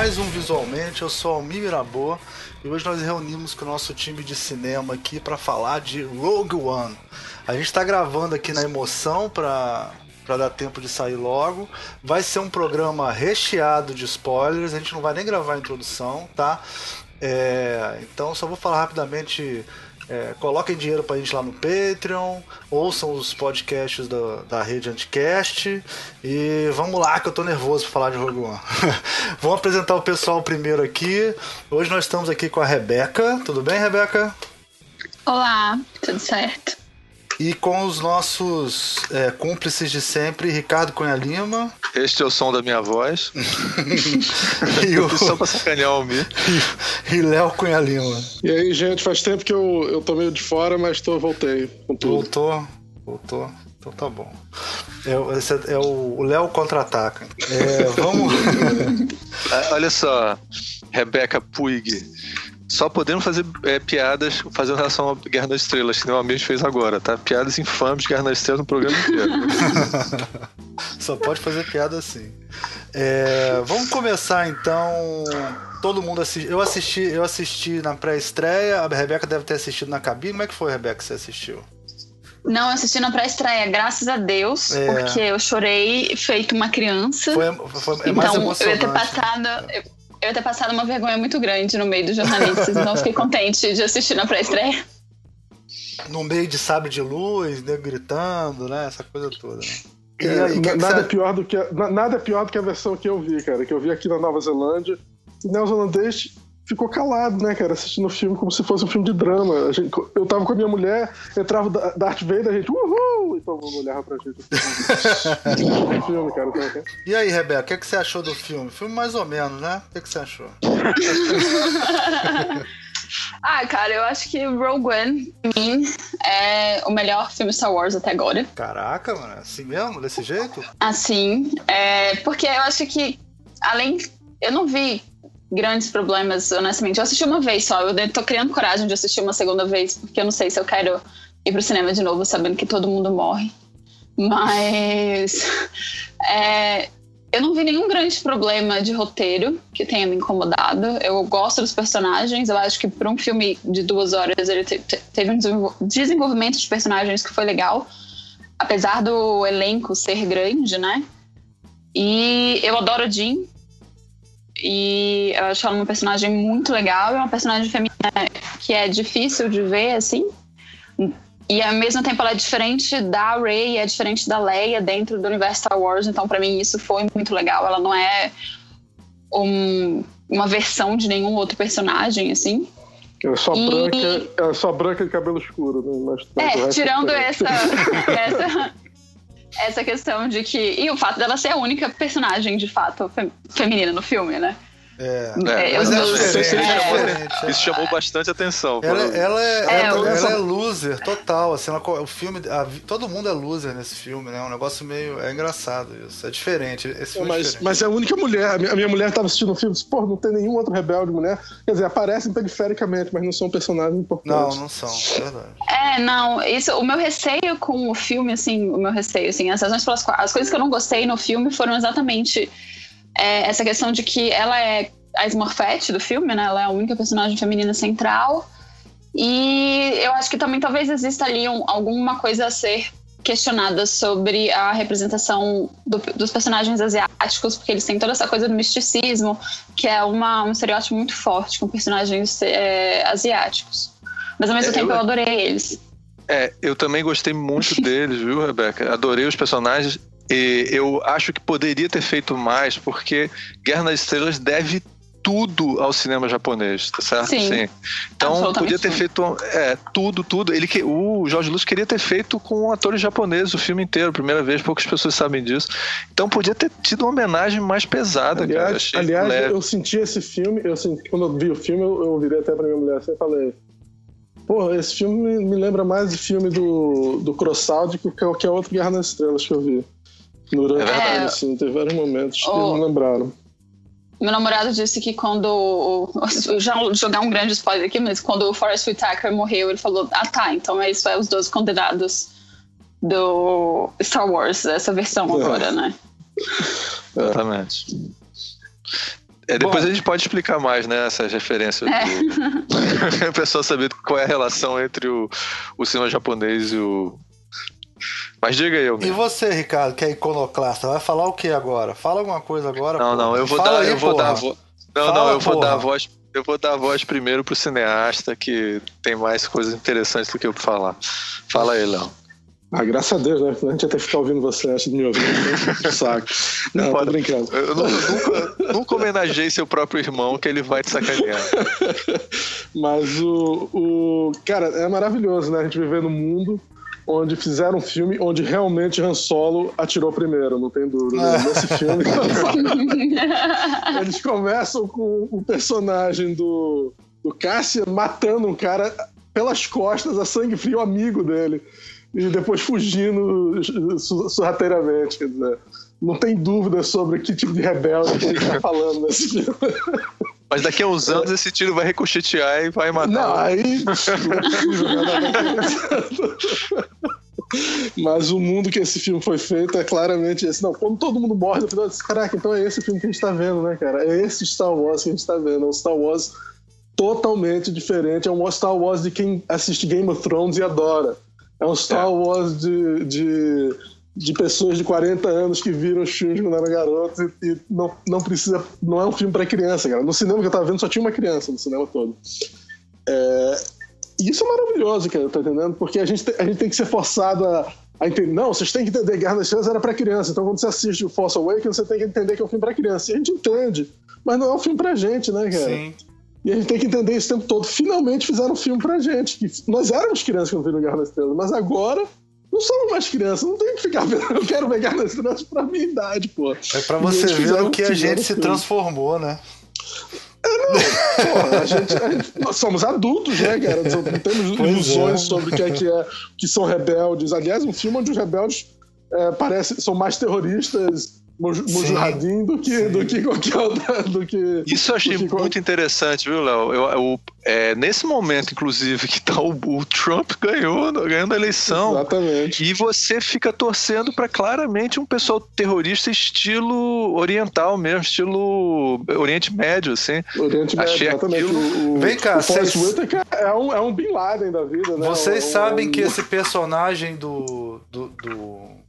mais um Visualmente. Eu sou Almir Mirabô e hoje nós reunimos com o nosso time de cinema aqui para falar de Rogue One. A gente está gravando aqui na emoção para para dar tempo de sair logo. Vai ser um programa recheado de spoilers. A gente não vai nem gravar a introdução, tá? É, então só vou falar rapidamente é, coloquem dinheiro pra gente lá no Patreon, ouçam os podcasts da, da rede Anticast e vamos lá que eu tô nervoso pra falar de Rogue One. vamos apresentar o pessoal primeiro aqui. Hoje nós estamos aqui com a Rebeca. Tudo bem, Rebeca? Olá, tudo certo. E com os nossos é, cúmplices de sempre, Ricardo Cunha Lima. Este é o som da minha voz. e o... Só pra sacanear o Almir. E, e Léo Cunha Lima. E aí, gente, faz tempo que eu, eu tô meio de fora, mas tô, voltei com tudo. Voltou, voltou. Então tá bom. É, esse é, é o Léo contra-ataca. É, vamos. Olha só, Rebeca Puig só podemos fazer é, piadas fazendo relação à Guerra das Estrelas, que nem o amigo fez agora, tá? Piadas infames de Guerra das Estrelas no programa inteiro. só pode fazer piada assim. É, vamos começar então. Todo mundo assisti. Eu assisti, eu assisti na pré-estreia. A Rebeca deve ter assistido na cabine. Como é que foi, Rebeca, que você assistiu? Não, eu assisti na pré-estreia, graças a Deus, é. porque eu chorei feito uma criança. Foi, foi é então, eu ia ter passado. Eu, eu ia ter passado uma vergonha muito grande no meio dos jornalistas, então fiquei contente de assistir na pré-estreia. No meio de sabre de luz, né, gritando, né? Essa coisa toda. Né? É, aí, que nada, que é pior do que a, nada é pior do que a versão que eu vi, cara. Que eu vi aqui na Nova Zelândia. O neozelandês ficou calado, né, cara, assistindo o filme como se fosse um filme de drama. Gente, eu tava com a minha mulher, entrava o Darth Vader, a gente, uhul! E todo mundo olhava pra gente. Assim, filme, cara, tá, e aí, Rebeca, o que, é que você achou do filme? Filme mais ou menos, né? O que, é que você achou? Ah, cara, eu acho que Rogue One, pra mim, é o melhor filme Star Wars até agora. Caraca, mano, assim mesmo? Desse jeito? Assim, é, porque eu acho que, além. Eu não vi grandes problemas, honestamente. Eu assisti uma vez só, eu tô criando coragem de assistir uma segunda vez, porque eu não sei se eu quero ir pro cinema de novo sabendo que todo mundo morre. Mas. É, eu não vi nenhum grande problema de roteiro que tenha me incomodado. Eu gosto dos personagens. Eu acho que para um filme de duas horas ele te, te, teve um desenvolvimento de personagens que foi legal, apesar do elenco ser grande, né? E eu adoro a Jean. E eu acho ela uma personagem muito legal. É uma personagem feminina que é difícil de ver, assim. E ao mesmo tempo ela é diferente da Rey, é diferente da Leia dentro do universo Star Wars. Então, para mim, isso foi muito legal. Ela não é um, uma versão de nenhum outro personagem, assim. Ela é só, e... branca, é só branca de cabelo escuro. Né? Mas, é, tirando essa, essa, essa questão de que. E o fato dela ser a única personagem, de fato, feminina no filme, né? É, é, mas é diferente. É. Isso chamou bastante atenção. Ela, ela, é, é, ela, ela é loser total. Assim, ela, o filme, a, todo mundo é loser nesse filme, né? É um negócio meio. É engraçado isso. É diferente. Esse filme mas, diferente. mas é a única mulher. A minha, a minha mulher estava assistindo o filme e disse: pô, não tem nenhum outro rebelde mulher. Quer dizer, aparecem perifericamente, mas não são personagens importantes. Não, não são. É verdade. É, não. Isso, o meu receio com o filme, assim, o meu receio, assim, as razões pelas quais. As coisas que eu não gostei no filme foram exatamente é, essa questão de que ela é a Smurfette do filme, né? Ela é a única personagem feminina central. E eu acho que também talvez exista ali um, alguma coisa a ser questionada sobre a representação do, dos personagens asiáticos, porque eles têm toda essa coisa do misticismo, que é uma, um estereótipo muito forte com personagens é, asiáticos. Mas ao mesmo é, tempo eu, eu adorei eles. É, eu também gostei muito deles, viu, Rebeca? Adorei os personagens. E eu acho que poderia ter feito mais, porque Guerra nas Estrelas deve tudo ao cinema japonês, tá certo? Sim. Sim. Então podia ter sim. feito é, tudo, tudo. Ele que o Jorge Lucas queria ter feito com atores japoneses o filme inteiro, primeira vez, poucas pessoas sabem disso. Então podia ter tido uma homenagem mais pesada, aliás, cara. aliás, leve. eu senti esse filme, eu senti, quando eu vi o filme, eu, eu virei até pra minha mulher assim e falei. Porra, esse filme me, lembra mais do filme do, do do que qualquer outro Guerra nas Estrelas que eu vi. Durante é, assim, teve vários momentos oh. que me lembraram. Meu namorado disse que quando. Já jogar um grande spoiler aqui, mas quando o Forrest Whitaker morreu, ele falou: Ah, tá, então é isso, é os 12 condenados do Star Wars, essa versão é. agora, né? Exatamente. É, depois Bom, a gente pode explicar mais, né, essas referências. É. Do... a pessoa saber qual é a relação entre o, o cinema japonês e o. Mas diga aí, E você, Ricardo, que é iconoclasta, vai falar o que agora? Fala alguma coisa agora. Não, não, eu vou Fala dar, aí, eu vou porra. dar a voz. Não, Fala, não, eu vou dar a voz. Eu vou dar a voz primeiro pro cineasta que tem mais coisas interessantes do que eu pra falar. Fala aí, Léo. Ah, graças a Deus, né? A gente até ficar ouvindo você antes de me ouvir. saco. Não, Pode, tô brincando. Eu nunca, nunca homenageei seu próprio irmão, que ele vai te sacanear. Mas o, o. Cara, é maravilhoso, né? A gente viver num mundo onde fizeram um filme onde realmente Han Solo atirou primeiro, não tem dúvida. É. Nesse filme. eles começam com o personagem do, do Cassian matando um cara pelas costas, a sangue frio amigo dele e depois fugindo sorrateiramente. Quer dizer, não tem dúvida sobre que tipo de rebelde que a gente está falando nesse filme. Mas daqui a uns anos esse tiro vai ricochetear e vai matar. Não, aí. Mas o mundo que esse filme foi feito é claramente esse. Não, quando todo mundo morre no final, eu disse, caraca, então é esse filme que a gente tá vendo, né, cara? É esse Star Wars que a gente tá vendo. É um Star Wars totalmente diferente. É um Star Wars de quem assiste Game of Thrones e adora. É um Star é. Wars de, de, de, pessoas de 40 anos que viram os filmes quando eram garotos e, e, não, não precisa. Não é um filme para criança, cara. No cinema que eu tava vendo só tinha uma criança no cinema todo. É, e isso é maravilhoso, cara, tá entendendo? Porque a gente, a gente tem que ser forçado a, a entender. Não, vocês têm que entender Guerra nas Estrelas era para criança. Então quando você assiste o Force Awakens, você tem que entender que é um filme para criança. E a gente entende. Mas não é um filme pra gente, né, cara? Sim. E a gente tem que entender isso o tempo todo. Finalmente fizeram um filme pra gente. Que nós éramos crianças quando viram Guerra nas Estrelas, mas agora não somos mais crianças. Não tem que ficar vendo. Eu quero Guerra nas Estrelas pra minha idade, pô. É pra você ver o que a gente se transformou, né? É, não, porra, a gente, a gente, nós somos adultos, né, cara? Não temos pois ilusões é. sobre o que é que é, que são rebeldes. Aliás, um filme onde os rebeldes é, parece, são mais terroristas Mujahideen do que, do que qualquer outra. Do que, Isso eu achei muito qualquer... interessante, viu, Léo? Eu, eu, é, nesse momento, inclusive, que tá o, o, Trump ganhou, ganhando a eleição. Exatamente. E você fica torcendo para claramente um pessoal terrorista estilo oriental mesmo, estilo Oriente Médio, assim. Oriente Médio, achei exatamente. Aquilo... O, Vem cá, o vocês... É um, é um Bin Laden da vida, né? Vocês é um, sabem é um... que esse personagem do, do, do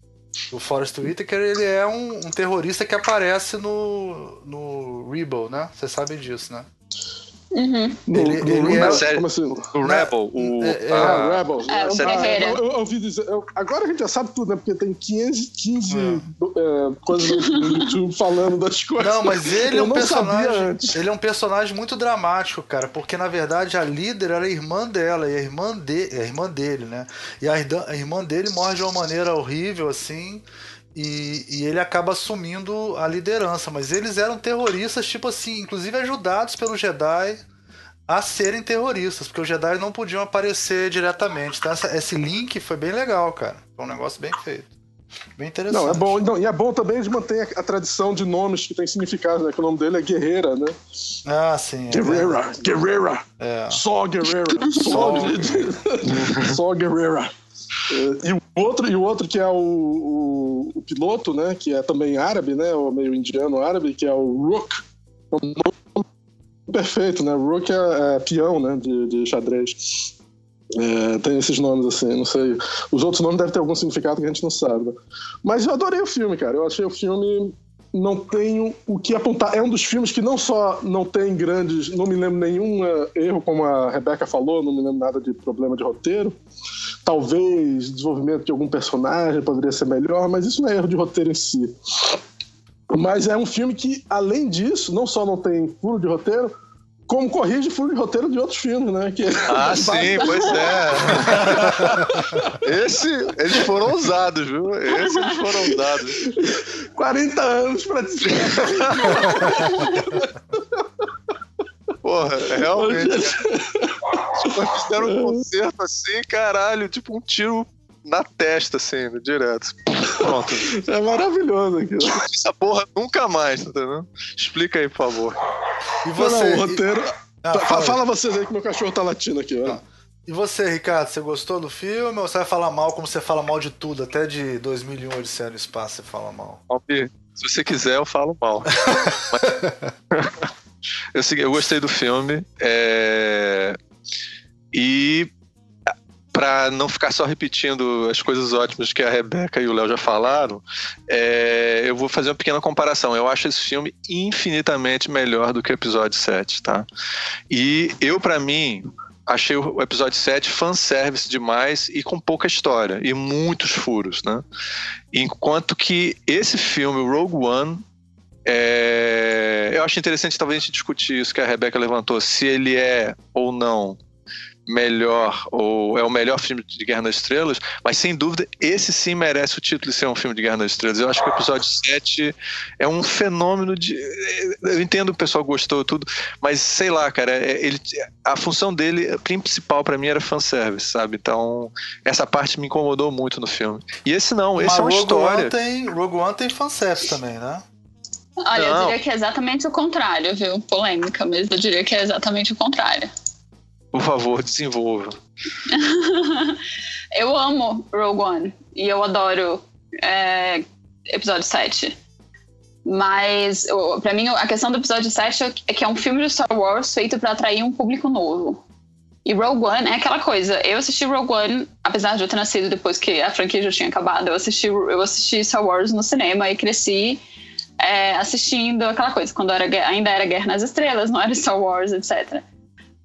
o Forrest Whitaker, ele é um, um, terrorista que aparece no, no Rebel, né? Vocês sabem disso, né? Uhum. Ele, no, ele é, série, como assim? O Rebel. O, é, é, ah, Rebel. É, o eu, eu, ouvi dizer. Eu, agora a gente já sabe tudo, né? Porque tem 15, 15 é. coisas no YouTube falando das coisas. Não, mas ele é um personagem. Ele é um personagem muito dramático, cara. Porque na verdade a líder era a irmã dela e a irmã, de, a irmã dele, né? E a, a irmã dele morre de uma maneira horrível, assim. E, e, ele acaba assumindo a liderança. Mas eles eram terroristas, tipo assim, inclusive ajudados pelo Jedi a serem terroristas, porque os Jedi não podiam aparecer diretamente. Então essa, esse link foi bem legal, cara. Foi um negócio bem feito. Bem interessante. Não, é bom. Não, e é bom também de manter a, a, tradição de nomes que tem significado, né? Que o nome dele é Guerreira, né? Ah, sim. É Guerreira, Guerreira. É. Só Guerreira. Só, Só Guerreira. É, e o outro, e o outro que é o, o, o, piloto, né? Que é também árabe, né? Ou meio indiano árabe, que é o Rook. Perfeito, né? Rook é, é peão, né? De, de xadrez. É, tem esses nomes assim, não sei. Os outros nomes devem ter algum significado que a gente não sabe. Né? Mas eu adorei o filme, cara. Eu achei o filme não tenho o que apontar. É um dos filmes que não só não tem grandes. Não me lembro nenhum erro, como a Rebeca falou, não me lembro nada de problema de roteiro. Talvez desenvolvimento de algum personagem poderia ser melhor, mas isso não é erro de roteiro em si. Mas é um filme que, além disso, não só não tem furo de roteiro, como corrige furo de roteiro de outros filmes, né? Que ah, sim, pois é. Esse, eles foram ousados, viu? Esse eles foram ousados. 40 anos pra dizer. Porra, realmente. Tipo, fizeram um concerto assim, caralho, tipo um tiro na testa, assim, direto. Pronto. É maravilhoso aquilo. Essa porra nunca mais, tá entendendo? Explica aí, por favor. E você? Não, o roteiro. Ah, fala, fala vocês aí que meu cachorro tá latindo aqui, ó. Ah. E você, Ricardo, você gostou do filme ou você vai falar mal como você fala mal de tudo? Até de 2001 Odisseia no Espaço você fala mal. Se você quiser, eu falo mal. Eu, eu gostei do filme. É... E para não ficar só repetindo as coisas ótimas que a Rebeca e o Léo já falaram, é, eu vou fazer uma pequena comparação. Eu acho esse filme infinitamente melhor do que o episódio 7, tá? E eu, para mim, achei o episódio 7 fanservice demais e com pouca história e muitos furos, né? Enquanto que esse filme, Rogue One, é... eu acho interessante talvez a gente discutir isso que a Rebeca levantou, se ele é ou não melhor ou é o melhor filme de Guerra nas Estrelas, mas sem dúvida esse sim merece o título de ser um filme de Guerra nas Estrelas. Eu acho que o episódio 7 é um fenômeno de eu entendo que o pessoal gostou tudo, mas sei lá, cara, é, ele a função dele principal para mim era fanservice, sabe? Então, essa parte me incomodou muito no filme. E esse não, esse mas é uma Rogue história. One tem, Rogue One tem fanservice também, né? Olha, não. eu diria que é exatamente o contrário, viu? Polêmica mesmo. Eu diria que é exatamente o contrário. Por favor, desenvolva. eu amo Rogue One e eu adoro é, episódio 7. Mas, para mim, a questão do episódio 7 é que é um filme de Star Wars feito para atrair um público novo. E Rogue One é aquela coisa. Eu assisti Rogue One, apesar de eu ter nascido depois que a franquia já tinha acabado, eu assisti, eu assisti Star Wars no cinema e cresci é, assistindo aquela coisa, quando era, ainda era Guerra nas Estrelas, não era Star Wars, etc.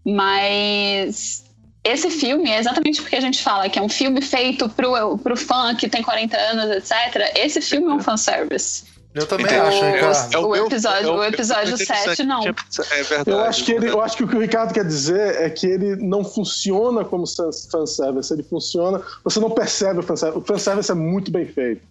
Mas esse filme é exatamente porque a gente fala que é um filme feito pro, pro fã que tem 40 anos, etc. Esse filme é um fanservice. Eu também então, acho, Ricardo. É o, o, episódio, é o, o episódio 7, não. É verdade. Eu acho, que ele, eu acho que o que o Ricardo quer dizer é que ele não funciona como fanservice. Ele funciona. Você não percebe o fanservice. O fanservice é muito bem feito.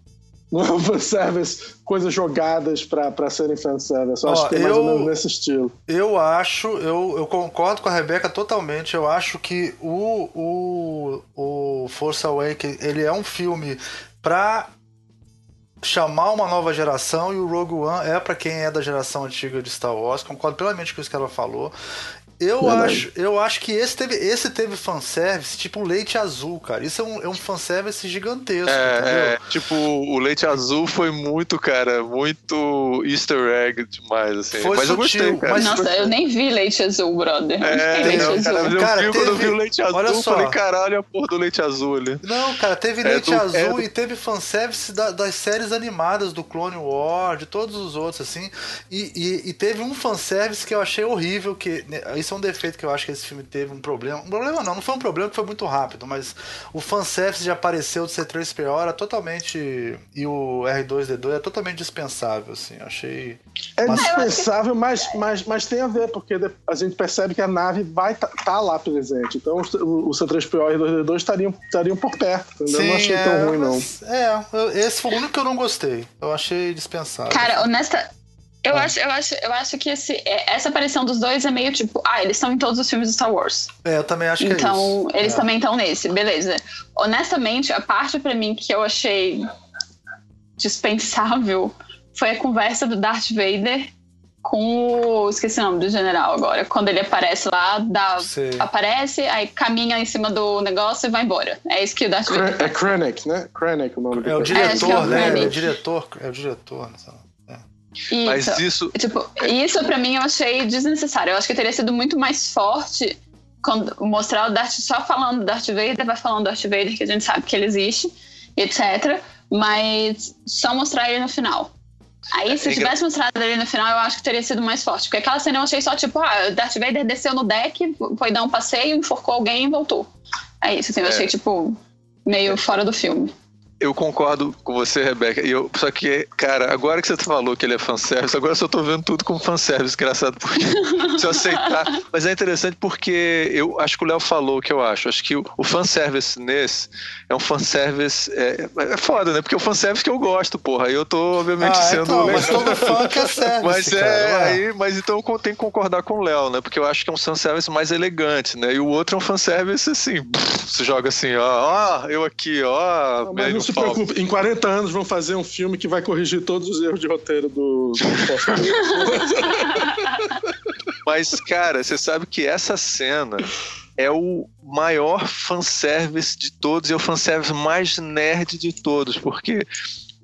Não é um fanservice, coisas jogadas para serem fanservice. Eu Ó, acho que é mais eu, ou menos nesse estilo. Eu acho, eu, eu concordo com a Rebeca totalmente. Eu acho que o, o, o Force Awakens ele é um filme para chamar uma nova geração e o Rogue One é para quem é da geração antiga de Star Wars. Concordo plenamente com isso que ela falou. Eu acho, eu acho que esse teve, esse teve fanservice, tipo um leite azul, cara. Isso é um, é um fanservice gigantesco. É, é, tipo, o leite azul foi muito, cara, muito easter egg demais, assim. Foi mas sutil, eu gostei, cara. Mas Nossa, eu nem vi leite azul, brother. É, leite não, azul. Cara, eu cara, vi, teve... quando eu vi o leite azul, Olha só. falei, caralho, a porra do leite azul ali. Não, cara, teve é leite do, azul é do... e teve fanservice da, das séries animadas do Clone War, de todos os outros, assim. E, e, e teve um fanservice que eu achei horrível, que né, isso é um defeito que eu acho que esse filme teve um problema. Um problema não, não foi um problema que foi muito rápido, mas o fanservice de apareceu do C3PO era totalmente. E o R2D2 é totalmente dispensável, assim. Achei. É dispensável, mas, mas, mas tem a ver, porque a gente percebe que a nave vai estar tá, tá lá presente. Então o, C3PO e o R2D2 estariam, estariam por perto. Entendeu? Sim, não achei é, tão ruim, não. É, esse foi o único que eu não gostei. Eu achei dispensável. Cara, honesta, eu, ah. acho, eu, acho, eu acho que esse, é, essa aparição dos dois é meio tipo, ah, eles estão em todos os filmes do Star Wars. É, eu também acho que então, é isso. Então, eles é. também estão nesse, beleza. Honestamente, a parte para mim que eu achei dispensável foi a conversa do Darth Vader com o. Esqueci o nome do general agora. Quando ele aparece lá, dá, aparece, aí caminha em cima do negócio e vai embora. É isso que o Darth Vader. É Krennic, né? Krennic o nome do É o diretor, é, é o né? É o diretor. É o diretor. Isso. Mas isso. Tipo, isso pra mim eu achei desnecessário. Eu acho que teria sido muito mais forte quando mostrar o Darth só falando do Darth Vader, vai falando do Darth Vader, que a gente sabe que ele existe, etc. Mas só mostrar ele no final. Aí, se é, tivesse mostrado ele no final, eu acho que teria sido mais forte. Porque aquela cena eu achei só tipo, ah, o Darth Vader desceu no deck, foi dar um passeio, enforcou alguém e voltou. É isso, assim, eu achei, é. tipo, meio fora do filme. Eu concordo com você, Rebeca. Eu, só que, cara, agora que você falou que ele é fanservice, agora eu só tô vendo tudo como fanservice, engraçado, porque se eu aceitar. Mas é interessante porque eu acho que o Léo falou o que eu acho. Acho que o, o fanservice nesse é um fanservice. É, é foda, né? Porque é o fanservice que eu gosto, porra. Aí eu tô, obviamente, ah, sendo. Então, mas todo fã quer service. Mas é, cara, aí, mas então eu tenho que concordar com o Léo, né? Porque eu acho que é um fanservice mais elegante, né? E o outro é um fanservice assim, você joga assim, ó, ó, eu aqui, ó. Não se preocupe, em 40 anos vão fazer um filme que vai corrigir todos os erros de roteiro do. mas, cara, você sabe que essa cena é o maior fanservice de todos e é o fanservice mais nerd de todos, porque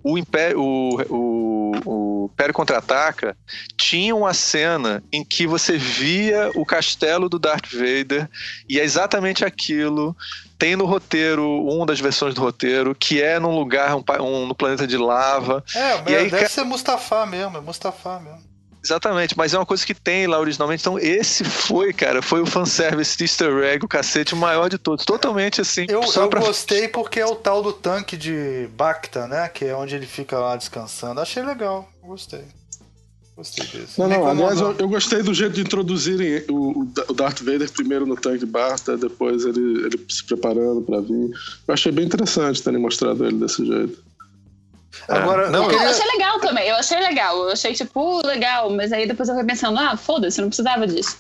o Império, o, o, o Império Contra-Ataca tinha uma cena em que você via o castelo do Darth Vader e é exatamente aquilo. Tem no roteiro, uma das versões do roteiro, que é num lugar, um, um no planeta de lava. É, e aí, deve ser Mustafa mesmo, é Mustafa mesmo. Exatamente, mas é uma coisa que tem lá originalmente. Então, esse foi, cara, foi o fanservice de easter egg, o cacete maior de todos. Totalmente assim. Eu, eu pra... gostei porque é o tal do tanque de Bacta, né? Que é onde ele fica lá descansando. Achei legal, gostei. Gostei desse. Não, não, aliás, eu, eu, gostei do jeito de introduzirem o, o Darth Vader primeiro no tanque de Bacta, depois ele, ele se preparando para vir. Eu achei bem interessante terem mostrado ele desse jeito. É. Agora, não, eu, queria... eu, achei legal também, eu achei legal. Eu achei, tipo, legal, mas aí depois eu fui pensando, ah, foda-se, não precisava disso.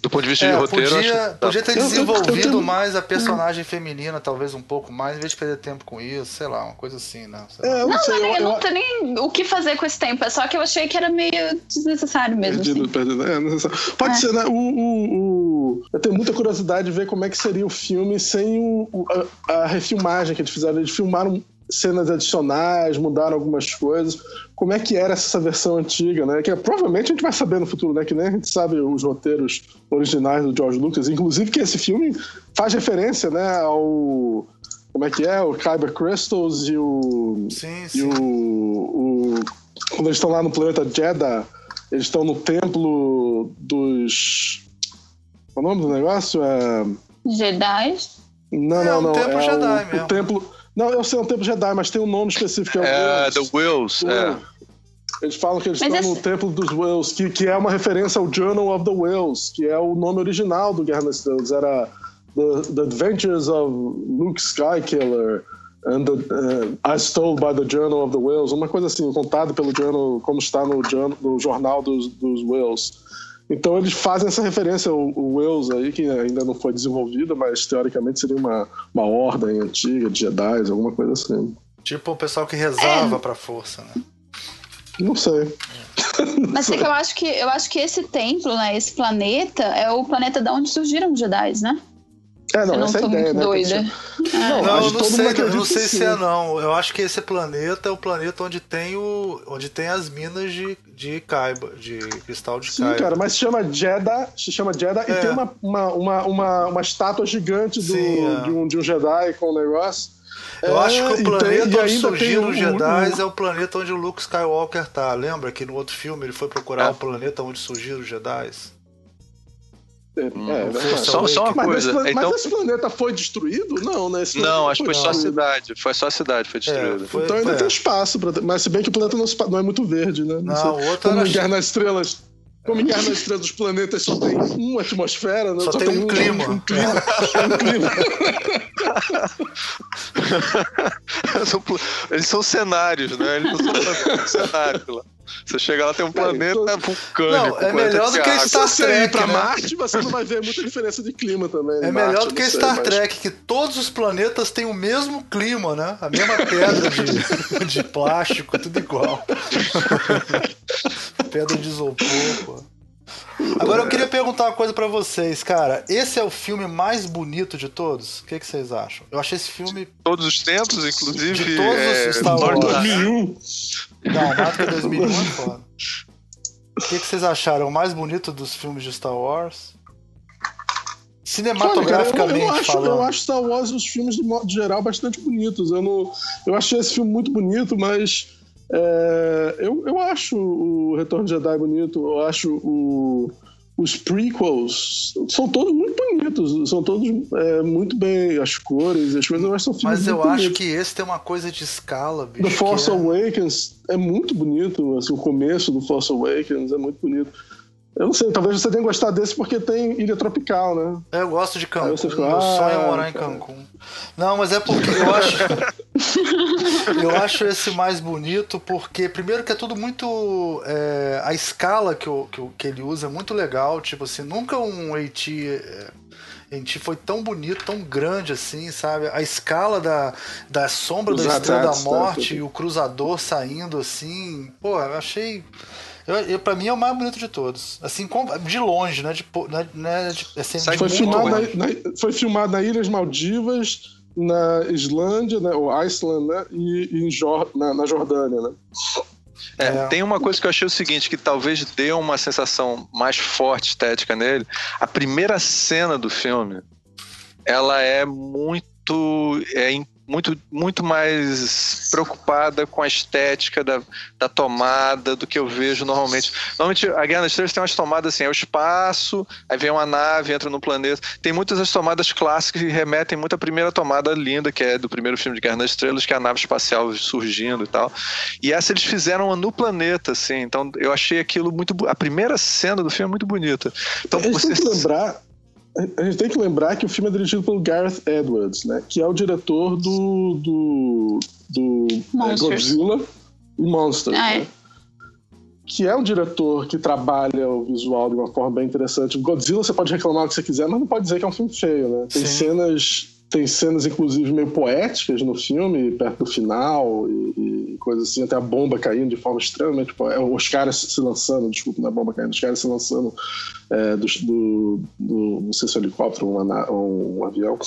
Do ponto de vista é, de roteiro, podia, acho... podia ter desenvolvido mais a personagem feminina, talvez um pouco mais, em vez de perder tempo com isso, sei lá, uma coisa assim, né? É, não, não, sei, não, eu, não tem nem o que fazer com esse tempo, é só que eu achei que era meio desnecessário mesmo. Perdido, assim. perdido, é, necessário. Pode é. ser, né? O, o, o, Eu tenho muita curiosidade de ver como é que seria o filme sem o, a, a refilmagem que eles fizeram. Eles filmaram cenas adicionais, mudaram algumas coisas. Como é que era essa versão antiga, né? Que provavelmente a gente vai saber no futuro, né? Que nem a gente sabe os roteiros originais do George Lucas. Inclusive que esse filme faz referência, né? Ao... Como é que é? O Kyber Crystals e o... Sim, sim. E o, o... Quando eles estão lá no planeta Jeddah, eles estão no templo dos... Qual é o nome do negócio? É... Jedi? Não, é, não, não. É o templo é Jedi o, mesmo. O templo não, eu sei, é um templo Jedi, mas tem um nome específico. É, é The Wills. É. Eles falam que eles mas estão esse... no Templo dos Wills, que, que é uma referência ao Journal of the Wills, que é o nome original do Guerra nas Estrelas. Era The, the Adventures of Luke Skykiller and the, uh, as told by the Journal of the Wills, uma coisa assim, contado pelo Journal, como está no, no jornal dos, dos Wills. Então eles fazem essa referência ao, ao Wells aí, que ainda não foi desenvolvida, mas teoricamente seria uma, uma ordem antiga de Jedi, alguma coisa assim. Tipo o pessoal que rezava é. pra força, né? Não sei. Mas é que eu acho que eu acho que esse templo, né, esse planeta, é o planeta da onde surgiram os Jedi, né? É, não, eu não essa é a ideia, né? Doida. É. Não, não, não sei, não sei se é não. Eu acho que esse planeta é o planeta onde tem o, onde tem as minas de, de Kaiba, de cristal de Sim, Kaiba. cara, mas se chama Jeddah, se chama Jeddah é. e tem uma, uma, uma, uma, uma estátua gigante do, Sim, é. de, um, de um Jedi com o um negócio. Eu é, acho que o planeta tem, onde surgiram os Jedi é o planeta onde o Luke Skywalker tá. Lembra que no outro filme ele foi procurar é. o planeta onde surgiram os Jedi? Hum, é, é só, só uma mas coisa. Esse, então... Mas esse planeta foi destruído? Não, né? não, acho que foi só a cidade. Foi só a cidade foi destruída. É, foi, então ainda é. tem espaço. Pra... Mas se bem que o planeta não, não é muito verde, né? Não, não o outro Como era... Guerra nas Estrelas. Como em Guerra nas Estrelas dos planetas só tem uma atmosfera, né? Só, só tem, tem, um, clima. Um, um clima. um clima. Eles são cenários, né? Eles não são cenários lá. Você chega lá, tem um planeta tô... vulcânico. Não, é melhor do que Star Trek. Pra né? Marte, você não vai ver muita diferença de clima também. É melhor Marte, do que sei, Star mas... Trek, que todos os planetas têm o mesmo clima, né? A mesma pedra de, de plástico, tudo igual. pedra de isopor, pô. Agora eu queria perguntar uma coisa para vocês, cara. Esse é o filme mais bonito de todos? O que, que vocês acham? Eu achei esse filme. Todos os tempos, inclusive. De todos é... os Star Wars. 2001. Não, que 2001 é foda. O que, que vocês acharam? O mais bonito dos filmes de Star Wars? Cinematograficamente Olha, eu, eu, acho, falando. Eu acho Star Wars, os filmes de modo geral, bastante bonitos. Eu, não, eu achei esse filme muito bonito, mas é, eu, eu acho o Retorno de Jedi bonito, eu acho o, os prequels são todos muito bonitos, são todos é, muito bem, as cores, as coisas, mas são filmes Mas eu acho bonitos. que esse tem uma coisa de escala, bicho. The Force é... Awakens é muito bonito, assim, o começo do Force Awakens é muito bonito. Eu não sei, talvez você tenha gostado desse porque tem Ilha Tropical, né? Eu gosto de Cancún. Fica, meu ah, sonho é morar em Cancún. Não, mas é porque eu acho. eu acho esse mais bonito porque, primeiro, que é tudo muito. É, a escala que, o, que, que, ele usa é muito legal. Tipo assim, nunca um AT. É, AT foi tão bonito, tão grande assim, sabe? A escala da, da sombra Os da Estrela da tá, Morte tá, e o cruzador saindo assim. Pô, eu achei. Eu, eu, pra mim é o mais bonito de todos. Assim, de longe, né? De, né, né de, assim, foi, filmado na, na, foi filmado na Ilhas Maldivas, na Islândia, né, ou Iceland, né, e, e em Jor na, na Jordânia, né? É, é. Tem uma coisa que eu achei o seguinte, que talvez dê uma sensação mais forte estética nele. A primeira cena do filme, ela é muito é, muito, muito mais preocupada com a estética da, da tomada do que eu vejo normalmente. Normalmente a Guerra das Estrelas tem umas tomadas assim, é o espaço, aí vem uma nave, entra no planeta. Tem muitas as tomadas clássicas que remetem muito à primeira tomada linda, que é do primeiro filme de Guerra das Estrelas, que é a nave espacial surgindo e tal. E essa eles fizeram no planeta, assim. Então eu achei aquilo muito. A primeira cena do filme é muito bonita. Então, você... tem que lembrar a gente tem que lembrar que o filme é dirigido pelo Gareth Edwards, né? Que é o diretor do, do, do é, Godzilla e Monsters. Ah, é. né? Que é um diretor que trabalha o visual de uma forma bem interessante. Godzilla você pode reclamar o que você quiser, mas não pode dizer que é um filme feio, né? Tem Sim. cenas tem cenas, inclusive, meio poéticas no filme, perto do final, e, e coisas assim, até a bomba caindo de forma extremamente poética. Os caras se lançando, desculpa, não é bomba caindo, os caras se lançando é, do, do, do, não sei se é um helicóptero ou um, um, avião,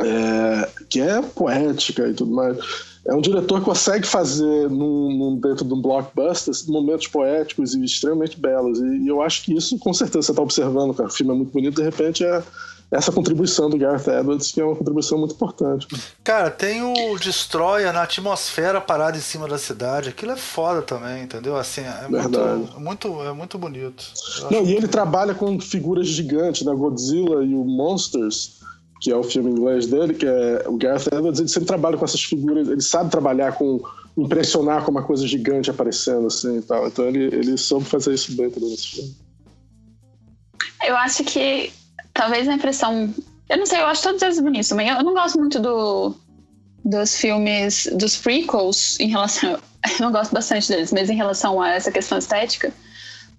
é, que é poética e tudo mais. É um diretor que consegue fazer num, num, dentro de um blockbuster momentos poéticos e extremamente belos. E, e eu acho que isso, com certeza, você está observando, cara, o filme é muito bonito, de repente é essa contribuição do Gareth Edwards, que é uma contribuição muito importante. Cara, tem o Destroyer na atmosfera parada em cima da cidade. Aquilo é foda também, entendeu? Assim, é Verdade. muito, muito, é muito bonito. Não, e ele trabalha com figuras gigantes, né? Godzilla e o Monsters, que é o filme inglês dele, que é o Gareth Edwards, ele sempre trabalha com essas figuras, ele sabe trabalhar com impressionar com uma coisa gigante aparecendo assim e tal. Então ele, ele soube fazer isso bem também nesse filme. Eu acho que talvez a impressão. Eu não sei, eu acho todos eles bonitos também. Eu não gosto muito do, dos filmes, dos prequels em relação. Eu não gosto bastante deles, mas em relação a essa questão estética,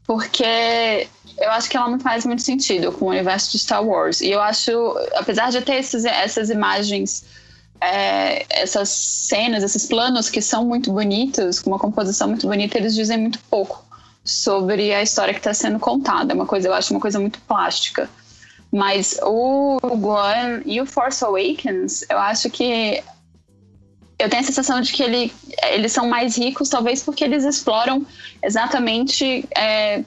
porque eu acho que ela não faz muito sentido com o universo de Star Wars. E eu acho, apesar de ter esses, essas imagens, é, essas cenas, esses planos que são muito bonitos, com uma composição muito bonita, eles dizem muito pouco sobre a história que está sendo contada. É uma coisa, eu acho uma coisa muito plástica. Mas o One e o Force Awakens, eu acho que eu tenho a sensação de que ele, eles são mais ricos, talvez porque eles exploram exatamente é,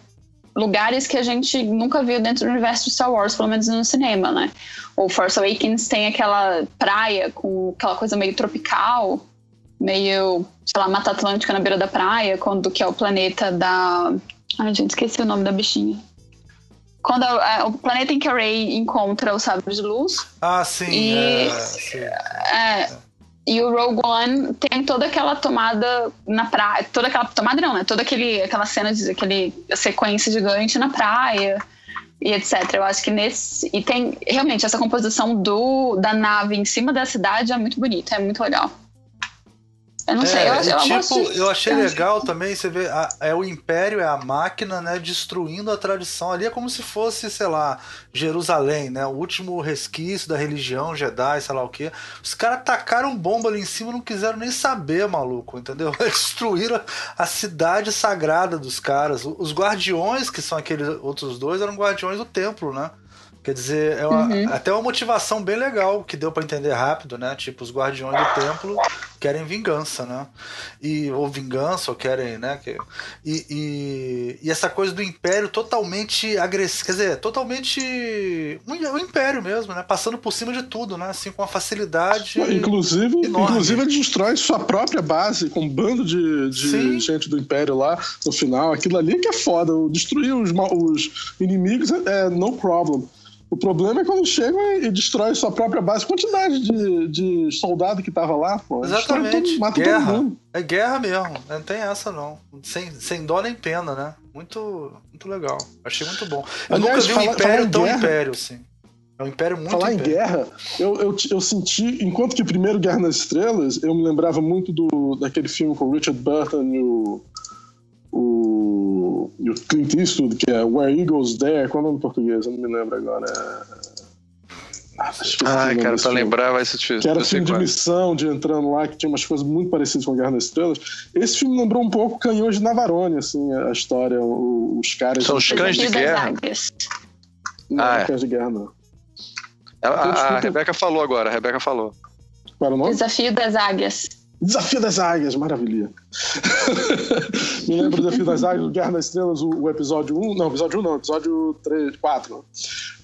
lugares que a gente nunca viu dentro do universo de Star Wars, pelo menos no cinema, né? O Force Awakens tem aquela praia com aquela coisa meio tropical, meio, sei lá, Mata Atlântica na beira da praia, quando que é o planeta da. Ai, gente, esqueci o nome da bichinha. Quando a, a, o planeta em que a Rey encontra o sabre de luz. Ah, sim. E, é, sim. É, e o Rogue One tem toda aquela tomada na praia. Toda aquela tomada não, né? Toda aquele, aquela cena de aquele sequência gigante na praia e etc. Eu acho que nesse. E tem realmente essa composição do, da nave em cima da cidade é muito bonita, é muito legal. Eu não é, sei, eu, eu, tipo, gosto... eu achei legal também, você vê, a, é o Império, é a máquina, né, destruindo a tradição. Ali é como se fosse, sei lá, Jerusalém, né, o último resquício da religião Jedi, sei lá o que. Os caras tacaram bomba ali em cima, não quiseram nem saber, maluco, entendeu? Destruíram a cidade sagrada dos caras. Os guardiões, que são aqueles outros dois, eram guardiões do templo, né? Quer dizer, é uma, uhum. até uma motivação bem legal que deu para entender rápido, né? Tipo, os guardiões do templo querem vingança, né? E, ou vingança, ou querem, né? Que, e, e, e essa coisa do império totalmente agressivo, quer dizer, totalmente. O um, império mesmo, né? Passando por cima de tudo, né? Assim, com uma facilidade. Inclusive, inclusive ele destrói sua própria base com um bando de, de gente do império lá no final. Aquilo ali que é foda. Destruir os, os inimigos é, é no problem. O problema é quando chegam e destrói sua própria base. Quantidade de, de soldado que tava lá, pô. Exatamente. Todo, mata guerra. todo mundo. É guerra mesmo. Não tem essa, não. Sem, sem dó nem pena, né? Muito, muito legal. Achei muito bom. Eu Aliás, nunca vi um império tão guerra, império, assim. É um império muito Falar império. em guerra, eu, eu, eu senti, enquanto que primeiro Guerra nas Estrelas, eu me lembrava muito do, daquele filme com o Richard Burton e o o, e o Clint Eastwood, que é Where Eagles There, qual é o nome em português? Eu não me lembro agora. Ah, Ai, cara, pra lembrar vai ser difícil. Que era filme de missão, de entrando lá, que tinha umas coisas muito parecidas com a Guerra das Estrelas. Esse filme lembrou um pouco Canhões de Navarone, assim, a história, os caras... São os cães de guerra? Não, ah, é. cães de guerra não. A, a, a Rebeca falou agora, a Rebeca falou. Qual era o nome? Desafio das Águias. Desafio das Águias, maravilha. Me lembro do Desafio das Águias, Guerra das Estrelas, o, o, episódio 1. Não, episódio 1 não, episódio 3, 4.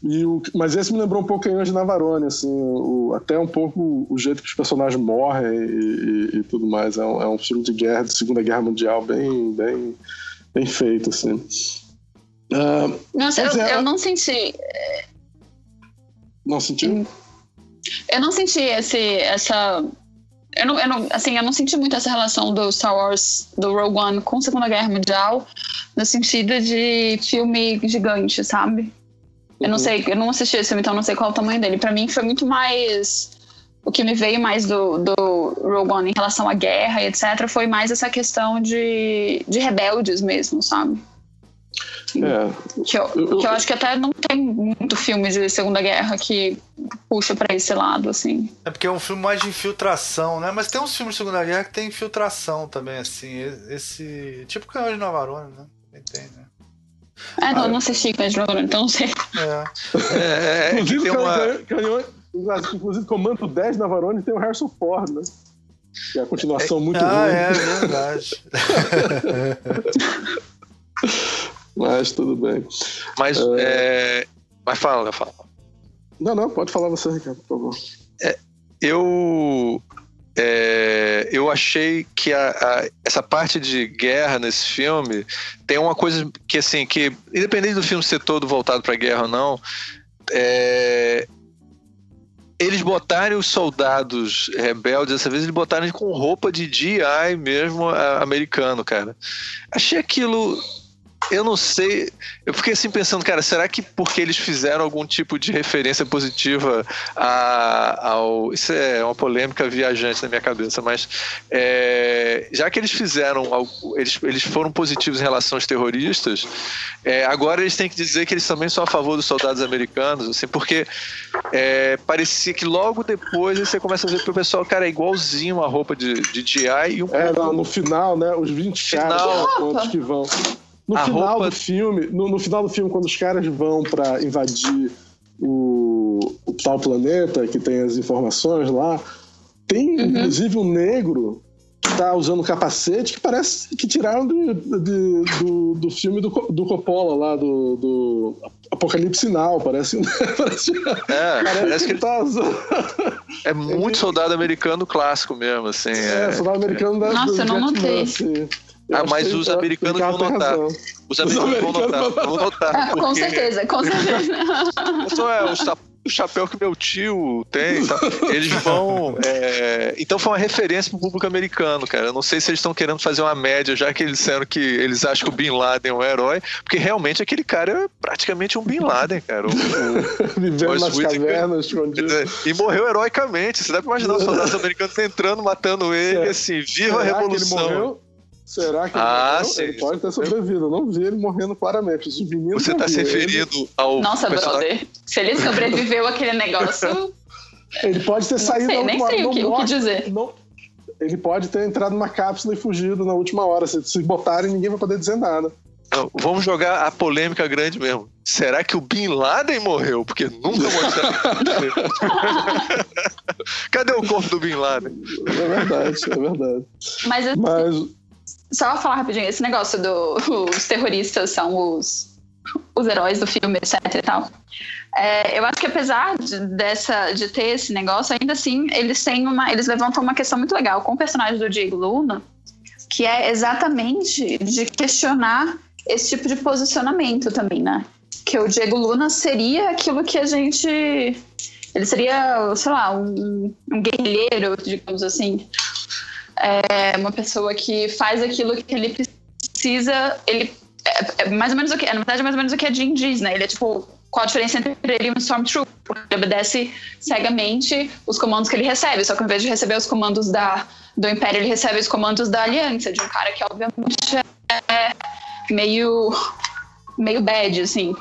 E o, mas esse me lembrou um pouco Anjo Navarone, assim, o, até um pouco o jeito que os personagens morrem e, e, e tudo mais. É um, é um, filme de guerra, de Segunda Guerra Mundial, bem, bem, bem feito, assim. Uh, Nossa, eu, é, eu não senti. Não sentiu? Eu não senti esse, essa eu não, eu não, assim, eu não senti muito essa relação do Star Wars, do Rogue One com a Segunda Guerra Mundial, no sentido de filme gigante, sabe? Eu não uhum. sei, eu não assisti esse filme, então não sei qual é o tamanho dele. Para mim foi muito mais. O que me veio mais do, do Rogue One em relação à guerra e etc. foi mais essa questão de, de rebeldes mesmo, sabe? É. Que, eu, que eu acho que até não tem muito filme de Segunda Guerra que puxa para esse lado, assim. É porque é um filme mais de infiltração, né? Mas tem uns filmes de Segunda Guerra que tem infiltração também, assim. Esse. Tipo Canhão de Navarone, né? Tem, né? É, não, ah, não assisti Canhão de Navarone, então não sei. É. é, é inclusive, tem uma... canhão, inclusive, Comando 10 Navarone tem o Harrison Ford, né? Que é a continuação muito ah, ruim. Ah, é verdade. Mas tudo bem. Mas, é... É... Mas fala, fala. Não, não, pode falar você, Ricardo, por favor. É, eu. É, eu achei que a, a, essa parte de guerra nesse filme tem uma coisa que, assim, que independente do filme ser todo voltado para guerra ou não, é, eles botarem os soldados rebeldes, dessa vez eles botaram com roupa de GI mesmo americano, cara. Achei aquilo eu não sei. Eu fiquei assim pensando, cara, será que porque eles fizeram algum tipo de referência positiva a, ao. Isso é uma polêmica viajante na minha cabeça, mas é, já que eles fizeram. Eles, eles foram positivos em relação aos terroristas, é, agora eles têm que dizer que eles também são a favor dos soldados americanos, assim, porque é, parecia que logo depois você começa a ver que o pessoal, cara, é igualzinho a roupa de, de GI e um. É, não, no final, né? Os 20 caras que vão. No a final roupa... do filme, no, no, final do filme, quando os caras vão para invadir o, o, tal planeta que tem as informações lá, tem uhum. inclusive um negro que tá usando um capacete que parece que tiraram do, do, do, do filme do, do Coppola lá, do, do Apocalipse Now, parece. parece é, parece, parece que, ele tá usando. É muito soldado americano clássico mesmo, assim. É, é soldado americano da. Nossa, eu não notei. Assim. Ah, mas os americanos vão notar. Os americanos, vão notar. Vão notar ah, com certeza, com certeza. É o chapéu que meu tio tem. Tá? Eles vão. É... Então foi uma referência pro público americano, cara. Eu não sei se eles estão querendo fazer uma média, já que eles disseram que eles acham que o Bin Laden é um herói, porque realmente aquele cara é praticamente um Bin Laden, cara. O, o... Vivendo nas cavernas, E morreu heroicamente. Você deve imaginar os soldados americanos entrando, matando ele, assim, viva a revolução. ele morreu? Será que ah, ele, ele pode ter sobrevivido? Eu não vi ele morrendo claramente. Os meninos Você está se referindo ao. Nossa, personagem... brother. Se ele sobreviveu aquele negócio. ele pode ter não saído sei, nem sei o que, o que dizer. Não, ele pode ter entrado numa cápsula e fugido na última hora. Se, se botarem, ninguém vai poder dizer nada. Não, vamos jogar a polêmica grande mesmo. Será que o Bin Laden morreu? Porque nunca mostraram. Cadê o corpo do Bin Laden? É verdade, é verdade. Mas, Mas só falar rapidinho, esse negócio dos terroristas são os, os heróis do filme, etc e tal. É, eu acho que apesar de, dessa, de ter esse negócio, ainda assim, eles têm uma. Eles levantam uma questão muito legal com o personagem do Diego Luna, que é exatamente de questionar esse tipo de posicionamento também, né? Que o Diego Luna seria aquilo que a gente. Ele seria, sei lá, um, um guerrilheiro, digamos assim é uma pessoa que faz aquilo que ele precisa. Ele é, é mais ou menos o que. Na verdade, é mais ou menos o que a Jean diz, né? Ele é tipo. Qual a diferença entre ele e um Stormtrooper? Ele obedece cegamente os comandos que ele recebe, só que ao invés de receber os comandos da, do Império, ele recebe os comandos da Aliança, de um cara que obviamente é meio, meio bad, assim.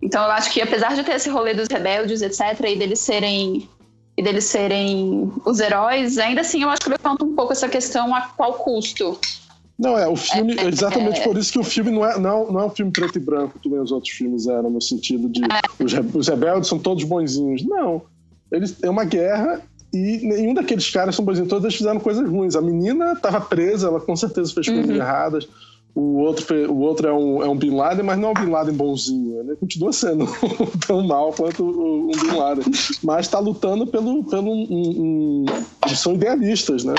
Então eu acho que apesar de ter esse rolê dos rebeldes, etc., e deles serem e deles serem os heróis, ainda assim eu acho que levanta um pouco essa questão a qual custo. Não, é, o filme, é, exatamente é, por isso que o filme não é, não, não é um filme preto e branco, que nem os outros filmes eram, no sentido de é. os, rebeldes são todos bonzinhos. Não. eles, é uma guerra e nenhum daqueles caras são bons. Todos eles fizeram coisas ruins. A menina estava presa, ela com certeza fez coisas uhum. erradas. O outro, o outro é, um, é um Bin Laden, mas não é um Bin Laden bonzinho. Ele continua sendo tão mal quanto um Bin Laden. Mas está lutando pelo. pelo um, um, são idealistas, né?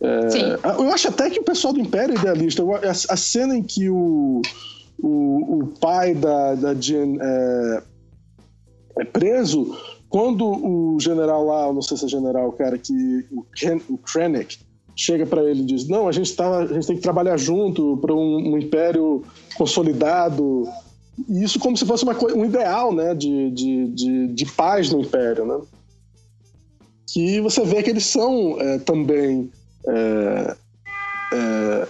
É. Eu acho até que o pessoal do Império é idealista. A, a cena em que o, o, o pai da, da Jean é, é preso, quando o general lá, não sei se é general, o cara que. O, Ken, o Krennic chega para ele e diz: Não, a gente, tá, a gente tem que trabalhar junto para um, um, império consolidado. E isso como se fosse uma, um ideal né, de, de, de, de paz no império. Né? Que você vê que eles são é, também. É, é,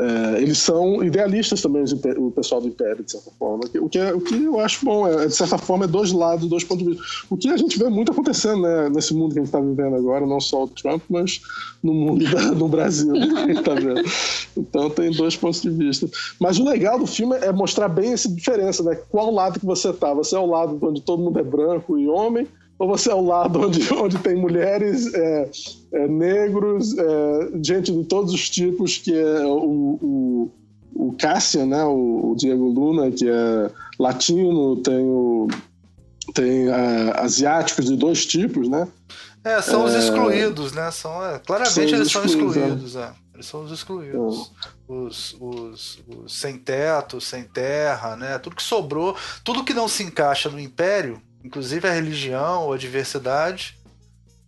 é, eles são idealistas também, o pessoal do Império, de certa forma. O que, é, o que eu acho bom, é, de certa forma, é dois lados, dois pontos de vista. O que a gente vê muito acontecendo né, nesse mundo que a gente está vivendo agora, não só o Trump, mas no mundo da, no Brasil que a gente está vendo. Então tem dois pontos de vista. Mas o legal do filme é mostrar bem essa diferença, né? Qual lado que você tá? Você é o lado onde todo mundo é branco e homem, ou você é o lado onde, onde tem mulheres, é, é, negros, é, gente de todos os tipos, que é o, o, o Cassian, né, o, o, Diego Luna, que é latino, tem, o, tem é, asiáticos de dois tipos, né? É, são os é, excluídos, né? São, claramente eles são excluídos, é. Eles são os excluídos. Os, os, os, sem teto, sem terra, né? Tudo que sobrou, tudo que não se encaixa no Império inclusive a religião ou a diversidade,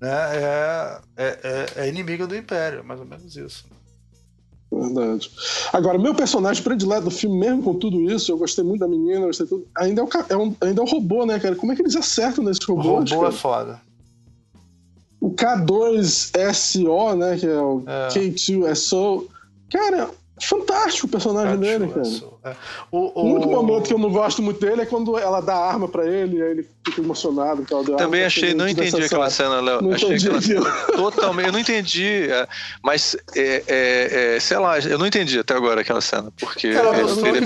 né, é, é, é, é inimiga do Império, mais ou menos isso. Verdade. Agora, meu personagem predileto do filme, mesmo com tudo isso, eu gostei muito da menina, gostei tudo. Ainda é, o, é um, ainda é um robô, né, cara? Como é que eles acertam nesse robô? O robô é foda. O K2SO, né? Que é o é. K2SO. Cara, fantástico o personagem dele, cara. É. O, o, único momento que eu não gosto muito dele é quando ela dá arma pra ele e aí ele fica emocionado. Tal, Também achei, não entendi aquela cena, Léo. Não achei entendi, aquela cena totalmente, eu não entendi, é, mas é, é, é, sei lá, eu não entendi até agora aquela cena, porque ela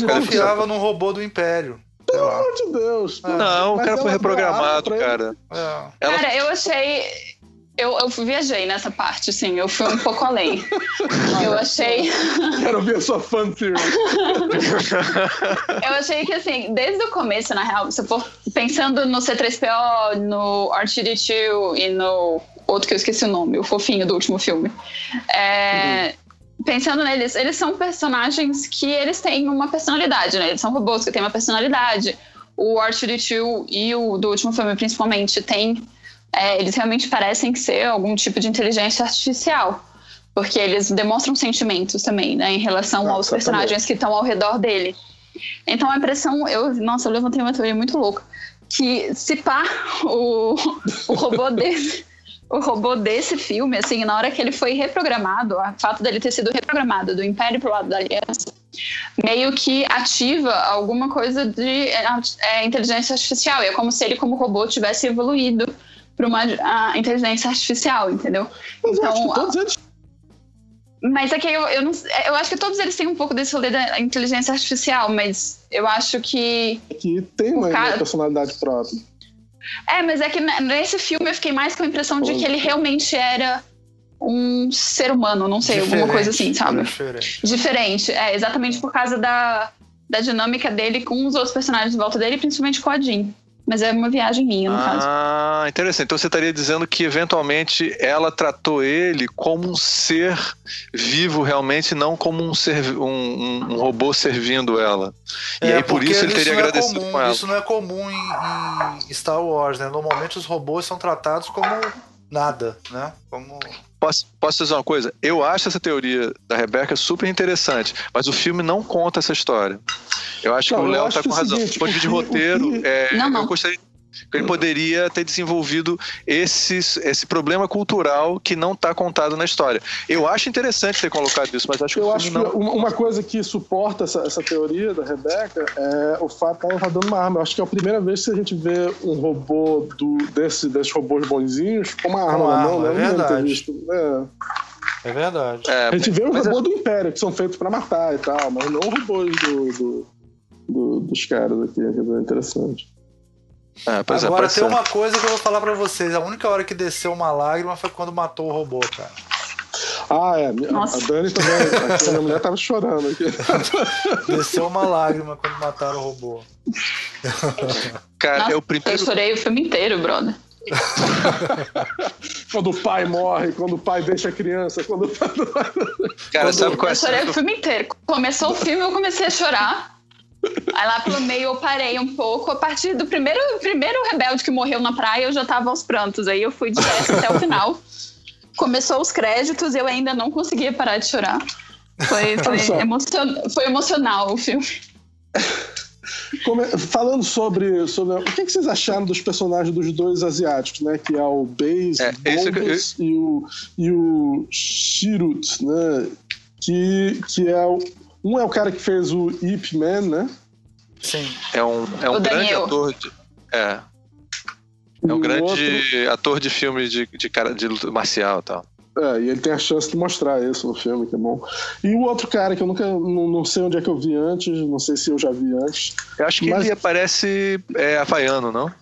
confiava num robô do Império. Pelo amor de Deus. Não, o cara foi reprogramado, cara. Ela... Cara, eu achei eu, eu viajei nessa parte, sim. Eu fui um pouco além. eu achei. Quero ver a sua fan theory. eu achei que, assim, desde o começo, na real, se eu for pensando no C3PO, no R2D2 e no outro que eu esqueci o nome, o fofinho do último filme. É, uhum. Pensando neles, eles são personagens que eles têm uma personalidade, né? Eles são robôs que têm uma personalidade. O R2D2 e o do último filme, principalmente, têm é, eles realmente parecem ser algum tipo de inteligência artificial. Porque eles demonstram sentimentos também, né, em relação aos personagens que estão ao redor dele. Então a impressão, eu, nossa, eu levantei uma teoria muito louca, que se pá, o, o robô desse, o robô desse filme, assim, na hora que ele foi reprogramado, o fato dele ter sido reprogramado do Império pro lado da Aliança, meio que ativa alguma coisa de é, é, inteligência artificial. É como se ele, como robô, tivesse evoluído para uma a inteligência artificial, entendeu? Mas então, todos eles mas é que eu, eu, não, eu acho que todos eles têm um pouco desse rolê da inteligência artificial, mas eu acho que. Que tem uma, cara... personalidade própria. É, mas é que nesse filme eu fiquei mais com a impressão de que ele realmente era um ser humano, não sei, alguma coisa assim, sabe? Diferente. Diferente, é, exatamente por causa da, da dinâmica dele com os outros personagens em volta dele, principalmente com a Jean. Mas é uma viagem minha, no ah, caso. Ah, interessante. Então você estaria dizendo que eventualmente ela tratou ele como um ser vivo realmente, não como um, ser, um, um, um robô servindo ela. E é, aí por isso ele teria é agradecido comum, com ela. Isso não é comum em, em, Star Wars, né? Normalmente os robôs são tratados como nada, né? Como Posso, posso dizer uma coisa? Eu acho essa teoria da Rebeca super interessante, mas o filme não conta essa história. Eu acho não, que o Léo tá com razão. Do ponto de roteiro, é, não, não. eu gostaria ele poderia ter desenvolvido esse, esse problema cultural que não está contado na história. Eu acho interessante ter colocado isso, mas acho que eu acho não... que uma coisa que suporta essa, essa teoria da Rebeca é o fato de ela estar tá dando uma arma. Eu acho que é a primeira vez que a gente vê um robô do, desse, desses robôs bonzinhos com uma arma na mão, né? É verdade. É. é verdade. É, a gente vê os robôs é... do Império, que são feitos para matar e tal, mas não robôs do, do do, dos caras aqui, que é interessante. É, pois é, Agora pode tem ser. uma coisa que eu vou falar pra vocês. A única hora que desceu uma lágrima foi quando matou o robô, cara. Ah, é. A Nossa. Dani também. A minha mulher tava chorando aqui. Desceu uma lágrima quando mataram o robô. Cara, Nossa, é o Eu primeiro. chorei o filme inteiro, brother. quando o pai morre, quando o pai deixa a criança, quando o pai. Cara, sabe qual é Eu a chorei o filme inteiro. Começou o filme, eu comecei a chorar. Aí lá pelo meio eu parei um pouco. A partir do primeiro, primeiro rebelde que morreu na praia, eu já tava aos prantos. Aí eu fui direto até o final. Começou os créditos, eu ainda não conseguia parar de chorar. Foi, foi, emocion... foi emocional o filme. Come- Falando sobre, sobre. O que, que vocês acharam dos personagens dos dois asiáticos, né? Que é o Base É, esse que eu- Bombas e o, e o Shirut, né? Que, que é o. Um é o cara que fez o Ip Man, né? Sim. É um, é um O grande Daniel. ator. De, é. É um o grande outro- ator de filme de, de, cara, de luta marcial e tal. É, e ele tem a chance de mostrar isso no filme, que é bom. E o outro cara que eu nunca. Não, não sei onde é que eu vi antes, não sei se eu já vi antes. Eu acho que Mas- ele aparece é, havaiano, não?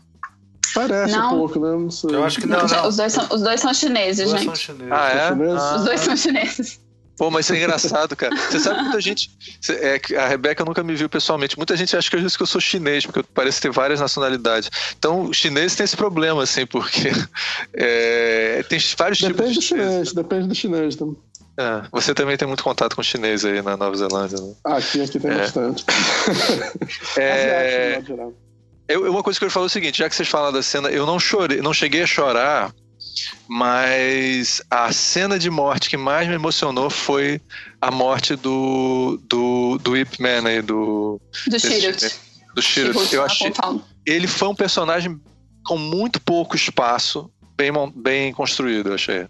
Parece Não. um pouco, né? Não sei. Eu acho que não, não. Os, dois são, os dois são chineses, Os dois gente. são chineses. Ah, é? Ah. Os dois são chineses. Pô, mas isso é engraçado, cara. Você sabe que muita gente. é, a Rebeca nunca me viu pessoalmente. Muita gente acha que eu, que eu sou chinês, porque eu pareço ter várias nacionalidades. Então, o chinês tem esse problema, assim, porque é, tem vários Depende do tipos de chinês, depende do chinês também. É, você também tem muito contato com chinês aí na Nova Zelândia, né? Aqui, aqui tem É. bastante. É, Asiático, eu, uma coisa que eu ia falar é o seguinte, já que vocês falaram da cena, eu não chorei, não cheguei a chorar, mas a cena de morte que mais me emocionou foi a morte do do, do Ip Man aí, do, Do Shirut. do Eu lá achei, ele foi um personagem com muito pouco espaço, bem, bem construído, eu achei.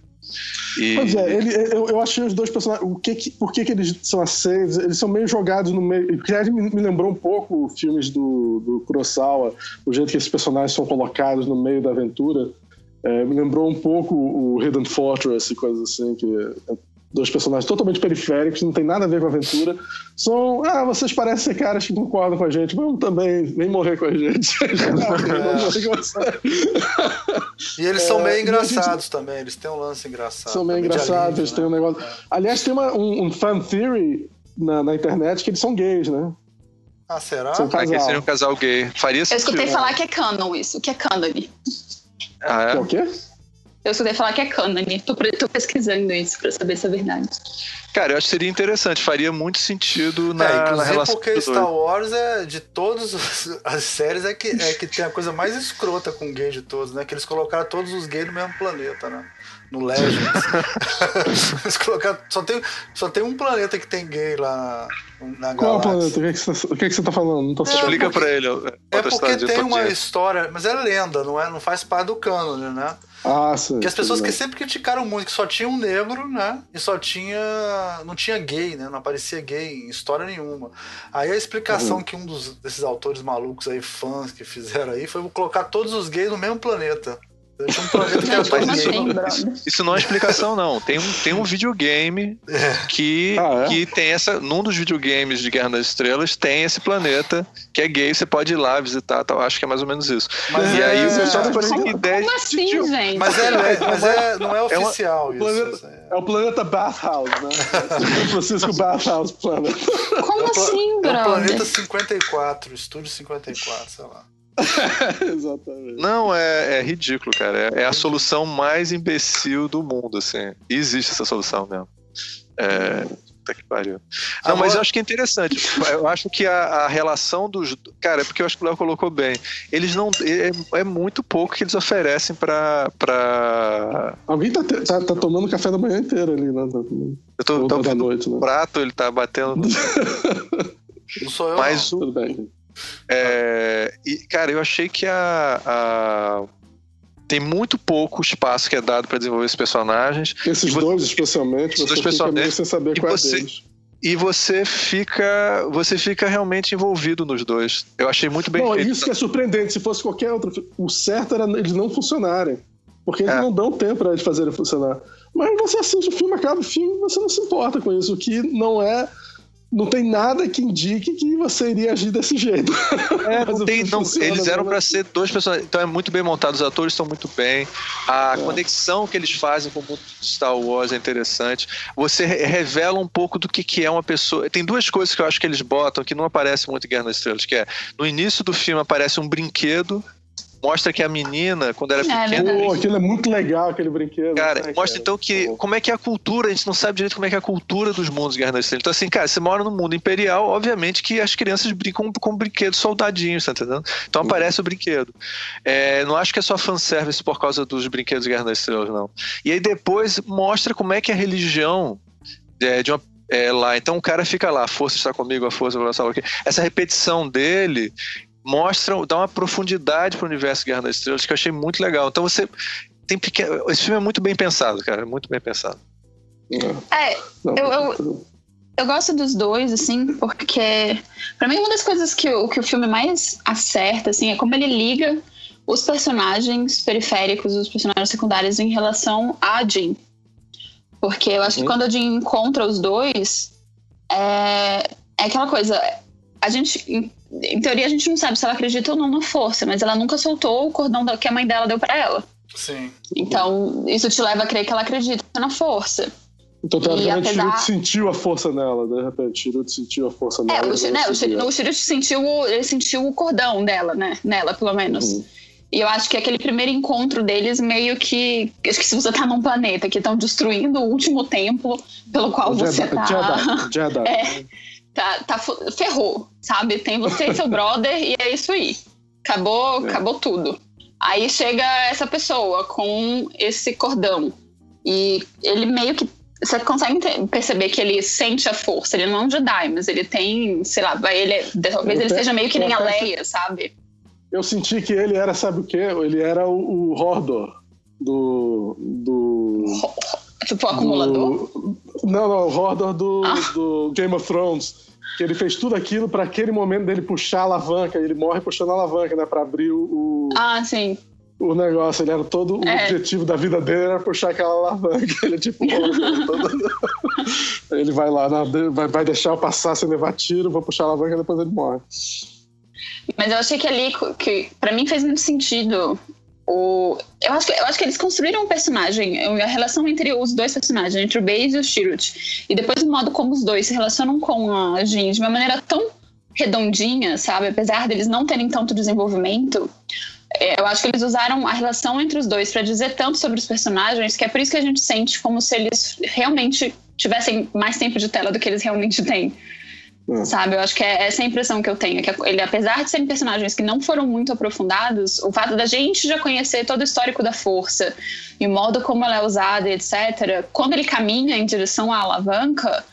E, Pois é, ele, eu, eu achei os dois personagens. O que que- por que, que eles são aceitos? Eles são meio jogados no meio. Ele me, me lembrou um pouco filmes do, do Kurosawa, o jeito que esses personagens são colocados no meio da aventura. É, me lembrou um pouco o Hidden Fortress e coisas assim, que é dois personagens totalmente periféricos, não tem nada a ver com a aventura. São, ah, vocês parecem ser caras que concordam com a gente, vamos também, vem morrer com a gente. Você. E eles são É, meio e a engraçados também, eles têm um lance engraçado. São meio engraçados, eles têm um né? negócio. Aliás, tem uma- um, um fan theory na, na internet que eles são gays, né? Ah, será? São ah, que eles casal. seriam um casal gay. Faria Eu escutei falar que é canon isso, que é cânone. Ah, Que é é? o quê? Eu escutei falar que é cânone. Tô, tô pesquisando isso pra saber se é verdade. Cara, eu acho que seria interessante, faria muito sentido na, é, na inclusive relação porque dos Star dois. Wars é de todas as séries é que, é que tem a coisa mais escrota com gay de todos, né? Que eles colocaram todos os gays no mesmo planeta, né? No Legends. eles colocaram. Só tem, só tem um planeta que tem gay lá na Qual é o galáxia. planeta? O que, é que, você, o que, é que você tá falando? Não tô sabendo. Explica porque- pra ele. É porque tem uma Tolkien. história, mas é lenda, não, é, não faz parte do cânone, né? Ah, sim. Que as pessoas que bem. sempre criticaram muito, que só tinha um negro, né? E só tinha. Não tinha gay, né? Não aparecia gay em história nenhuma. Aí a explicação Uhum. que um dos, desses autores malucos aí, fãs que fizeram aí, foi colocar todos os gays no mesmo planeta. Planeta Mas isso, não, brother? isso, isso não é explicação, não. Tem um, tem um videogame que, Ah, é? que tem essa. Num dos videogames de Guerra das Estrelas tem esse planeta que é gay, você pode ir lá visitar tal. Acho que é mais ou menos isso. Mas e é- aí o pessoal assim, Como, que ideia como assim, de- gente? Mas, é, é- mas é- não é uma- oficial isso. planeta- isso é- É o planeta Bathhouse, né? Francisco Bathhouse Planet. Como é assim, é o planeta 54, estúdio 54, sei lá. Exatamente. Não, é, é ridículo, cara. É, é a solução mais imbecil do mundo, assim. E existe essa solução mesmo. É. Puta que pariu. Não, mas eu acho que é interessante. Eu acho que a, a relação dos. Cara, é porque eu acho que o Léo colocou bem. Eles não. É, é muito pouco que eles oferecem pra. pra... Alguém tá, te- tá, tá tomando café da manhã inteiro ali, né? Tá- Eu tô, tô da noite, né? o prato, ele tá batendo. no- Não sou eu. Mas não. o, Tudo bem. É, e, cara, eu achei que a, a- tem muito pouco espaço que é dado para desenvolver esses personagens Esses E você- dois, especialmente, Esses você dois fica especialmente. meio sem saber E qual você- é deles. e você fica você fica realmente envolvido nos dois. Eu achei muito bem Não, feito. isso que é surpreendente. Se fosse qualquer outro o certo era eles não funcionarem. Porque eles É. não dão tempo para eles fazerem funcionar. Mas você assiste o filme, acaba o filme, você não se importa com isso, o que não é não tem nada que indique que você iria agir desse jeito. É, não tem, não, eles eram para ser dois personagens. Então é muito bem montado, os atores estão muito bem. A é. conexão que eles fazem com o mundo de Star Wars é interessante. Você revela um pouco do que, que é uma pessoa. Tem duas coisas que eu acho que eles botam que não aparece muito em Guerra nas Estrelas, que é no início do filme aparece um brinquedo mostra que a menina, quando era é, pequena. Pô, aquilo é muito legal, aquele brinquedo. Cara, né, mostra cara? então que. Como é que é a cultura, a gente não sabe direito como é que é a cultura dos mundos Guerra das Estrelas. Então, assim, cara, você mora no mundo imperial, obviamente que as crianças brincam com brinquedos soldadinhos, tá entendendo? Então aparece o brinquedo. É, não acho que é só fanservice por causa dos brinquedos Guerra das Estrelas, não. E aí depois mostra como é que a religião é, de uma é, lá. Então o cara fica lá, a força está comigo, a força, sabe o quê. Essa repetição dele mostram, dá uma profundidade para o universo Guerra das Estrelas que eu achei muito legal. Então você tem pequeno, esse filme é muito bem pensado, cara, muito bem pensado. É, eu, eu, eu gosto dos dois, assim, porque para mim uma das coisas que o, que o filme mais acerta, assim, é como ele liga os personagens periféricos, os personagens secundários em relação a Jean. Porque eu acho uhum. que quando a Jean encontra os dois, é, é aquela coisa, a gente em teoria a gente não sabe se ela acredita ou não na força, mas ela nunca soltou o cordão que a mãe dela deu para ela. Sim. Então, isso te leva a crer que ela acredita na força. Então, teoricamente, apesar... Shirut sentiu a força nela, de repente. Shirut sentiu a força nela. É, o, né, o, Shirut, o Shirut sentiu, ele sentiu o cordão dela, né? Nela, pelo menos. Uhum. E eu acho que aquele primeiro encontro deles meio que. Acho que se você tá num planeta que estão destruindo o último templo pelo qual Jedi, você tá. Jedi, Jedi. É, tá, tá ferrou, sabe? Tem você e seu brother e é isso aí. Acabou, é. acabou tudo. Aí chega essa pessoa com esse cordão e ele meio que você consegue perceber que ele sente a força. Ele não é um Jedi, mas ele tem, sei lá, ele talvez ele seja meio que nem a Leia, sabe? Eu senti que ele era, sabe o quê? Ele era o, o Hordor do do Tipo, o acumulador? Do... Não, não, o Hordor do, ah. do Game of Thrones. Que ele fez tudo aquilo para aquele momento dele puxar a alavanca. Ele morre puxando a alavanca, né? Pra abrir o. Ah, sim. O negócio, ele era todo. É. O objetivo da vida dele era puxar aquela alavanca. Ele é tipo. todo... ele vai lá, vai, vai deixar eu passar sem levar tiro, vou puxar a alavanca e depois ele morre. Mas eu achei que ali, que para mim fez muito sentido o, eu, acho que, eu acho que eles construíram um personagem, a relação entre os dois personagens, entre o Base e o Shirut, e depois o modo como os dois se relacionam com a Jean de uma maneira tão redondinha, sabe? Apesar deles não terem tanto desenvolvimento, é, eu acho que eles usaram a relação entre os dois para dizer tanto sobre os personagens que é por isso que a gente sente como se eles realmente tivessem mais tempo de tela do que eles realmente têm. Hum. Sabe? Eu acho que é essa a impressão que eu tenho. Que ele, apesar de serem personagens que não foram muito aprofundados, o fato da gente já conhecer todo o histórico da força e o modo como ela é usada, etc., quando ele caminha em direção à alavanca,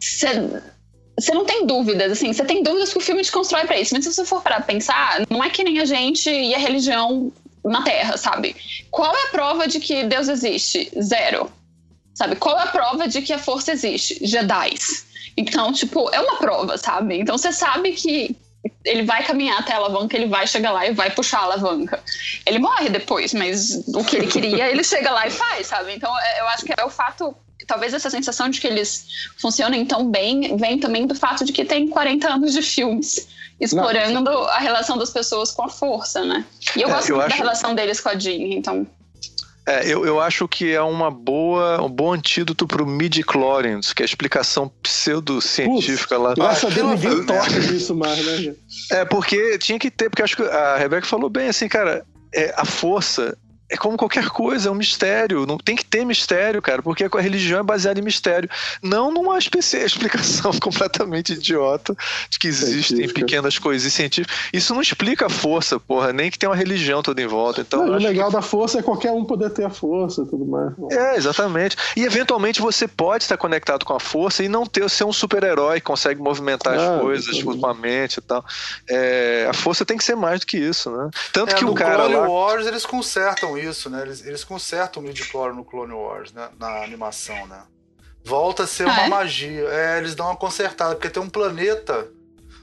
você não tem dúvidas, assim, você tem dúvidas que o filme te constrói para isso. Mas se você for para pensar, não é que nem a gente e a religião na Terra, sabe? Qual é a prova de que Deus existe? Zero. Sabe? Qual é a prova de que a força existe? Jedis. Então, tipo, é uma prova, sabe? Então você sabe que ele vai caminhar até a alavanca, ele vai chegar lá e vai puxar a alavanca. Ele morre depois, mas o que ele queria, ele chega lá e faz, sabe? Então é, eu acho que é o fato. Talvez essa sensação de que eles funcionem tão bem vem também do fato de que tem 40 anos de filmes explorando Não. a relação das pessoas com a força, né? E eu é, gosto eu muito acho... da relação deles com a Jean, então. É, eu, eu acho que é uma boa, um bom antídoto pro midi-chlorians, que é a explicação pseudocientífica lá. Graças a Deus ninguém toca nisso mais, né, gente? É, porque tinha que ter, porque acho que a Rebeca falou bem assim, cara, é, a força é como qualquer coisa, é um mistério. Não tem que ter mistério, cara, porque a religião é baseada em mistério. Não numa explicação completamente idiota de que existem Científica. pequenas coisas científicas. Isso não explica a força, porra, nem que tem uma religião toda em volta. Então, não, o legal que... da força é qualquer um poder ter a força tudo mais. É, exatamente. E eventualmente você pode estar conectado com a força e não ter ser um super-herói que consegue movimentar ah, as coisas com a mente e tal. É, a força tem que ser mais do que isso, né? Tanto é, que o cara. No lá... Wars eles consertam isso, né? Eles, eles consertam o midichlorian no Clone Wars, né? Na animação, né? Volta a ser ah, uma é? magia. É, eles dão uma consertada, porque tem um planeta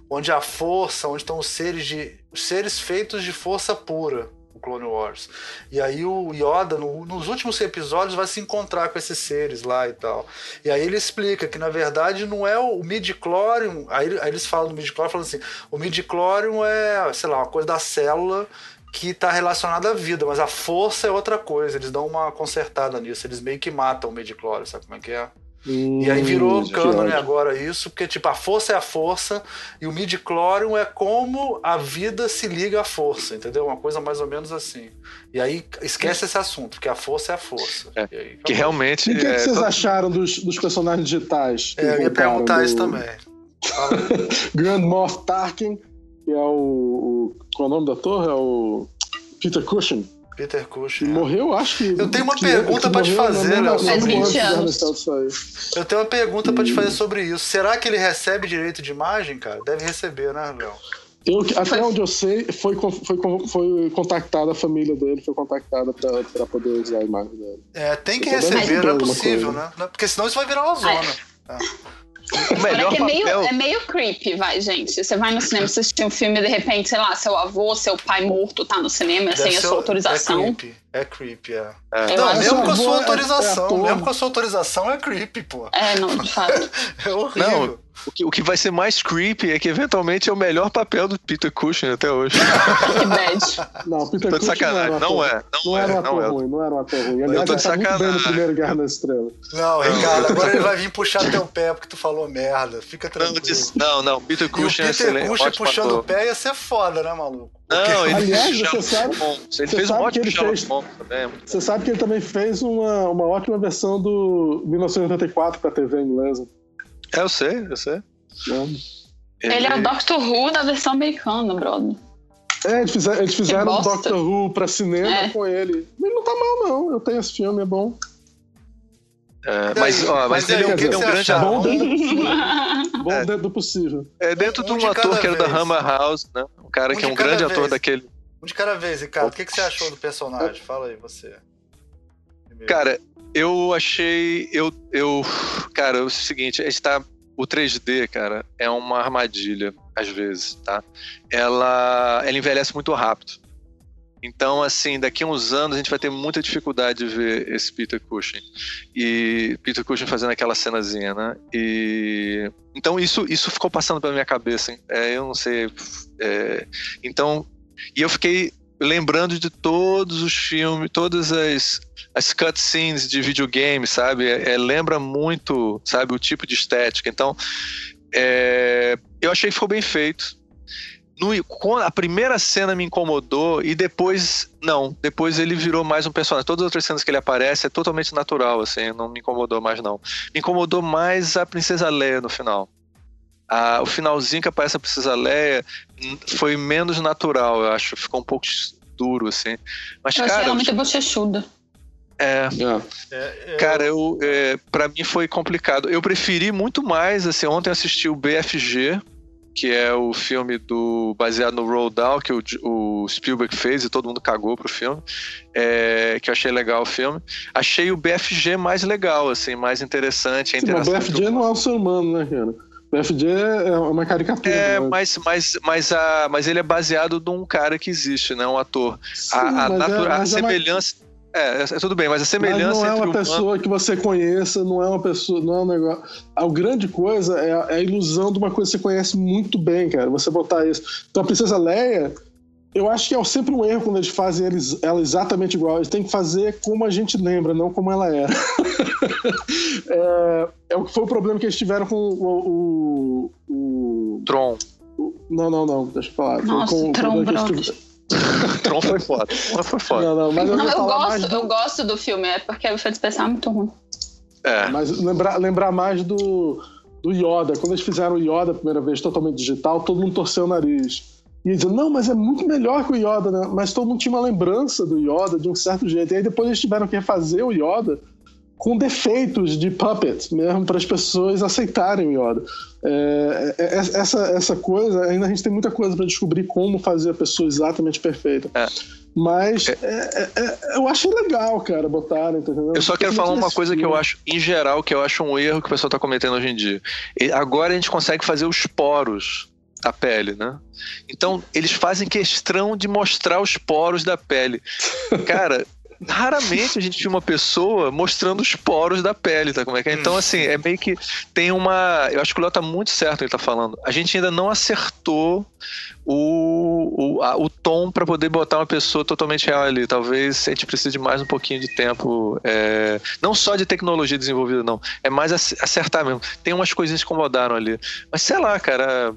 onde a força, onde estão os seres de. os seres feitos de força pura. o Clone Wars. E aí o Yoda, no, nos últimos episódios, vai se encontrar com esses seres lá e tal. E aí ele explica que, na verdade, não é o midi-chlorium. Aí, aí, eles falam do midi-chlorium, falando assim, o midi-chlorium é, sei lá, uma coisa da célula que está relacionada à vida, mas a força é outra coisa. Eles dão uma consertada nisso. Eles meio que matam o midi-chlorium, sabe como é que é? Hum, e aí virou cânone agora isso, porque tipo, a força é a força e o midi-chlorium é como a vida se liga à força, entendeu? Uma coisa mais ou menos assim. E aí esquece esse assunto, porque a força é a força. É, aí, que realmente. E o que, é, que vocês todo... acharam dos, dos personagens digitais? É, eu ia perguntar do... isso também. Grand Moff Tarkin, que é o, o. Qual é o nome do ator? É o Peter Cushing. Peter Cushing. É. Morreu, acho que. Eu tenho uma pergunta para te fazer, Léo. 20 anos. Eu tenho uma pergunta para te fazer sobre isso. Será que ele recebe direito de imagem, cara? Deve receber, né, Léo? Eu, até onde eu sei, foi, foi, foi contactada a família dele, foi contactada para poder usar a imagem dele. É, tem que receber, não é possível, né? Porque senão isso vai virar uma zona. É. O melhor é, é, meio, é meio creepy, vai, gente. Você vai no cinema assistir um filme e de repente, sei lá, seu avô, seu pai morto tá no cinema Deve sem a sua autorização. É creepy, é creepy, é. é. Não, mesmo com a sua autorização, é, mesmo com a sua autorização é creepy, pô. É, não, de fato. é horrível. Não, o que, o que vai ser mais creepy é que eventualmente é o melhor papel do Peter Cushing até hoje. que bad. Não, Peter Tô de sacanagem. Não, é. Não, não é. Era um ator não ruim, não era um ator ruim. Aliás, eu tô de tá sacanagem. Muito bem no primeiro Guerra. Não, Ricardo, agora ele vai vir puxar teu pé porque tu falou merda. Fica tranquilo. Não, não, Peter Cushing e o é Peter excelente. Cushing puxando o pé ia ser foda, né, maluco? Não, ele Aliás, fez você sabe, Ele fez um ótimo Sherlock Holmes também. Você sabe que ele também fez uma, uma ótima versão do 1984 pra TV inglesa. É, eu sei, eu sei. É. Ele é o Doctor Who da versão americana, brother. É, eles fizeram, eles fizeram. Doctor Who pra cinema É. com ele. Ele não tá mal, não. Eu tenho esse filme, é bom. É, mas, ó, mas, Mas ele, é um- ele é um grande ator. Bom dentro do possível. Bom É. dentro do possível. É dentro de Um um de ator cada que era da. Hammer House, né? Um cara Um que é um grande vez. ator daquele. Um de cada vez, Ricardo. O que, que você achou do personagem? Fala aí, você. Primeiro. Cara, eu achei. Eu. eu cara, é o seguinte, a gente tá. O 3D, cara, é uma armadilha, às vezes, tá? Ela, ela envelhece muito rápido. Então, assim, daqui a uns anos a gente vai ter muita dificuldade de ver esse Peter Cushing. E Peter Cushing fazendo aquela cenazinha, né? E. Então, isso, isso ficou passando pela minha cabeça, hein? É, eu não sei. é, Então. E eu fiquei lembrando de todos os filmes, todas as, as cutscenes de videogame, sabe? É, é, lembra muito, sabe, o tipo de estética. Então, é, eu achei que ficou bem feito. No, a primeira cena me incomodou e depois, não. Depois ele virou mais um personagem. Todas as outras cenas que ele aparece é totalmente natural, assim, não me incomodou mais, não. Me incomodou mais a Princesa Leia no final. A- o finalzinho que aparece a Princesa Leia foi menos natural, eu acho. Ficou um pouco duro, assim. Mas, Eu achei cara, ela muito bochechuda. é, É, é, Cara, eu, é, para mim foi complicado. Eu preferi muito mais, assim, ontem eu assisti o BFG, que é o filme do baseado no Roald Dahl que o, o Spielberg fez e todo mundo cagou pro filme, é, que eu achei legal o filme. Achei o BFG mais legal, assim, mais interessante. A Sim, mas o BFG do- não é um ser humano, né, cara? O BFG é uma caricatura. É, né? mas, mas, mas, a, mas ele é baseado num cara que existe, né? Um ator. Sim, A, a, mas natu- é- a mas é uma- semelhança. É, é, tudo bem, mas a Mas semelhança não é uma humano- pessoa que você conheça, não é uma pessoa, não é um negócio. A grande coisa é a, é a ilusão de uma coisa que você conhece muito bem, cara. Você botar isso. Então a Princesa Leia, eu acho que é sempre um erro quando eles fazem eles, ela exatamente igual. Eles têm que fazer como a gente lembra, não como ela era. é, é o que foi o problema que eles tiveram com o. o, o- Tron. não, não, não, deixa eu falar. Foi Nossa, com, o Tron Tron foi foda. Tron foi foda. Não, não, mas eu Não, eu gosto, do- eu gosto do filme, é porque o efeito especial é muito ruim. É. Mas lembrar, lembrar mais do, do Yoda. Quando eles fizeram o Yoda a primeira vez totalmente digital, todo mundo torceu o nariz. E eles diziam, não, mas é muito melhor que o Yoda, né? Mas todo mundo tinha uma lembrança do Yoda de um certo jeito. E aí depois eles tiveram que refazer o Yoda com defeitos de puppet mesmo para as pessoas aceitarem o Yoda. É, é, é, essa, essa coisa, ainda a gente tem muita coisa para descobrir como fazer a pessoa exatamente perfeita. É. Mas é, é, eu achei legal, cara, botarem, tá entendendo? Eu só quero falar uma coisa que eu acho, em geral, que eu acho um erro que o pessoal tá cometendo hoje em dia. E agora a gente consegue fazer os poros, a pele, né? Então, eles fazem questão de mostrar os poros da pele. Cara, raramente a gente viu uma pessoa mostrando os poros da pele, tá? Como é que é? Então, assim, é meio que tem uma. Eu acho que o Léo tá muito certo ele tá falando. A gente ainda não acertou o, o, a, o tom para poder botar uma pessoa totalmente real ali. Talvez a gente precise de mais um pouquinho de tempo. É, não só de tecnologia desenvolvida, não. É mais acertar mesmo. Tem umas coisinhas que incomodaram ali. Mas sei lá, cara.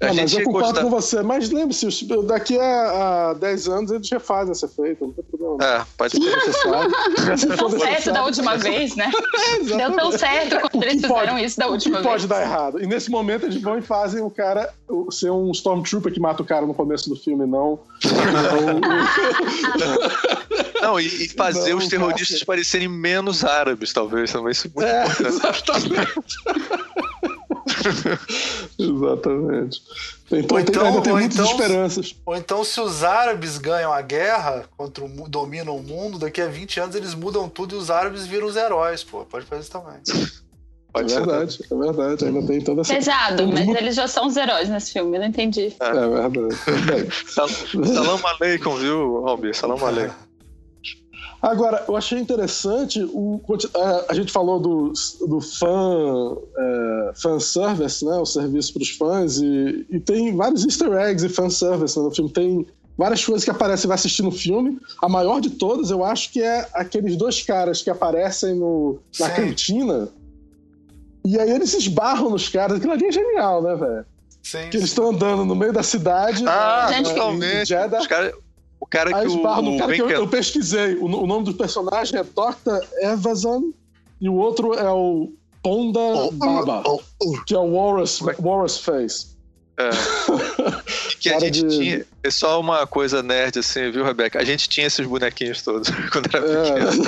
Não, mas eu concordo gostar... com você. Mas lembre-se, daqui a, a 10 anos eles refazem essa feita, não tem problema. É, pode ser. Deu tão certo da última vez, né? É, Deu tão certo quando eles fizeram pode, isso da última vez. pode dar errado. E nesse momento eles vão e fazem o cara ser um Stormtrooper que mata o cara no começo do filme, não. não, e, e fazer não, os terroristas cara. parecerem menos árabes, talvez, também. Isso é muito é, importante. Exatamente. Exatamente. Então, então, tem, ainda tem muitas então, esperanças. Ou então, se os árabes ganham a guerra, contra o, dominam o mundo, daqui a 20 anos eles mudam tudo e os árabes viram os heróis, pô. Pode fazer isso também. Pode é verdade, é verdade. Ainda tem toda essa. Pesado, mas eles já são os heróis nesse filme, eu não entendi. É, é verdade. Salam aleikum, viu, Robbie? Salam aleikum. Agora, eu achei interessante, o, a, gente falou do, do fã, é, fan service, né, o serviço para os fãs, e, e, tem vários easter eggs e fan service né, no filme. Tem várias coisas que aparecem, vai assistir no filme. A maior de todas, eu acho que é aqueles dois caras que aparecem no, na Sim. cantina, e aí eles esbarram nos caras. Aquilo ali é genial, né, velho? Sim. Que eles estão andando no meio da cidade. Ah, né, totalmente. Os caras cara que o, no cara que eu, eu, pesquisei. O, o, nome do personagem é Dr. Evazan e o outro é o Ponda oh, Baba, oh, oh, que é o Walrus, Walrus Face. É. que a gente de... tinha. É só uma coisa nerd, assim, viu, Rebeca? A gente tinha esses bonequinhos todos quando era é. pequeno.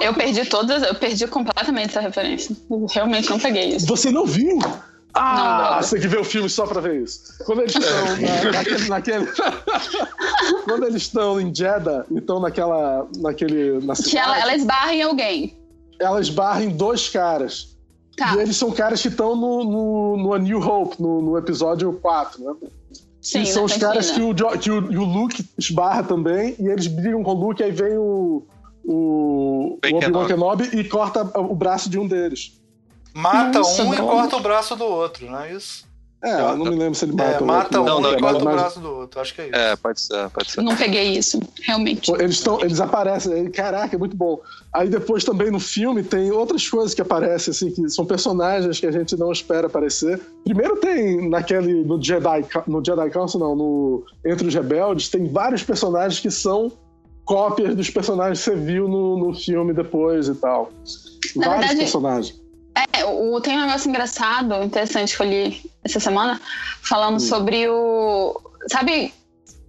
Eu perdi todas, eu perdi completamente essa referência. Eu realmente não peguei isso. Você não viu? Ah, não, você tem que ver o filme só pra ver isso. Quando eles estão na, naquele. naquele... quando eles estão em Jeddah, então naquela. naquele. Na que ela, ela esbarra em alguém. Ela esbarra em dois caras. Tá. E eles são caras que estão no, no, no A New Hope, no, no episódio 4, né? Sim, e são os caras que o, que o, o Luke esbarra também, e eles brigam com o Luke, aí vem o, o, o Obi-Wan Kenobi e corta o braço de um deles. Mata Nossa, um não. e corta o braço do outro, não é isso? É, eu não me lembro se ele mata é, o mata outro. um não, e corta mas... o braço do outro, acho que é isso. É, pode ser, pode ser. Não peguei isso, realmente. Eles, tão, eles aparecem, caraca, é muito bom. Aí depois também no filme tem outras coisas que aparecem, assim, que são personagens que a gente não espera aparecer. Primeiro tem naquele, no Jedi, no Jedi Council, não, no Entre os Rebeldes, tem vários personagens que são cópias dos personagens que você viu no, no filme depois e tal. Na vários verdade, personagens é, o, tem um negócio engraçado, interessante que eu li essa semana, falando hum. sobre o. Sabe,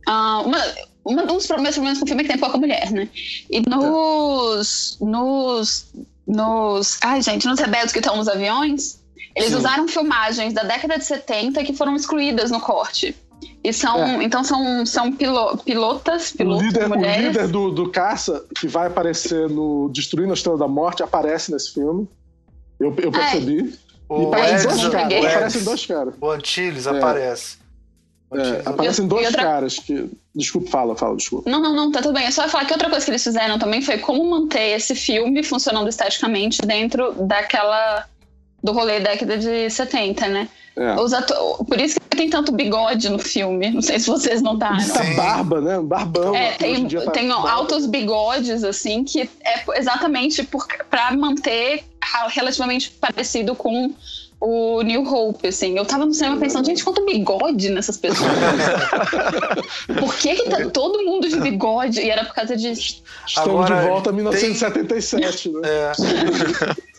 uh, uma, uma, um dos meus problemas com o filme é que tem pouca mulher, né? E nos. É. Nos. Nos. Ai, gente, nos rebeldes que estão nos aviões, eles Sim. usaram filmagens da década de 70 que foram excluídas no corte. E são, é. então são, são pilo, pilotas, pilotos, o líder, mulheres. O líder do, do caça, que vai aparecer no Destruindo a Estrela da Morte, aparece nesse filme. Eu, eu percebi. O e parecem dois caras. Aparecem dois caras. O Antilles é. aparece. É, aparecem dois outra... caras que. Desculpa, fala, fala, desculpa. Não, não, não, tá tudo bem. É só falar que outra coisa que eles fizeram também foi como manter esse filme funcionando esteticamente dentro daquela. do rolê da década de 70, né? É. Os ato... Por isso que tem tanto bigode no filme. Não sei se vocês notaram. Muita barba, né? Um barbão. É, tem, tá tem altos bigodes, assim, que é exatamente por, pra manter relativamente parecido com o New Hope, assim. Eu tava no cinema pensando, gente, quanto bigode nessas pessoas. por que que tá todo mundo de bigode? E era por causa de... Estamos Agora, de volta a 1977, tem... né?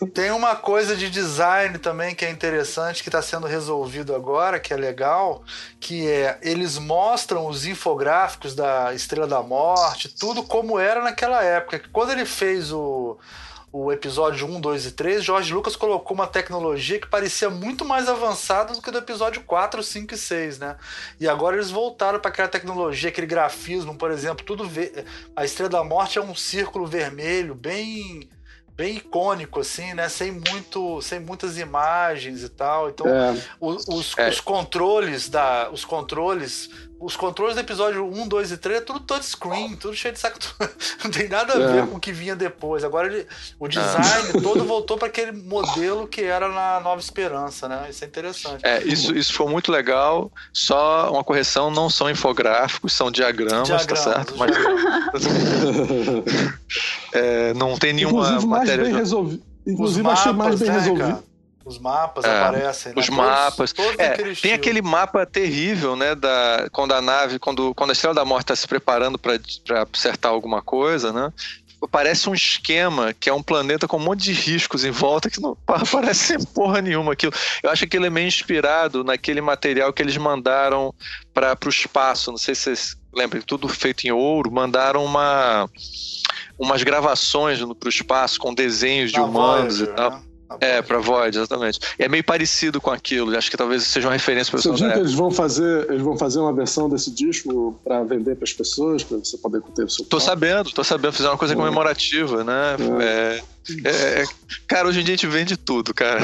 É. tem uma coisa de design também que é interessante, que está sendo resolvido agora, que é legal, que é, eles mostram os infográficos da Estrela da Morte, tudo como era naquela época. Quando ele fez o o episódio 1, 2 e 3, George Lucas colocou uma tecnologia que parecia muito mais avançada do que do episódio 4, 5 e 6, né? E agora eles voltaram para aquela tecnologia, aquele grafismo, por exemplo, tudo ve... a Estrela da Morte é um círculo vermelho bem bem icônico, assim, né? Sem, muito, sem muitas imagens e tal. Então, é. os, os, é. os, controles da. Os controles. Os controles do episódio 1, 2 e 3 é tudo touchscreen, tudo cheio de saco. Não tem nada a é. ver com o que vinha depois. Agora ele, o é. design todo voltou para aquele modelo que era na Nova Esperança, né? Isso é interessante. É, isso, isso foi muito legal. Só uma correção, não são infográficos, são diagramas, tá diagramas tá certo? Mas... é, não tem nenhuma Inclusive, mais bem resolvido. Inclusive, mapas, achei mais bem né, resolvido. Os mapas é, aparecem, né? Os mapas. Todos, todos é, tem aquele mapa terrível, né? Da, quando a nave, quando, quando a Estrela da Morte está se preparando para acertar alguma coisa, né? Parece um esquema que é um planeta com um monte de riscos em volta que não parece porra nenhuma aquilo. Eu acho que ele é meio inspirado naquele material que eles mandaram para o espaço. Não sei se vocês lembram, tudo feito em ouro. Mandaram uma umas gravações para o espaço com desenhos de humanos Voyager, e tal. Né? É, pra Void, exatamente. É meio parecido com aquilo. Acho que talvez seja uma referência para Você viu que eles vão fazer, eles vão fazer uma versão desse disco para vender para as pessoas, para você poder ter o seu. Tô sabendo, tô sabendo. Fizeram uma coisa comemorativa, né? É. É, é, cara, hoje em dia a gente vende tudo, cara.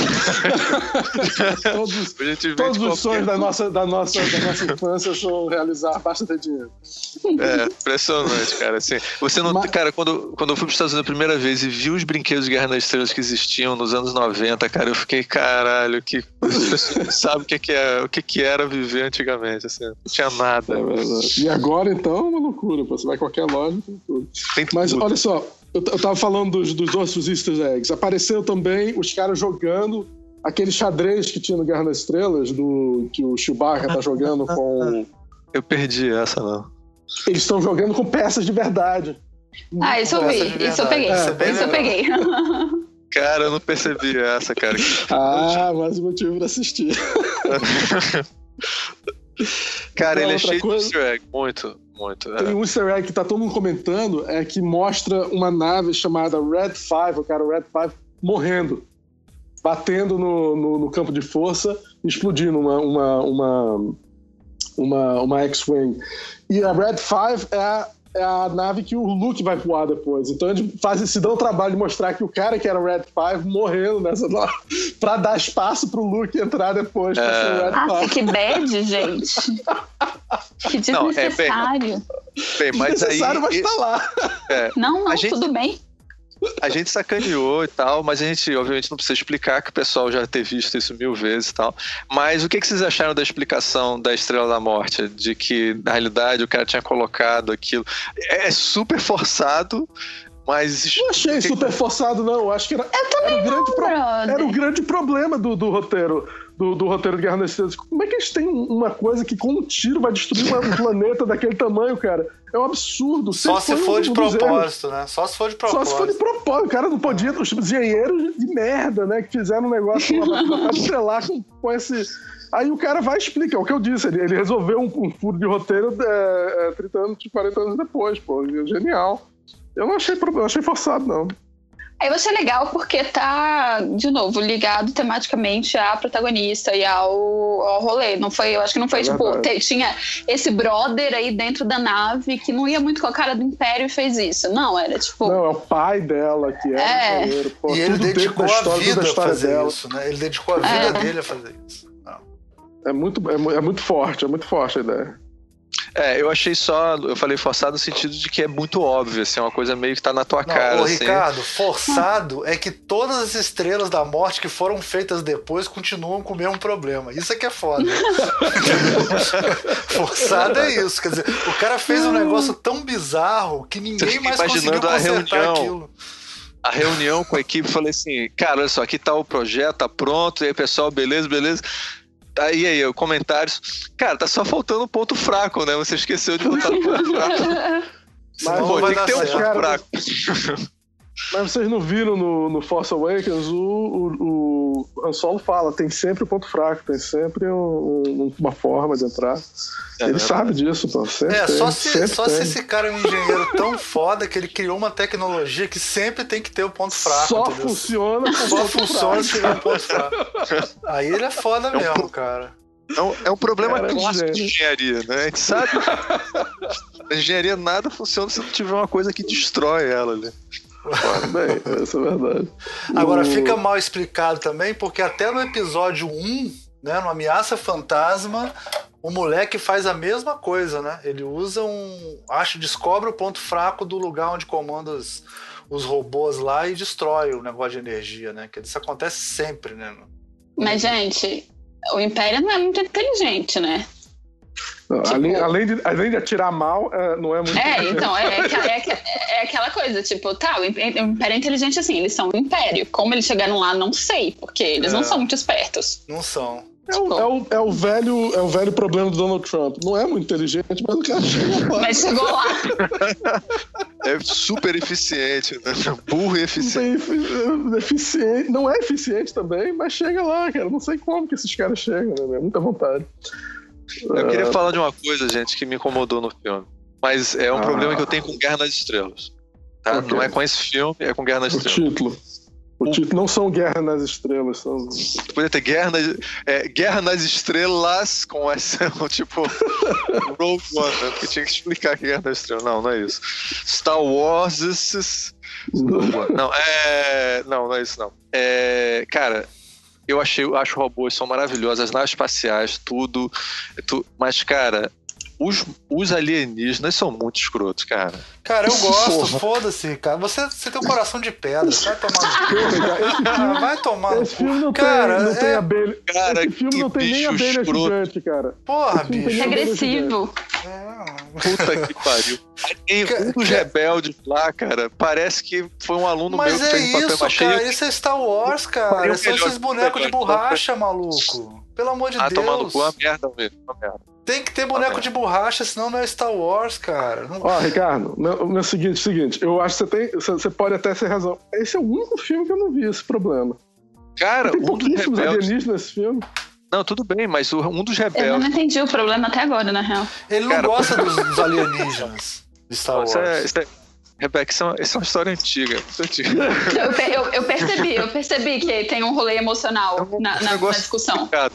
todos, todos os sonhos da nossa, da, nossa, da nossa infância são realizar, basta ter dinheiro. É, impressionante, cara. Assim, você não, Mas... Cara, quando, quando eu fui para os Estados Unidos a primeira vez e vi os brinquedos de Guerra nas Estrelas que existiam nos anos 90, cara, eu fiquei, caralho, que sabe o que, que, é, o que, que era viver antigamente, assim, não tinha nada. É e agora, então, é uma loucura, você vai em qualquer loja, tem tudo. Tem Mas tudo. olha só, eu, eu tava falando dos, dos outros easter eggs. Apareceu também os caras jogando aquele xadrez que tinha no Guerra das Estrelas, do, que o Chewbacca tá jogando com... Eu perdi essa, não. Eles estão jogando com peças de verdade. Ah, isso eu vi. Isso eu peguei. É, isso eu peguei. Cara, eu não percebi essa, cara. Ah, mais um motivo pra assistir. cara, ele é cheio coisa... de easter egg, muito. Muito. Tem um easter egg que tá todo mundo comentando, é que mostra uma nave chamada Red 5, o cara, Red 5, morrendo. Batendo no, no, no campo de força, explodindo uma, uma, uma, uma, uma X-Wing. E a Red 5 é a é a nave que o Luke vai voar depois. Então eles fazem, se dão o trabalho de mostrar que o cara que era o Red 5 morrendo nessa pra dar espaço pro Luke entrar depois. É... ser o Red Nossa, que bad, gente. que desnecessário. Não, é bem, bem, mas desnecessário, aí, mas tá lá. É, não, não, gente... tudo bem a gente sacaneou e tal, mas a gente, obviamente, não precisa explicar que o pessoal já ter visto isso mil vezes e tal. Mas o que, que vocês acharam da explicação da Estrela da Morte? De que, na realidade, o cara tinha colocado aquilo. É super forçado, mas. Não achei super forçado, não. Acho que era, era, um, grande pro... era um grande problema do, do roteiro do, do roteiro de Guerra nas Estrelas. Como é que eles têm uma coisa que com um tiro vai destruir um planeta daquele tamanho, cara? É um absurdo. Só se for um, de propósito, né? Só se for de propósito. Só se for de propósito. O cara não podia. Os engenheiros de merda, né? Que fizeram um negócio pra estrelar com, com esse. Aí o cara vai explicar, é o que eu disse, ele, ele resolveu um, um, furo de roteiro é, é, 30 anos, 40 anos depois, pô, genial. Eu não achei, não achei forçado, não. Aí eu achei legal porque tá, de novo, ligado tematicamente à protagonista e ao, ao rolê. Não foi, eu acho que não foi, é tipo, te, tinha esse brother aí dentro da nave que não ia muito com a cara do Império e fez isso. Não, era tipo. Não, é o pai dela que é. é. Pô, e ele dedicou a vida a fazer dela. isso, né? Ele dedicou a vida é. dele a fazer isso. Não. É muito, é, é muito forte, é muito forte a ideia. É, eu achei só, eu falei forçado no sentido de que é muito óbvio, assim, é uma coisa meio que tá na tua Não, cara. Ô, assim. Ricardo, forçado é que todas as estrelas da morte que foram feitas depois continuam com o mesmo problema. Isso é que é foda. forçado é isso, quer dizer, o cara fez um negócio tão bizarro que ninguém mais conseguiu consertar a reunião. aquilo a reunião com a equipe, falei assim, cara, olha só, aqui tá o projeto, tá pronto, e aí pessoal, beleza, beleza. Aí, aí, comentários. Cara, tá só faltando um ponto fraco, né? Você esqueceu de botar o ponto fraco. Mas Pô, tem que ter um ponto fraco. Mas vocês não viram no, no Force Awakens, o, o, o Han Solo fala, tem sempre o um ponto fraco, tem sempre um, um, uma forma de entrar. É, ele sabe disso, pô. Sempre é, tem, só, se, só se esse cara é um engenheiro tão foda que ele criou uma tecnologia que sempre tem que ter o um ponto fraco. Só entendeu? funciona com Só funciona se tiver um ponto fraco. Aí ele é foda é mesmo, cara. É um, é um problema cara, clássico de engenharia, né? A gente sabe. a engenharia nada funciona se não tiver uma coisa que destrói ela, né? Bem, isso é verdade. Agora, o... fica mal explicado também, porque até no episódio 1, né, no Ameaça Fantasma, o moleque faz a mesma coisa, né? Ele usa um. Acho, descobre o ponto fraco do lugar onde comanda os, os robôs lá e destrói o negócio de energia, né? Que isso acontece sempre, né? Mas, gente, o Império não é muito inteligente, né? Tipo, além, além, de, além de atirar mal, é, não é muito. É, então, é, é, é, é, aquela coisa, tipo, tá, o Império é inteligente assim, eles são um império. Como eles chegaram lá, não sei, porque eles não são muito espertos. Não são. É o, é, o, é, o velho, é o velho problema do Donald Trump. Não é muito inteligente, mas o cara chegou lá. Mas chegou lá. É super eficiente, né? Burro e eficiente. Não, eficiente. não é eficiente também, mas chega lá, cara. Não sei como que esses caras chegam, né? Muita vontade. Eu queria falar de uma coisa, gente, que me incomodou no filme. Mas é um ah. problema que eu tenho com Guerra nas Estrelas. Tá? Okay. Não é com esse filme, é com Guerra nas o Estrelas. Título. O, o título não são Guerra nas Estrelas, são. Podia ter Guerra nas, é, Guerra nas Estrelas com essa, tipo, Rogue One, né? Porque tinha que explicar que Guerra nas Estrelas. Não, não é isso. Star Wars. Não, é. Não, não é isso, não. É, cara, eu achei, acho robôs são maravilhosos, as naves espaciais, tudo, tudo. Mas, cara, os, os alienígenas são muito escrotos, cara. Cara, eu gosto, foda-se, cara. Você, você tem um coração de pedra, vai tomar no cu. vai tomar Esse filme não cara, tem, não é... tem abelha. Cara, Esse filme não tem nem abelha escroto. gigante, cara. Porra, bicho. Agressivo. Puta que pariu. Tem um dos rebeldes lá, cara, parece que foi um aluno Mas meu que é fez isso, papel machê. Cara, isso é Star Wars, cara. São esses bonecos de borracha, maluco. Pelo amor de ah, Deus. Ah, tomando cu, uma merda mesmo, uma merda. Tem que ter boneco de borracha, senão não é Star Wars, cara. Não... Ó, Ricardo, meu, meu seguinte, seguinte, eu acho que você tem. Você pode até ter razão. Esse é o único filme que eu não vi esse problema. Cara, tem um dos rebeldes... alienígenas nesse filme. Não, tudo bem, mas um dos rebeldes. Eu não entendi o problema até agora, na real. Ele não cara, gosta dos, dos alienígenas de Star Wars. Isso é, isso é... Rebeca, isso é, uma, isso é uma história antiga. antiga. Eu, eu, eu, percebi, eu percebi que tem um rolê emocional é um, na, na, na, discussão. Tá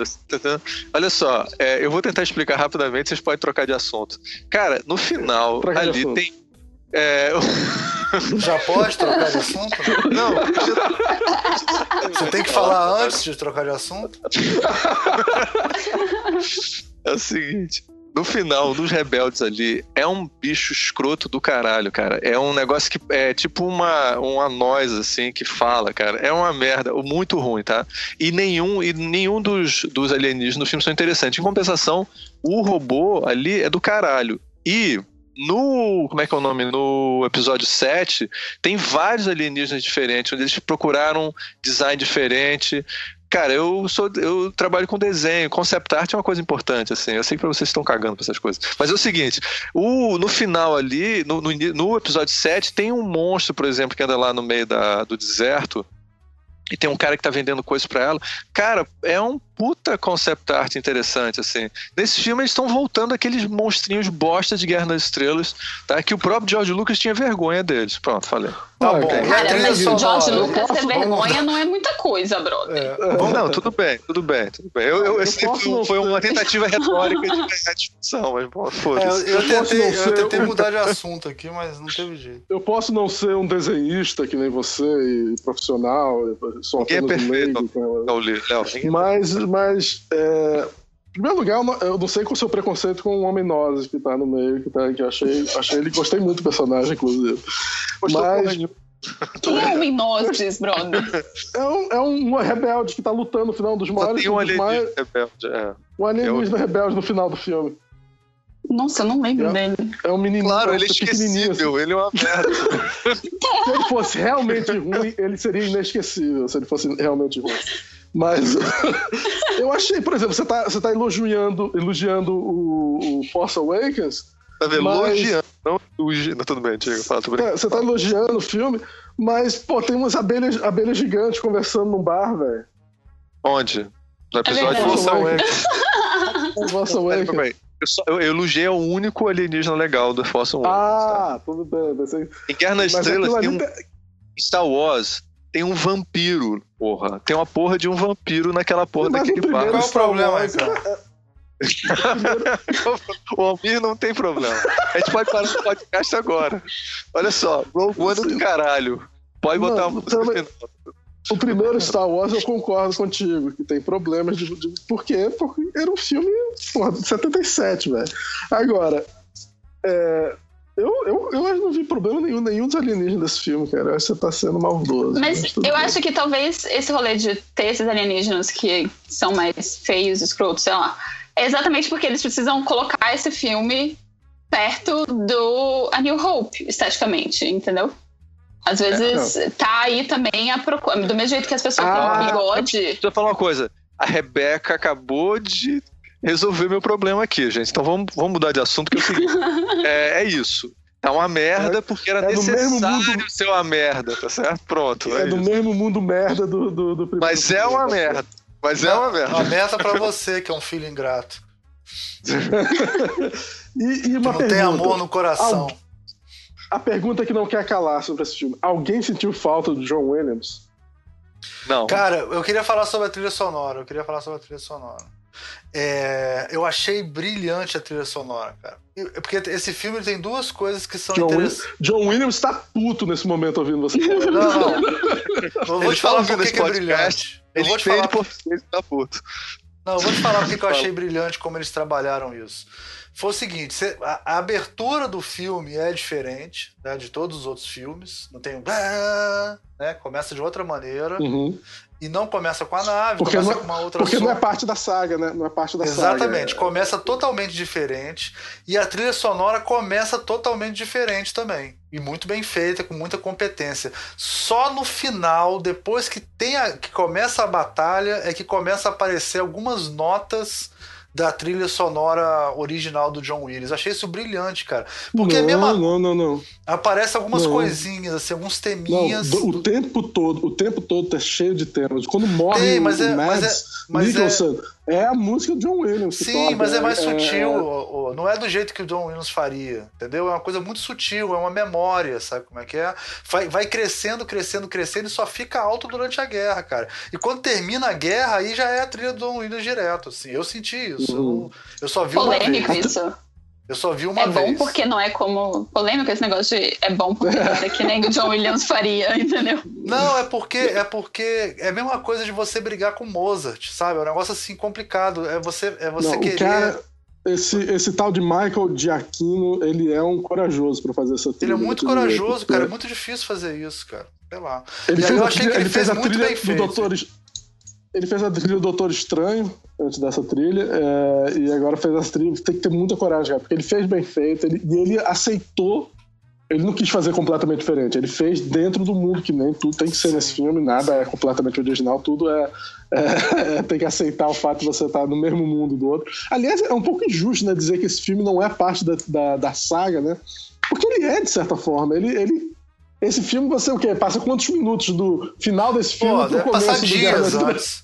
Olha só, é, eu vou tentar explicar rapidamente, vocês podem trocar de assunto. Cara, no final, Troca ali tem. É... Já pode trocar de assunto? Não. Você tem que falar antes de trocar de assunto? É o seguinte no final, dos rebeldes ali, é um bicho escroto do caralho, cara. É um negócio que é tipo uma, uma noz, assim, que fala, cara. É uma merda, muito ruim, tá? E nenhum, e nenhum dos, dos alienígenas no filme são interessantes. Em compensação, o robô ali é do caralho. E no. Como é que é o nome? No episódio 7, tem vários alienígenas diferentes, onde eles procuraram design diferente. Cara, eu sou eu trabalho com desenho, concept art é uma coisa importante, assim. Eu sei que pra vocês estão cagando pra essas coisas. Mas é o seguinte, o, no final ali, no, no, no episódio 7, tem um monstro, por exemplo, que anda lá no meio da, do deserto. E tem um cara que tá vendendo coisas para ela. Cara, é um puta concept art interessante, assim. Nesse filme eles estão voltando aqueles monstrinhos bosta de Guerra nas Estrelas, tá? Que o próprio George Lucas tinha vergonha deles. Pronto, falei. Tá bom. Cara, mas o George Lucas ter vergonha não é muita coisa, brother. É. Bom, não, tudo bem, tudo bem, tudo bem. Eu, eu, esse foi, foi uma tentativa retórica de ganhar a discussão, mas bom, foda-se. É, eu, eu, tentei, eu tentei mudar de assunto aqui, mas não teve jeito. Eu posso não ser um desenhista que nem você, e profissional, sou Ninguém é perfeito, Léo. Mas, mas é, em primeiro lugar, eu não, sei qual é o seu preconceito com o Homem Nozes que tá no meio, que, tá, que eu achei, achei ele, gostei muito do personagem, inclusive. Gostou Mas. Quem é Homem Nozes, brother? É um, é um rebelde que tá lutando no final dos maiores. Tem um alienígena mais... rebelde, é. Um alienígena é rebelde no final do filme. Nossa, eu não lembro é, dele. É um menino. Claro, ele é esquecível, assim. ele é uma merda. se ele fosse realmente ruim, ele seria inesquecível, se ele fosse realmente ruim. Mas eu achei, por exemplo, você tá, você tá elogiando, elogiando o, o Force Awakens. Tá vendo? Mas... Elogiando, não elogiando. Tudo bem, Diego, fala, tudo bem. É, você tá elogiando o filme, mas, pô, tem umas abelhas, abelhas gigantes conversando num bar, velho. Onde? No episódio é Force Awakens. Force Awakens. Eu, só, eu, eu elogiei o único alienígena legal do Force Awakens. Ah, tá? tudo bem. Pensei... Em Guerra nas Estrelas tem um... Star Wars tem um vampiro, porra. Tem uma porra de um vampiro naquela porra Mas daquele bar. Qual é o problema, cara? o Almir não tem problema. A gente pode parar o podcast agora. Olha só, Rogue One do caralho. Pode botar Não, a música também-. O primeiro Star Wars eu concordo contigo, que tem problemas de. de por quê? Porque era um filme porra, de 77, velho. Agora, é, eu, eu, eu não vi problema nenhum, nenhum dos alienígenas desse filme, cara. Eu acho que você tá sendo maldoso. Mas tudo eu bem. acho que talvez esse rolê de ter esses alienígenas que são mais feios, escrotos, sei lá, é exatamente porque eles precisam colocar esse filme perto do A New Hope, esteticamente, entendeu? Às vezes tá aí também a procura. Do mesmo jeito que as pessoas Ah, colocam bigode. Deixa eu falar uma coisa. A Rebeca acabou de resolver meu problema aqui, gente. Então vamos, vamos mudar de assunto, que é o seguinte. é, é isso. Tá uma merda porque era é do mesmo necessário mundo- ser uma merda, tá certo? Pronto. É É do isso. mesmo mundo merda do, do, do primeiro. Mas é uma merda. Mas é uma merda. Uma meta pra você, que é um filho ingrato. E, e uma não pergunta. tem amor no coração. Al- A pergunta que não quer calar sobre esse filme. Alguém sentiu falta do John Williams? Não. Cara, eu queria falar sobre a trilha sonora. Eu queria falar sobre a trilha sonora. É, eu achei brilhante a trilha sonora, cara. E- Porque esse filme tem duas coisas que são John, interessantes. John Williams tá puto nesse momento ouvindo você falar. Não, não. Eu vou Ele te tá falar ouvindo por que é podcast, brilhante. Eu Ele vou te falar português e tá puto. Não, eu vou te falar porque que eu achei brilhante como eles trabalharam isso. Foi o seguinte, a abertura do filme é diferente né, de todos os outros filmes. Não tem um... Né, começa de outra maneira. Uhum. E não começa com a nave, Porque, começa não, com uma outra porque não é parte da saga, né? Não é parte da saga. Exatamente, começa totalmente diferente. E a trilha sonora começa totalmente diferente também. E muito bem feita, com muita competência. Só no final, depois que, tem a- que começa a batalha, é que começa a aparecer algumas notas da trilha sonora original do John Williams. Achei isso brilhante, cara. Porque é não, mesmo não, não, não. aparece algumas Não. coisinhas, assim, alguns Não, teminhas. do- o tempo todo, o tempo todo tá cheio de temas. Quando morre Tem, o, mas é- o mas Mads mas é- Mikkelsen, é... a música do John Williams. Sim, toca, mas é mais é- sutil. é- não é do jeito que o John Williams faria, entendeu? É uma coisa muito sutil, é uma memória, sabe como é que é? Vai, vai crescendo, crescendo, crescendo e só fica alto durante a guerra, cara. E quando termina a guerra, aí já é a trilha do John Williams direto, assim. Eu senti isso. Uhum. Eu, eu só vi uma Polêmico vez. isso. Eu só vi uma É bom vez. porque não é como. Polêmico esse negócio de. É bom porque não era que nem o John Williams faria, entendeu? Não, é porque é porque é a mesma coisa de você brigar com Mozart, sabe? É um negócio assim complicado. É você, é você Não, querer. cara, esse, esse tal de Michael Giacchino, ele é um corajoso pra fazer essa Ele trilha. é muito corajoso, cara. É Porque muito difícil fazer isso, cara. Sei lá. Ele E aí fez, eu a achei trilha, que ele ele fez fez a muito trilha bem do feito. Doutor. Ele fez a trilha do Doutor Estranho antes dessa trilha, é, e agora fez essa trilha. Tem que ter muita coragem, cara, porque ele fez bem feito, ele- e ele aceitou. Ele não quis fazer completamente diferente, ele fez dentro do mundo, que nem tudo tem que ser nesse filme, nada é completamente original, tudo é, é- é- tem que aceitar o fato de você estar no mesmo mundo do outro. Aliás, é um pouco injusto, né, dizer que esse filme não é parte da, da, da saga, né? Porque ele é, de certa forma. Ele, ele, esse filme, você o quê? Passa quantos minutos do final desse filme Pô, pro começo passar do dias antes.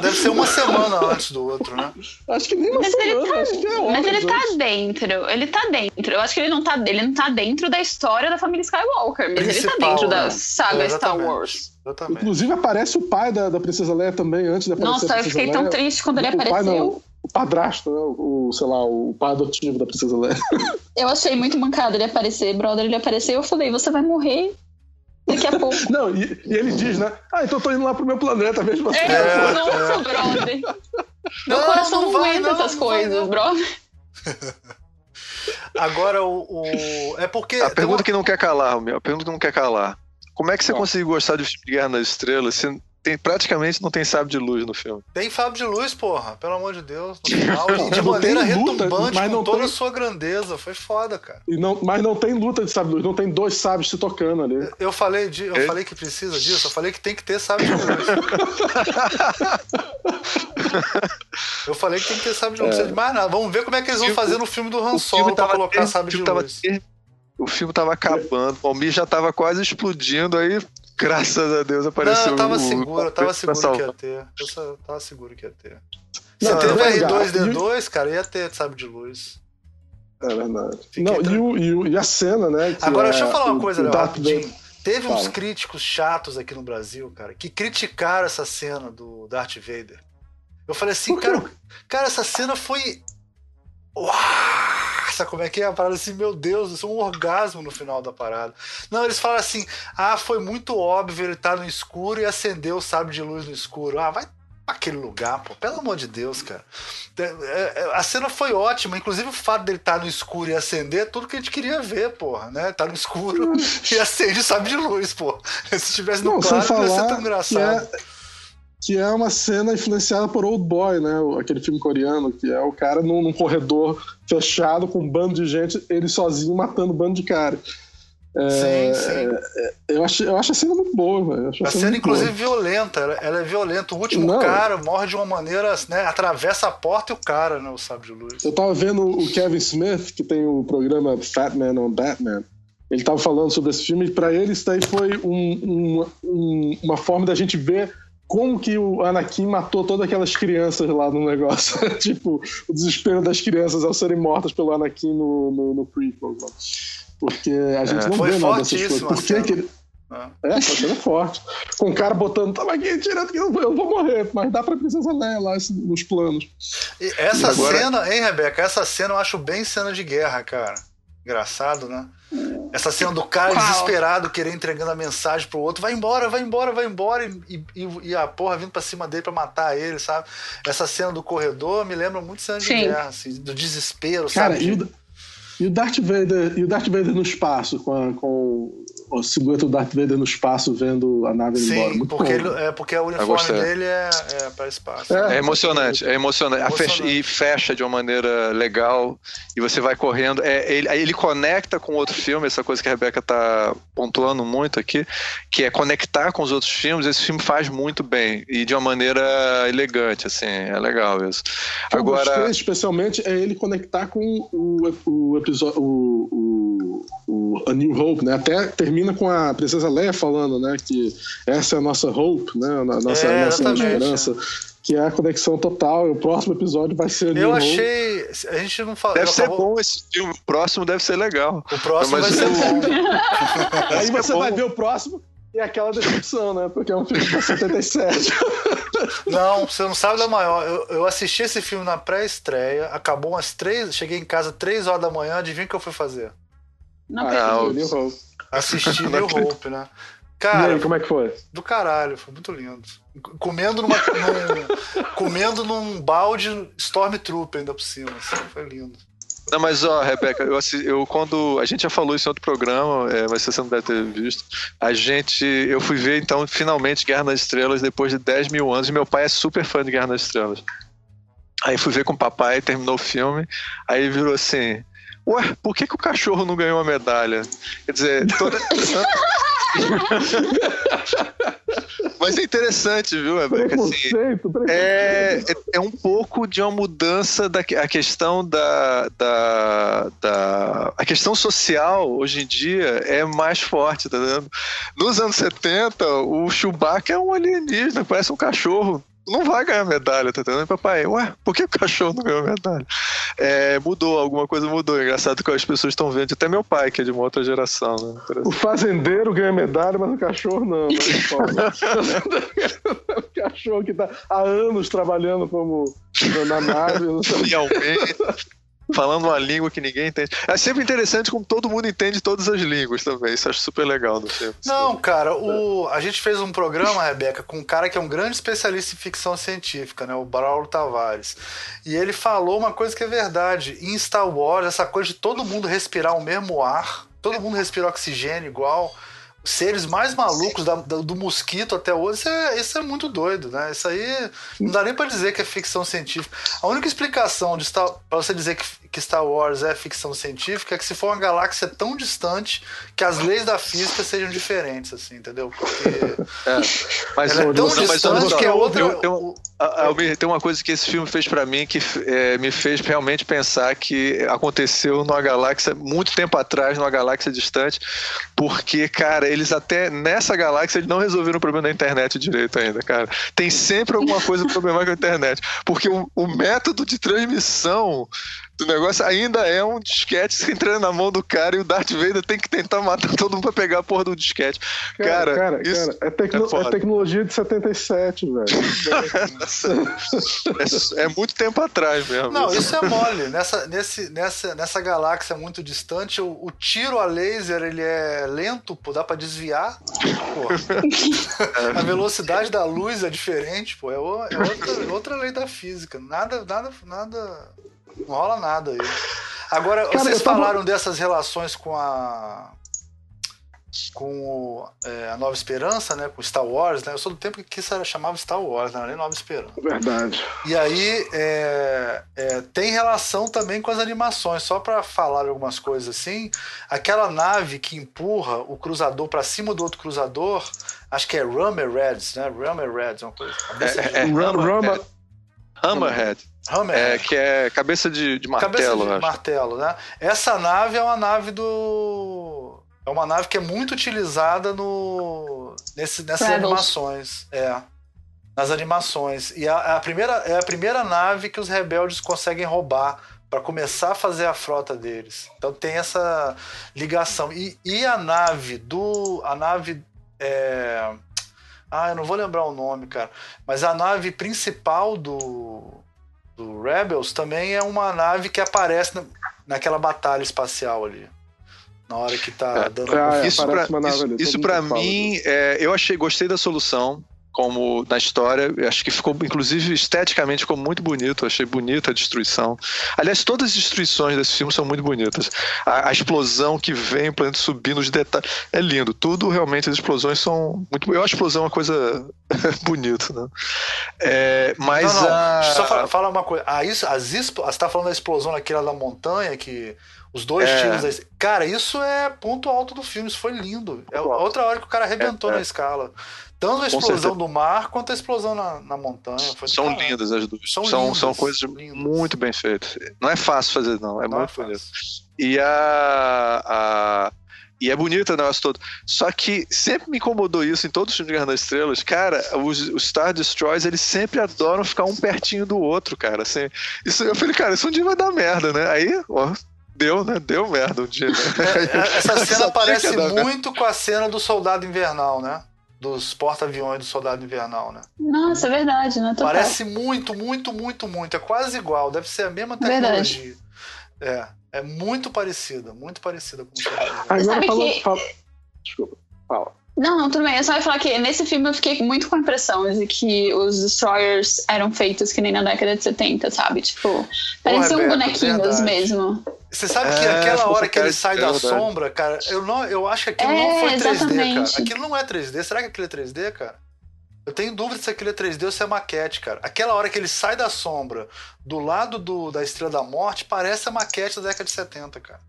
Deve, ser uma semana antes do outro, né? Acho que nem uma Mas ele semana, tá, acho que é mas ele tá antes. dentro. Ele tá dentro. Eu acho que ele não tá, ele não tá dentro da história da família Skywalker, mas ele tá Principal, dentro da né? saga É, Star. Wars. Exatamente. Inclusive aparece o pai da, da Princesa Leia também, antes de aparecer a Nossa, eu Princesa fiquei tão Leia. triste quando ele O pai apareceu. não, o padrasto, né? O, o, sei lá, o pai adotivo da Princesa Leia. Eu achei muito mancado ele aparecer, brother. Ele apareceu eu falei, você vai morrer daqui a pouco. Não, e, e ele diz, né? Ah, então eu tô indo lá pro meu planeta, vejo você. É, É, nossa, é. brother. Meu Não, coração não, não vai, aguenta não, essas coisas, não. brother. Agora, o, o- É porque. A pergunta uma- que não quer calar, meu. A pergunta que não quer calar. Como é que você conseguiu gostar de Guerra nas Estrelas se tem, praticamente não tem sábio de luz no filme? Tem Fábio de Luz, porra. Pelo amor de Deus. No final, de maneira luta, retumbante, mas com toda tem- a sua grandeza. Foi foda, cara. E não, mas não tem luta de sábio de luz, não tem dois sábios se tocando ali. Eu falei, de, eu É? falei que precisa disso, eu falei que tem que ter sábio de luz. eu falei que tem que ter sábio de luz. Não precisa de mais nada. Vamos ver como é que eles vão O fazer no filme do Han Solo pra colocar ter- sábio de luz. ter- O filme tava acabando, o Almir já tava quase explodindo, aí, graças a Deus, apareceu Não, eu tava o- seguro, eu tava seguro que ia ter. Eu só- tava seguro que ia ter. Não, Se teve é verdade. R2D2, cara, ia ter sábio de luz. É verdade. Fiquei Não, e, o, e, o- e a cena, né? Agora, é deixa eu falar uma coisa, Léo, rapidinho. Teve uns Fala. críticos chatos aqui no Brasil, cara, que criticaram essa cena do Darth Vader. Eu falei assim, cara, cara, essa cena foi. Uau! Sabe como é que é? A parada assim, meu Deus, isso é um orgasmo no final da parada. Não, eles falam assim, ah, foi muito óbvio, ele tá no escuro e acendeu o sábio de luz no escuro. Ah, vai aquele lugar, pô. Pelo amor de Deus, cara. É, é, a cena foi ótima, inclusive o fato dele estar tá no escuro e acender é tudo que a gente queria ver, porra, né? Tá no escuro e acende sabe de luz, pô. Se tivesse no não, claro, não ia ser tão engraçado. Que é, é uma cena influenciada por Old Boy, né? Aquele filme coreano, que é o cara num, num corredor fechado com um bando de gente, ele sozinho matando um bando de cara. É, sim, sim. É, eu, acho, eu acho a cena muito boa, velho. A, a cena, inclusive, boa. violenta. Ela é violenta. O último Não. cara morre de uma maneira, né? Atravessa a porta e o cara, né? O sabe de luz. Eu tava vendo o Kevin Smith, que tem o programa Fat Man on Batman. Ele tava falando sobre esse filme, e pra ele isso daí foi um, um, uma forma da gente ver como que o Anakin matou todas aquelas crianças lá no negócio. tipo, o desespero das crianças ao serem mortas pelo Anakin no, no, no prequel. Porque a gente é, não vê nada dessas coisas. Por que, que ele. É, é foi sendo forte. Com o cara botando, tava aqui, tirando que eu vou, eu vou morrer, mas dá pra Princesa Leia lá nos planos. E essa e agora... cena, hein, Rebeca? Essa cena eu acho bem cena de guerra, cara. Engraçado, né? Essa cena do cara Qual? desesperado, querer entregando a mensagem pro outro, vai embora, vai embora, vai embora, e, e, e, a porra vindo pra cima dele pra matar ele, sabe? Essa cena do corredor me lembra muito cena de Sim. guerra, assim, do desespero, cara, sabe? E o, e o Darth Vader, e o Darth Vader no espaço, com, a, com o silhueta do Darth Vader no espaço vendo a nave Sim, embora. Muito porque, ele, é, porque o uniforme dele é, é para espaço. É, é emocionante, é emocionante. emocionante. Fecha, e fecha de uma maneira legal e você vai correndo. É, ele, ele conecta com outro filme, essa coisa que a Rebeca tá pontuando muito aqui, que é conectar com os outros filmes. Esse filme faz muito bem e de uma maneira elegante, assim, é legal isso. O que Agora, gostei, especialmente é ele conectar com o, o episódio, o, o, o A New Hope, né? Até termina com a princesa Leia falando, né, que essa é a nossa hope, né, a nossa, é, nossa esperança que é a conexão total. E o próximo episódio vai ser. Eu achei. A gente não falou. Deve ser acabou... bom esse filme. O próximo deve ser legal. O próximo Mas vai ser bom. Aí você vai ver o próximo e é aquela decepção, né? Porque é um filme de 77. Não, você não sabe da maior. Eu, eu assisti esse filme na pré-estreia, acabou umas três. Cheguei em casa três horas da manhã, adivinha o que eu fui fazer? Não ah, New Hope. Assisti New Hope, né? Cara, aí, como é que foi? Do caralho, foi muito lindo. Comendo numa, num, comendo num balde Stormtrooper ainda por cima, assim, foi lindo. Não, mas ó, Rebeca, eu, eu quando. A gente já falou isso em outro programa, é, mas você não deve ter visto. A gente. Eu fui ver, então, finalmente Guerra nas Estrelas depois de 10 mil anos, e meu pai é super fã de Guerra nas Estrelas. Aí fui ver com o papai, terminou o filme, aí virou assim. Ué, por que, que o cachorro não ganhou a medalha? Quer dizer, toda. Mas é interessante, viu, Rebeca? Assim, é, é, é, um pouco de uma mudança da a questão da, da, da, A questão social hoje em dia é mais forte, tá vendo? Nos anos 70, o Chewbacca é um alienígena, parece um cachorro não vai ganhar medalha, tá entendendo? Papai, ué, por que o cachorro não ganhou medalha? É, mudou, alguma coisa mudou. É engraçado que as pessoas estão vendo, até meu pai, que é de uma outra geração, né? O fazendeiro ganha medalha, mas o cachorro não. Né? o cachorro que tá há anos trabalhando como na nave. Fielmente falando uma língua que ninguém entende. É sempre interessante como todo mundo entende todas as línguas também. Isso acho super legal no filme. Não, cara, o... a gente fez um programa, Rebeca, com um cara que é um grande especialista em ficção científica, né? O Braulio Tavares. E ele falou uma coisa que é verdade. Em Star Wars, essa coisa de todo mundo respirar o mesmo ar, todo mundo respira oxigênio igual seres mais malucos da, da, do mosquito até hoje, isso é, isso é, muito doido, né? Isso aí não dá nem para dizer que é ficção científica. A única explicação de para você dizer que, que, Star Wars é ficção científica é que se for uma galáxia tão distante que as leis da física sejam diferentes, assim, entendeu? Porque é, mas ela é tão distante que é outra. Eu, eu, tem uma coisa que esse filme fez para mim que é, me fez realmente pensar que aconteceu numa galáxia muito tempo atrás, numa galáxia distante, porque, cara, eles até nessa galáxia eles não resolveram o problema da internet direito ainda, cara. Tem sempre alguma coisa problemática com a internet. Porque o, o método de transmissão O negócio ainda é um disquete entrando na mão do cara e o Darth Vader tem que tentar matar todo mundo pra pegar a porra do disquete. Cara, cara, cara, isso cara é, tecno é, é, tecnologia de 77, velho. é, é, muito tempo atrás mesmo. Não, isso é mole. Nessa, nesse, nessa, nessa galáxia muito distante, o, o tiro a laser ele é lento, pô, dá pra desviar. a velocidade da luz é diferente, pô. É, é outra, outra lei da física. Nada, nada, nada não rola nada aí. Agora, Cara, vocês tava... falaram dessas relações com a. Com é, a Nova Esperança, né? Com Star Wars, né? Eu sou do tempo que isso era, chamava Star Wars, não era nem Nova Esperança. Verdade. E aí é, é, tem relação também com as animações. Só para falar algumas coisas assim, aquela nave que empurra o cruzador para cima do outro cruzador, acho que é Rummer Reds, né? Rummer Reds, uma coisa. É, é, Rummer, Hammerhead. Hammerhead. É, que é cabeça de, de martelo, Cabeça de martelo, né? Essa nave é uma nave do. É uma nave que é muito utilizada no. Nesse, nessas Rebels. animações. É. Nas animações. E a, a, primeira, é a primeira nave que os rebeldes conseguem roubar para começar a fazer a frota deles. Então tem essa ligação. E, e a nave do. A nave. É, ah, eu não vou lembrar o nome, cara. Mas a nave principal do, do Rebels também é uma nave que aparece na, naquela batalha espacial ali. Na hora que tá é, dando. Ah, isso, pra, isso, isso para mim, é, eu achei, gostei da solução como na história. Acho que ficou, inclusive, esteticamente ficou muito bonito. Achei bonita a destruição. Aliás, todas as destruições desse filme são muito bonitas. A, a explosão que vem, o planeta subindo, os detalhes. É lindo. Tudo realmente, as explosões são muito. Eu acho a explosão uma coisa bonita, né? É, mas. Não, não. A... Só falar fala uma coisa. A, as, você tá falando da explosão naquela da montanha que. Os dois é. tiros. Cara, isso é ponto alto do filme. Isso foi lindo. É outra hora que o cara arrebentou é, é. na escala. Tanto a explosão do mar quanto a explosão na, na montanha. são caralho. lindas as duas. São, são, lindas, são coisas lindas. muito bem feitas. Não é fácil fazer, não. É não muito é bonito. E a, a. E é bonito o negócio todo. Só que sempre me incomodou isso em todos os filmes de Guerra das Estrelas. Cara, os, os Star Destroyers, eles sempre adoram ficar um pertinho do outro, cara. Assim, isso, eu falei, cara, isso um dia vai dar merda, né? Aí, ó, deu, né? Deu merda um dia. Né? É, essa cena parece muito com a cena do Soldado Invernal, né? dos porta-aviões do Soldado Invernal, né? Nossa, é verdade, né? Total. Parece muito, muito, muito, muito. É quase igual. Deve ser a mesma tecnologia. Verdade. É, é muito parecida, muito parecida com o Soldado Agora Sabe falou, que... fala... Desculpa, fala. Não, não, tudo bem. Eu só ia falar que nesse filme eu fiquei muito com a impressão de que os Destroyers eram feitos que nem na década de 70, sabe? Tipo, pareciam bonequinhos mesmo. Você sabe que é, aquela hora que ele sai da sombra, cara, eu, não, eu acho que aquilo é, não foi 3D, exatamente. cara. Aquilo não é 3D. Será que aquilo é 3D, cara? Eu tenho dúvida se aquilo é 3D ou se é maquete, cara. Aquela hora que ele sai da sombra do lado do, da Estrela da Morte parece a maquete da década de 70, cara.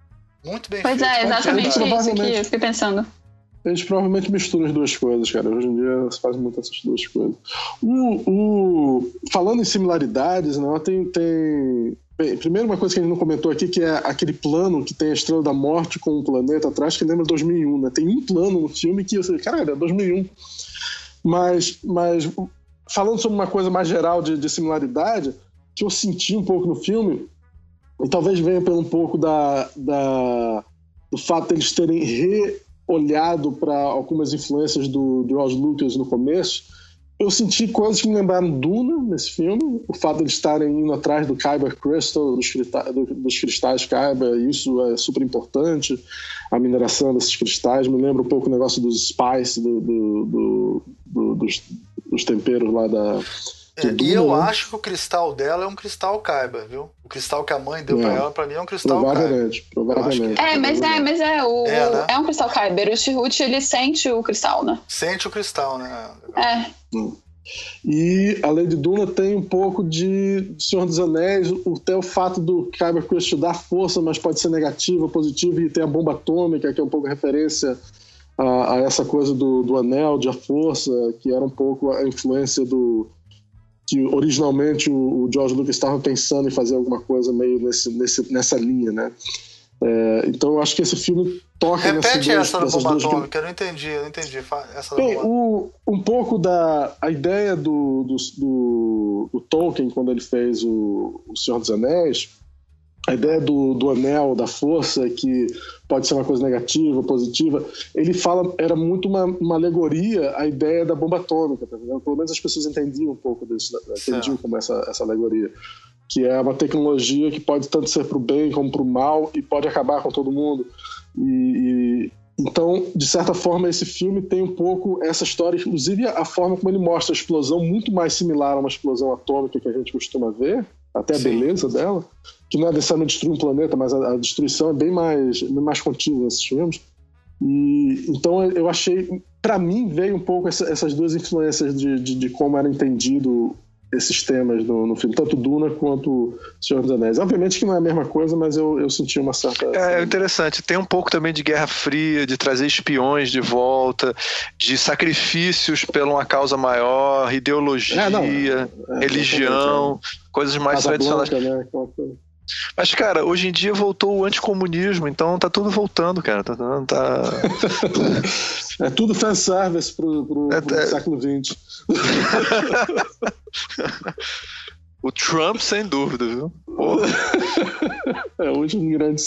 Muito bem pois feito. Pois é, exatamente isso que eu fiquei pensando. Eles provavelmente misturam as duas coisas, cara. Hoje em dia se faz muito essas duas coisas. O, o, falando em similaridades, né, tem, tem Bem, primeiro uma coisa que a gente não comentou aqui, que é aquele plano que tem a Estrela da Morte com o planeta atrás, que lembra 2001, né? Tem um plano no filme que, você, cara, é 2001. Mas, mas falando sobre uma coisa mais geral de, de similaridade, que eu senti um pouco no filme, e talvez venha pelo um pouco da, da, do fato de eles terem reolhado para algumas influências do, George Lucas no começo, eu senti coisas que me lembraram Duna nesse filme. O fato de estarem indo atrás do Kyber Crystal, dos, cristais, dos cristais Kyber, isso é super importante. A mineração desses cristais me lembra um pouco o negócio dos spice, do, do, do, dos, dos, temperos lá da. É, e eu né? acho que o cristal dela é um cristal Kyber, viu? O cristal que a mãe deu é. pra ela, pra mim, é um cristal provavelmente, Kyber. Provavelmente. É, mas é, mas é, o, é, né? é um cristal Kyber. O Chihut, ele sente o cristal, né? Sente o cristal, né? É. Hum. E a Lady Duna tem um pouco de Senhor dos Anéis, até o fato do Kyber Crystal dar força, mas pode ser negativa, positiva, e tem a bomba atômica, que é um pouco referência a, a essa coisa do, do anel, de a força, que era um pouco a influência do. Que originalmente o, o George Lucas estava pensando em fazer alguma coisa meio nesse, nesse, nessa linha, né? É, então eu acho que esse filme toca Repete essa do bomba atômica, eu não entendi, eu não entendi. Essa Bem, o, um pouco da a ideia do, do, do, do, Tolkien, quando ele fez o, o Senhor dos Anéis, a ideia do, do anel, da força, que pode ser uma coisa negativa, positiva, ele fala, era muito uma, uma alegoria à ideia da bomba atômica, tá vendo? Pelo menos as pessoas entendiam um pouco disso, entendiam como essa, essa alegoria. Que é uma tecnologia que pode tanto ser para o bem como para o mal e pode acabar com todo mundo. E, e, então, de certa forma, esse filme tem um pouco essa história, inclusive a forma como ele mostra a explosão, muito mais similar a uma explosão atômica que a gente costuma ver, até a Sim. beleza dela, que não é necessariamente destruir um planeta, mas a, a destruição é bem mais, bem mais contínua nesses filmes. E, então eu achei, para mim, veio um pouco essa, essas duas influências de, de, de, como era entendido esses temas no, no, filme, tanto Duna quanto Senhor dos Anéis. Obviamente que não é a mesma coisa, mas eu, eu senti uma certa. É, é interessante. Tem um pouco também de Guerra Fria, de trazer espiões de volta, de sacrifícios por uma causa maior, ideologia, é, não, é, religião, coisas mais Casa tradicionais. Blanca, né? Mas, cara, hoje em dia voltou o anticomunismo, então tá tudo voltando, cara. Tá. tá... é tudo fanservice pro, pro, é, pro é... século XX. o Trump, sem dúvida, viu? é hoje um grande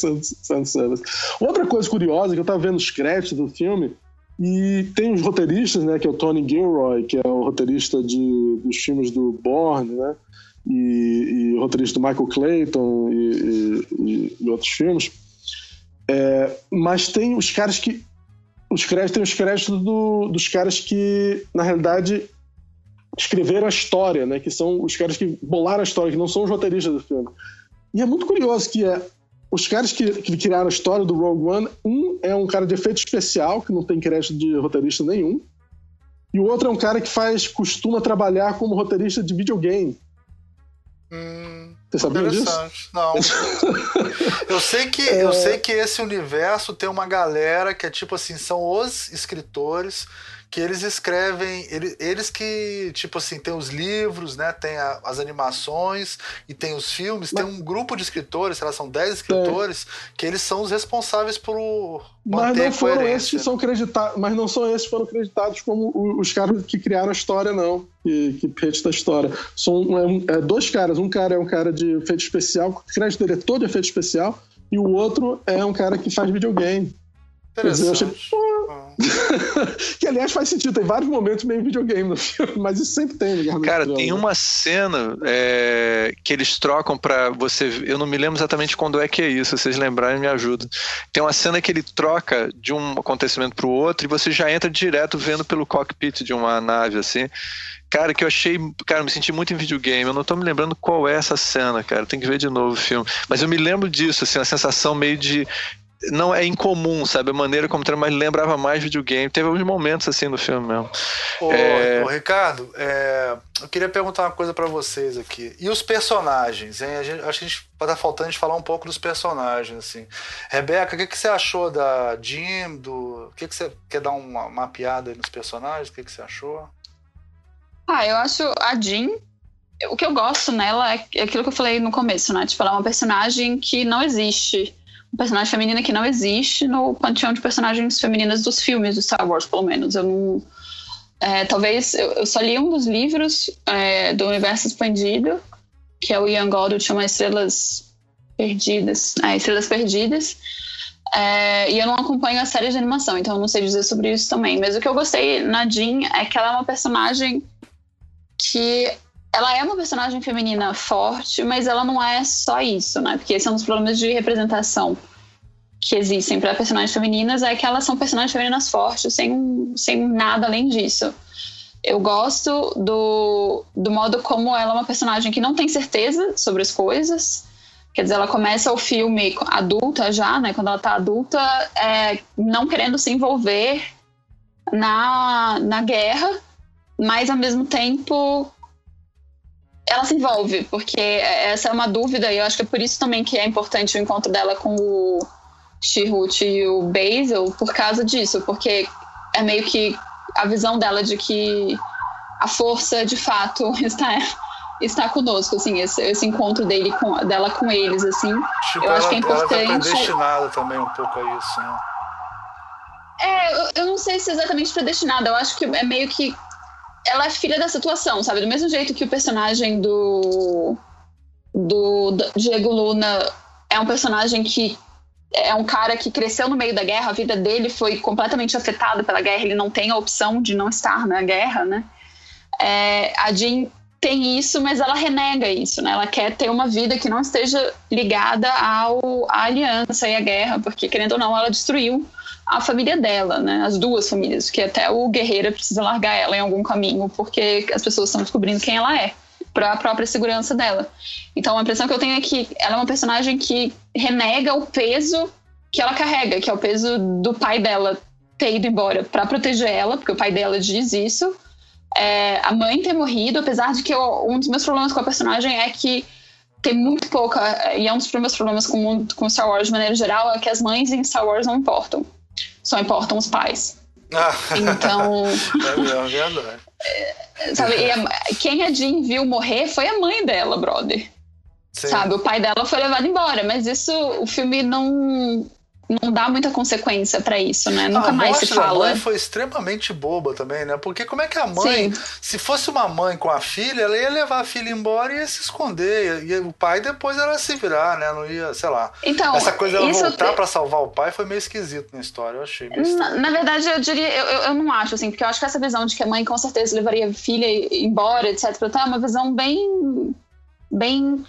fanservice. Outra coisa curiosa que eu tava vendo os créditos do filme. E tem os roteiristas, né, que é o Tony Gilroy, que é o roteirista de, dos filmes do Bourne, né? E, e roteirista do Michael Clayton e, e, e outros filmes. É, mas tem os caras que. Os créditos, tem os créditos do, dos caras que, na realidade, escreveram a história, né? Que são os caras que bolaram a história, que não são os roteiristas do filme. E é muito curioso que é, os caras que, que criaram a história do Rogue One, um é um cara de efeito especial, que não tem crédito de roteirista nenhum, e o outro é um cara que faz, costuma trabalhar como roteirista de videogame. Hum, Você sabia disso? Não. eu sei que é... eu sei que esse universo tem uma galera que é tipo assim, são os escritores que eles escrevem, eles, eles que, tipo assim, tem os livros, né? Tem a, as animações e tem os filmes, Mas... tem um grupo de escritores, sei lá, são 10 escritores, é. que eles são os responsáveis por mas não foram esses que são acreditados, mas não são esses que foram acreditados como os caras que criaram a história, não. Que, que fez da história. São é, é, dois caras. Um cara é um cara de efeito especial, o crédito dele é todo de efeito especial, e o outro é um cara que faz videogame. Interessante. Dizer, eu achei, que aliás faz sentido, tem vários momentos meio videogame no filme, mas isso sempre tem, né? Cara, tem uma cena é, que eles trocam para você. Eu não me lembro exatamente quando é que é isso, se vocês lembrarem, me ajudam. Tem uma cena que ele troca de um acontecimento pro outro e você já entra direto vendo pelo cockpit de uma nave, assim. Cara, que eu achei. Cara, me senti muito em videogame. Eu não tô me lembrando qual é essa cena, cara. Tem que ver de novo o filme. Mas eu me lembro disso, assim, a sensação meio de, não é incomum, sabe? A maneira como mas lembrava mais videogame. Teve alguns momentos assim no filme mesmo. Ô, é... ô Ricardo, é... eu queria perguntar uma coisa para vocês aqui. E os personagens, hein? Gente, acho que a gente tá faltando de falar um pouco dos personagens, assim. Rebeca, o que, que você achou da Jim, do... O que, que você quer dar uma mapeada aí nos personagens? O que, que você achou? Ah, eu acho a Jean o que eu gosto nela é aquilo que eu falei no começo, né? Tipo, ela é uma personagem que não existe personagem feminina que não existe no panteão de personagens femininas dos filmes do Star Wars, pelo menos. Eu não. É, talvez eu, eu, só li um dos livros é, do universo expandido, que é o Ian Goldwyn, chama Estrelas Perdidas. É, Estrelas Perdidas. É, e eu não acompanho a série de animação, então eu não sei dizer sobre isso também. Mas o que eu gostei na Jean é que ela é uma personagem que ela é uma personagem feminina forte, mas ela não é só isso, né? Porque esse é um dos problemas de representação que existem para personagens femininas, é que elas são personagens femininas fortes, sem, sem nada além disso. Eu gosto do, do modo como ela é uma personagem que não tem certeza sobre as coisas. Quer dizer, ela começa o filme adulta já, né? Quando ela tá adulta, é, não querendo se envolver na, na guerra, mas ao mesmo tempo ela se envolve, porque essa é uma dúvida, e eu acho que é por isso também que é importante o encontro dela com o Chihut e o Basil, por causa disso, porque é meio que a visão dela de que a força de fato está está conosco, assim, esse, esse encontro dele com, dela com eles, assim. Tipo, eu ela, acho que é importante. Ela tá predestinada também um pouco a isso, né? É, eu, eu não sei se é exatamente predestinada, eu acho que é meio que ela é filha da situação, sabe? Do mesmo jeito que o personagem do, do, do Diego Luna é um personagem que é um cara que cresceu no meio da guerra, a vida dele foi completamente afetada pela guerra, ele não tem a opção de não estar na guerra, né? É, a Jean tem isso, mas ela renega isso, né? Ela quer ter uma vida que não esteja ligada ao, à aliança e à guerra, porque, querendo ou não, ela destruiu a família dela, né? As duas famílias, que até o Guerreira precisa largar ela em algum caminho, porque as pessoas estão descobrindo quem ela é, para a própria segurança dela. Então, a impressão que eu tenho é que ela é uma personagem que renega o peso que ela carrega, que é o peso do pai dela ter ido embora para proteger ela, porque o pai dela diz isso, é, a mãe ter morrido, apesar de que eu, um dos meus problemas com a personagem é que tem muito pouca, e é um dos meus problemas com, com Star Wars de maneira geral, é que as mães em Star Wars não importam. Só importam os pais. Ah. Então. é verdade. É, sabe, a, quem a Jean viu morrer foi a mãe dela, brother. Sim. Sabe, o pai dela foi levado embora, mas isso o filme não não dá muita consequência para isso, né? Nunca a mais se fala. A mãe foi extremamente boba também, né? Porque como é que a mãe, Sim. se fosse uma mãe com a filha, ela ia levar a filha embora e ia se esconder. E o pai depois era se virar, né? Não ia, sei lá. Então, Essa coisa dela voltar te... para salvar o pai foi meio esquisito na história, eu achei. Na, na, verdade, eu diria, eu, eu, eu, não acho, assim, porque eu acho que essa visão de que a mãe com certeza levaria a filha embora, etc., é uma visão bem bem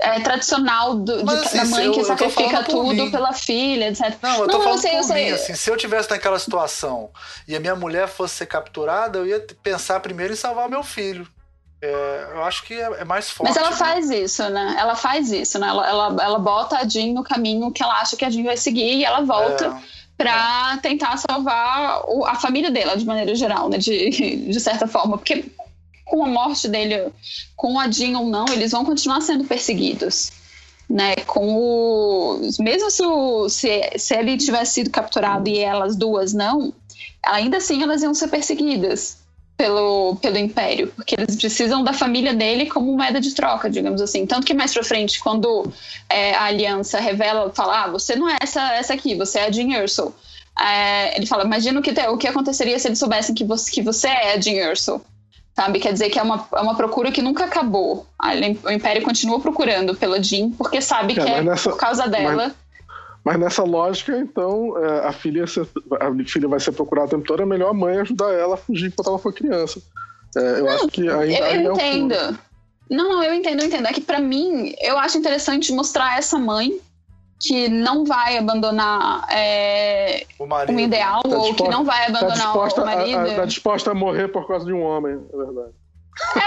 é, tradicional do, de, assim, da mãe que eu, sacrifica eu tudo pela filha, etc. Não, eu tô não, falando eu sei, por eu sei. mim, assim, se eu tivesse naquela situação e a minha mulher fosse ser capturada, eu ia pensar primeiro em salvar meu filho. É, eu acho que é, é, mais forte. Mas ela né? faz isso, né? Ela faz isso, né? Ela, ela, ela bota a Jean no caminho que ela acha que a Jean vai seguir e ela volta é. para tentar salvar o, a família dela, de maneira geral, né? De, de certa forma. Porque com a morte dele, com a Jean ou não, eles vão continuar sendo perseguidos. Né, com o, mesmo se, o, se, se ele tivesse sido capturado e elas duas não, ainda assim elas iam ser perseguidas pelo, pelo Império, porque eles precisam da família dele como moeda de troca, digamos assim. Tanto que mais pra frente, quando é, a aliança revela, fala, ah, você não é essa, essa aqui, você é a Jean Erso. É, ele fala, imagina o que, o que aconteceria se eles soubessem que você, que você é a Jean Erso sabe? Quer dizer que é uma, é uma procura que nunca acabou. O Império continua procurando pela Jean, porque sabe é, que é nessa, por causa dela. Mas, mas nessa lógica, então, é, a filha, a filha vai ser procurada o tempo todo, é melhor a mãe ajudar ela a fugir enquanto ela for criança. É, eu não, acho que ainda, eu, ainda eu entendo. É não, não, eu entendo, eu entendo. É que para mim, eu acho interessante mostrar essa mãe que não vai abandonar é, o, marido. ideal tá ou que não vai tá abandonar tá o marido. Está disposta a morrer por causa de um homem, é verdade.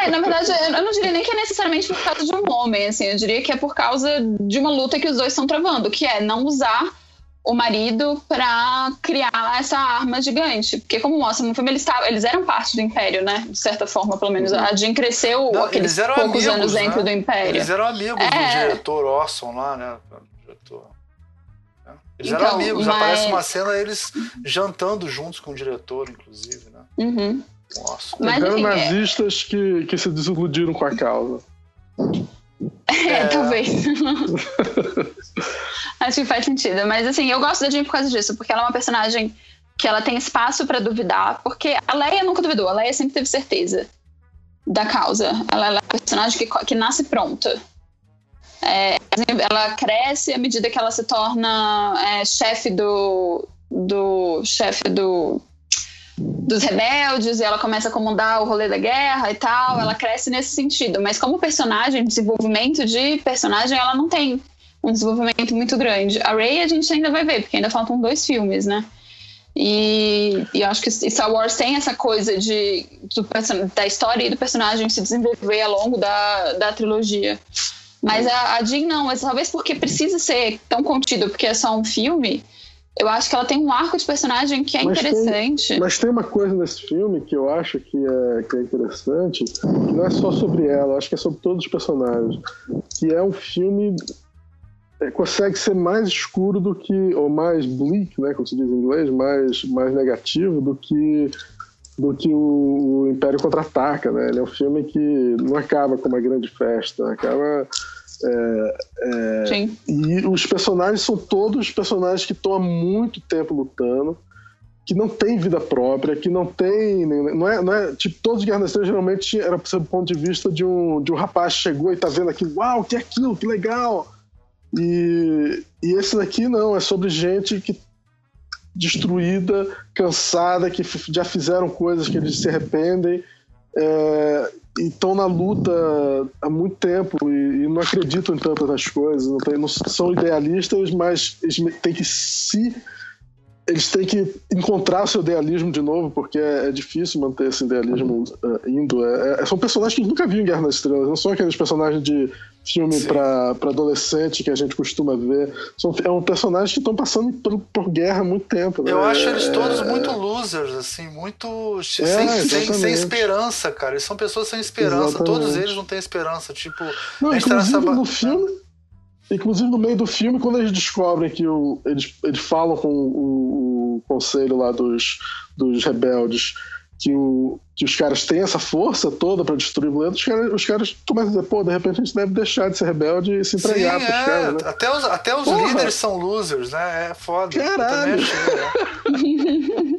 É, na verdade, eu não diria nem que é necessariamente por causa de um homem, assim, eu diria que é por causa de uma luta que os dois estão travando, que é não usar o marido para criar essa arma gigante. Porque, como mostra no filme, eles, tavam, eles eram parte do Império, né? De certa forma, pelo menos. Uhum. A Jean cresceu não, aqueles poucos amigos, anos né? dentro do Império. Eles eram amigos é... do diretor Orson lá, né? Eles então, eram amigos, mas... aparece uma cena eles jantando juntos com o diretor, inclusive, né? Uhum. Nossa. Mas, enfim, é- nazistas é... que, que se desiludiram com a causa. É, é. talvez. Acho que faz sentido. Mas assim, eu gosto da Jean por causa disso, porque ela é uma personagem que ela tem espaço para duvidar, porque a Leia nunca duvidou, a Leia sempre teve certeza da causa. Ela, ela é uma personagem que, que nasce pronta. É, ela cresce à medida que ela se torna é, chefe do, do chefe do dos rebeldes e ela começa a comandar o rolê da guerra e tal, ela cresce nesse sentido. Mas como personagem, desenvolvimento de personagem, ela não tem um desenvolvimento muito grande. A Rey a gente ainda vai ver, porque ainda faltam dois filmes, né? E, e eu acho que Star Wars tem essa coisa de, do, da história e do personagem se desenvolver ao longo da, da trilogia. Mas a, a Jean não, mas talvez porque precisa ser tão contido, porque é só um filme. Eu acho que ela tem um arco de personagem que é mas interessante. Tem, mas tem uma coisa nesse filme que eu acho que é, que é interessante, que não é só sobre ela, acho que é sobre todos os personagens. Que é um filme é, consegue ser mais escuro do que ou mais bleak, né, como se diz em inglês, mais mais negativo do que do que o, o Império contra-ataca, né? Ele é um filme que não acaba com uma grande festa, acaba é, é, Sim. E os personagens são todos personagens que estão há muito tempo lutando, que não tem vida própria, que não tem. Não é, não é tipo, todos os Guerras Estrelas geralmente era do ponto de vista de um, de um rapaz que chegou e tá vendo aqui, uau, que é aquilo, que legal. E, e esse daqui não, é sobre gente que destruída, cansada, que já fizeram coisas que eles se arrependem é, estão na luta há muito tempo e, e, não acreditam em tantas coisas, não, tem, não são idealistas, mas eles têm que se eles têm que encontrar o seu idealismo de novo, porque é, é difícil manter esse idealismo uh, indo. É, é, são personagens que a gente nunca viu em Guerra nas Estrelas, não são aqueles personagens de filme para adolescente que a gente costuma ver. São é um personagens que estão passando por, por, guerra há muito tempo. Né? Eu acho eles todos muito losers, assim, muito. sem, sem, sem, esperança, cara. Eles são pessoas sem esperança. Exatamente. Todos eles não têm esperança. Tipo, não, inclusive tá nessa... no filme Inclusive, no meio do filme, quando eles descobrem que o, eles, eles falam com o, o conselho lá dos, dos rebeldes que, o, que os caras têm essa força toda para destruir o planeta, os caras, os caras começam a dizer, pô, de repente a gente deve deixar de ser rebelde e se entregar Sim, pros é. caras, né? Até os, até os líderes são losers, né? É foda. Caralho!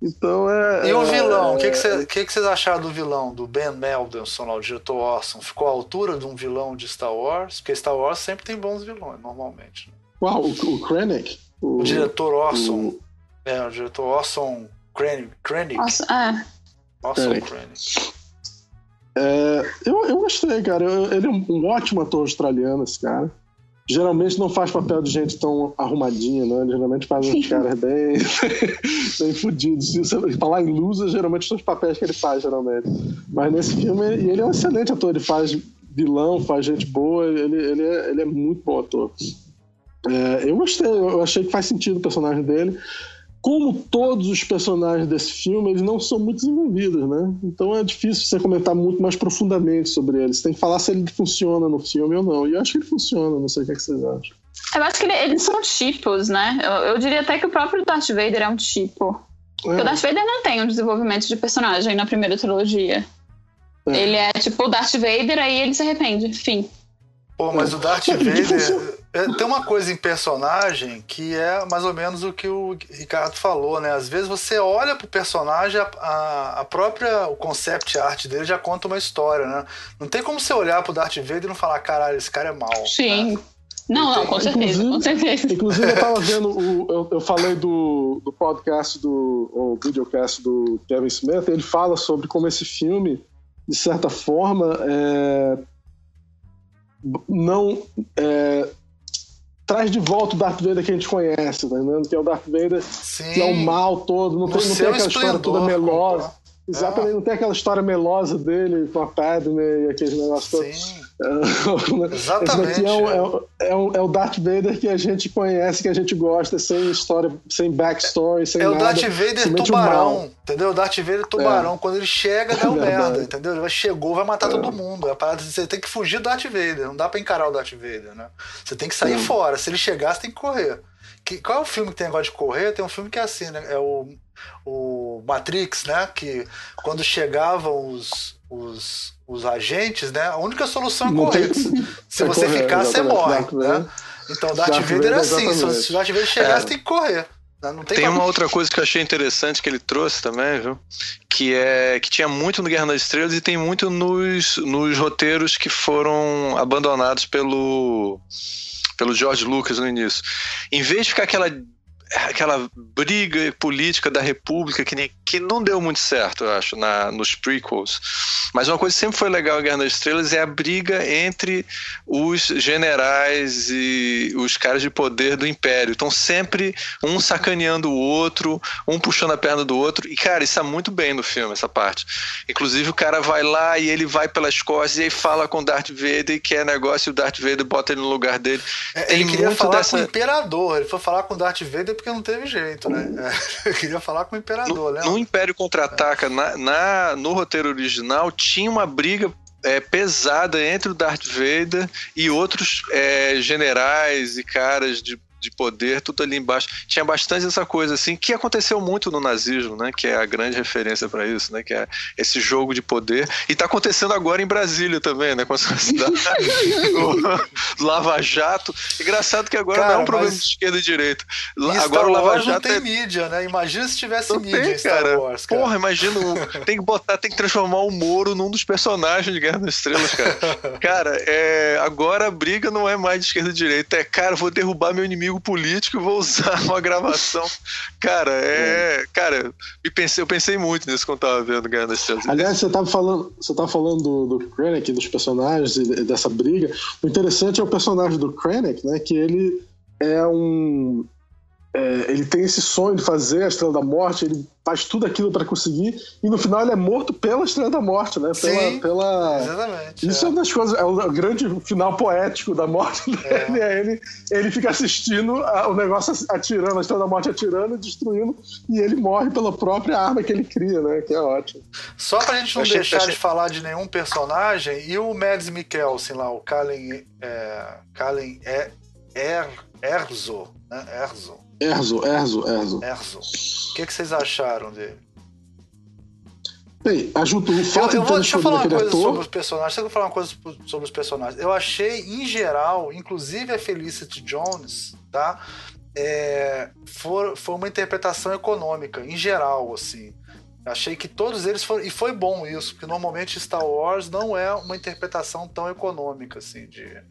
Então é. E o é, vilão? O é, que, que, cê, que, que vocês acharam do vilão, do Ben Mendelsohn, o diretor Orson? Ficou à altura de um vilão de Star Wars? Porque Star Wars sempre tem bons vilões, normalmente. Né? Uau, o, o Krennic? O, o diretor Orson. O... É, o diretor Orson Krennic. Krennic. Orson, é. Orson Krennic. É, eu, eu gostei, cara. ele é um ótimo ator australiano, esse cara geralmente não faz papel de gente tão arrumadinha, né? Ele geralmente faz uns caras bem, bem você falar em loser, geralmente são os papéis que ele faz, geralmente. Mas nesse filme, ele, ele é um excelente ator. Ele faz vilão, faz gente boa. Ele, ele, é, ele é muito bom ator. É, eu gostei, eu achei que faz sentido o personagem dele como todos os personagens desse filme, eles não são muito desenvolvidos, né? Então é difícil você comentar muito mais profundamente sobre eles. Você tem que falar se ele funciona no filme ou não. E eu acho que ele funciona, não sei o que, é que vocês acham. Eu acho que ele, eles são tipos, né? Eu, eu, diria até que o próprio Darth Vader é um tipo. É. Porque o Darth Vader não tem um desenvolvimento de personagem na primeira trilogia. É. Ele é tipo o Darth Vader, aí ele se arrepende. Fim. Pô, mas o Darth Vader. É, tem uma coisa em personagem que é mais ou menos o que o Ricardo falou, né? Às vezes você olha pro personagem, a, a própria o concept art dele já conta uma história, né? Não tem como você olhar pro Darth Vader e não falar, caralho, esse cara é mau. Sim. Né? Não, não, com certeza, com certeza. Inclusive, eu tava vendo, o, eu, eu falei do, do podcast, do o videocast do Kevin Smith, ele fala sobre como esse filme, de certa forma, é, não é, traz de volta o Darth Vader que a gente conhece, tá entendendo? Que é o Darth Vader Sim. que é o mal todo, não tem, não tem aquela história toda melosa. Exatamente, é. não tem aquela história melosa dele com a Padme e aqueles negócios todos. Exatamente. Esse é, um, é, um, é, um, é, o Darth Vader que a gente conhece, que a gente gosta, sem história, sem backstory, sem é nada. É o Darth Vader tubarão, entendeu? O Darth Vader tubarão. É. Quando ele chega, dá um merda, entendeu? Ele chegou, vai matar é. todo mundo. É parada, você tem que fugir do Darth Vader, não dá pra encarar o Darth Vader, né? Você tem que sair fora. Se ele chegar, você tem que correr. Que, qual é o filme que tem negócio de correr? Tem um filme que é assim, né? É o, o Matrix, né? Que quando chegavam os, os, os agentes, né? A única solução é correr. Se é você correr, ficar, você morre. Né? Então, Darth, Darth Vader é assim. Se o Darth Vader chegar, é. você tem que correr. Né? Não tem, tem uma outra coisa que eu achei interessante que ele trouxe também, viu? Que é que tinha muito no Guerra nas Estrelas e tem muito nos, nos roteiros que foram abandonados pelo pelo George Lucas no início. Em vez de ficar aquela aquela briga política da República que, nem, que não deu muito certo, eu acho, na, nos prequels. Mas uma coisa que sempre foi legal em Guerra das Estrelas é a briga entre os generais e os caras de poder do Império. Estão sempre um sacaneando o outro, um puxando a perna do outro. E, cara, isso está muito bem no filme, essa parte. Inclusive, o cara vai lá e ele vai pelas costas e aí fala com o Darth Vader e quer negócio e o Darth Vader bota ele no lugar dele. É, ele queria falar dessa... com o Imperador. Ele foi falar com o Darth Vader porque não teve jeito, né? Eu queria falar com o Imperador, no, né? No Império Contra-Ataca, na, na, no roteiro original, tinha uma briga é, pesada entre o Darth Vader e outros é, generais e caras de de poder, tudo ali embaixo. Tinha bastante essa coisa assim, que aconteceu muito no nazismo, né? Que é a grande referência para isso, né? Que é esse jogo de poder. E tá acontecendo agora em Brasília também, né? Com a cidade. Lava Jato. Engraçado que agora cara, não é um problema de esquerda e direita. Agora o Lava Jato não tem é... mídia, né? Imagina se tivesse não mídia tem, em Star cara. Wars, cara. Porra, imagina, tem que botar, tem que transformar o Moro num dos personagens de Guerra das Estrelas, cara. cara, é, agora a briga não é mais de esquerda e direita, é, cara, vou derrubar meu inimigo político e vou usar uma gravação. Cara, é. Cara, eu pensei, eu pensei muito nisso quando tava vendo das Estrelas. Aliás, você tava falando, você tava falando do, do Krennic, dos personagens e dessa briga. O interessante é o personagem do Krennic, né? Que ele é um é, ele tem esse sonho de fazer a Estrela da Morte, ele faz tudo aquilo para conseguir, e no final ele é morto pela Estrela da Morte, né? Pela, Sim, pela... exatamente. Isso é. é. uma das coisas, é o grande final poético da morte é. dele, é, ele, ele fica assistindo a, o negócio atirando, a Estrela da Morte atirando e destruindo, e ele morre pela própria arma que ele cria, né? Que é ótimo. Só pra gente não achei, deixar achei... de falar de nenhum personagem, e o Mads Mikkelsen lá, o Kalen, é, Kalen é, er, Erzo, né? Erzo Erzo, Erzo, Erzo. Erzo. O que, que vocês acharam dele? Bem, ajuda o fato eu, eu vou, de Deixa eu falar uma coisa ator... sobre os personagens. Deixa eu falar uma coisa sobre os personagens. Eu achei, em geral, inclusive a Felicity Jones, tá? É, foi, foi uma interpretação econômica, em geral, assim. Achei que todos eles foram. E foi bom isso, porque normalmente Star Wars não é uma interpretação tão econômica, assim, de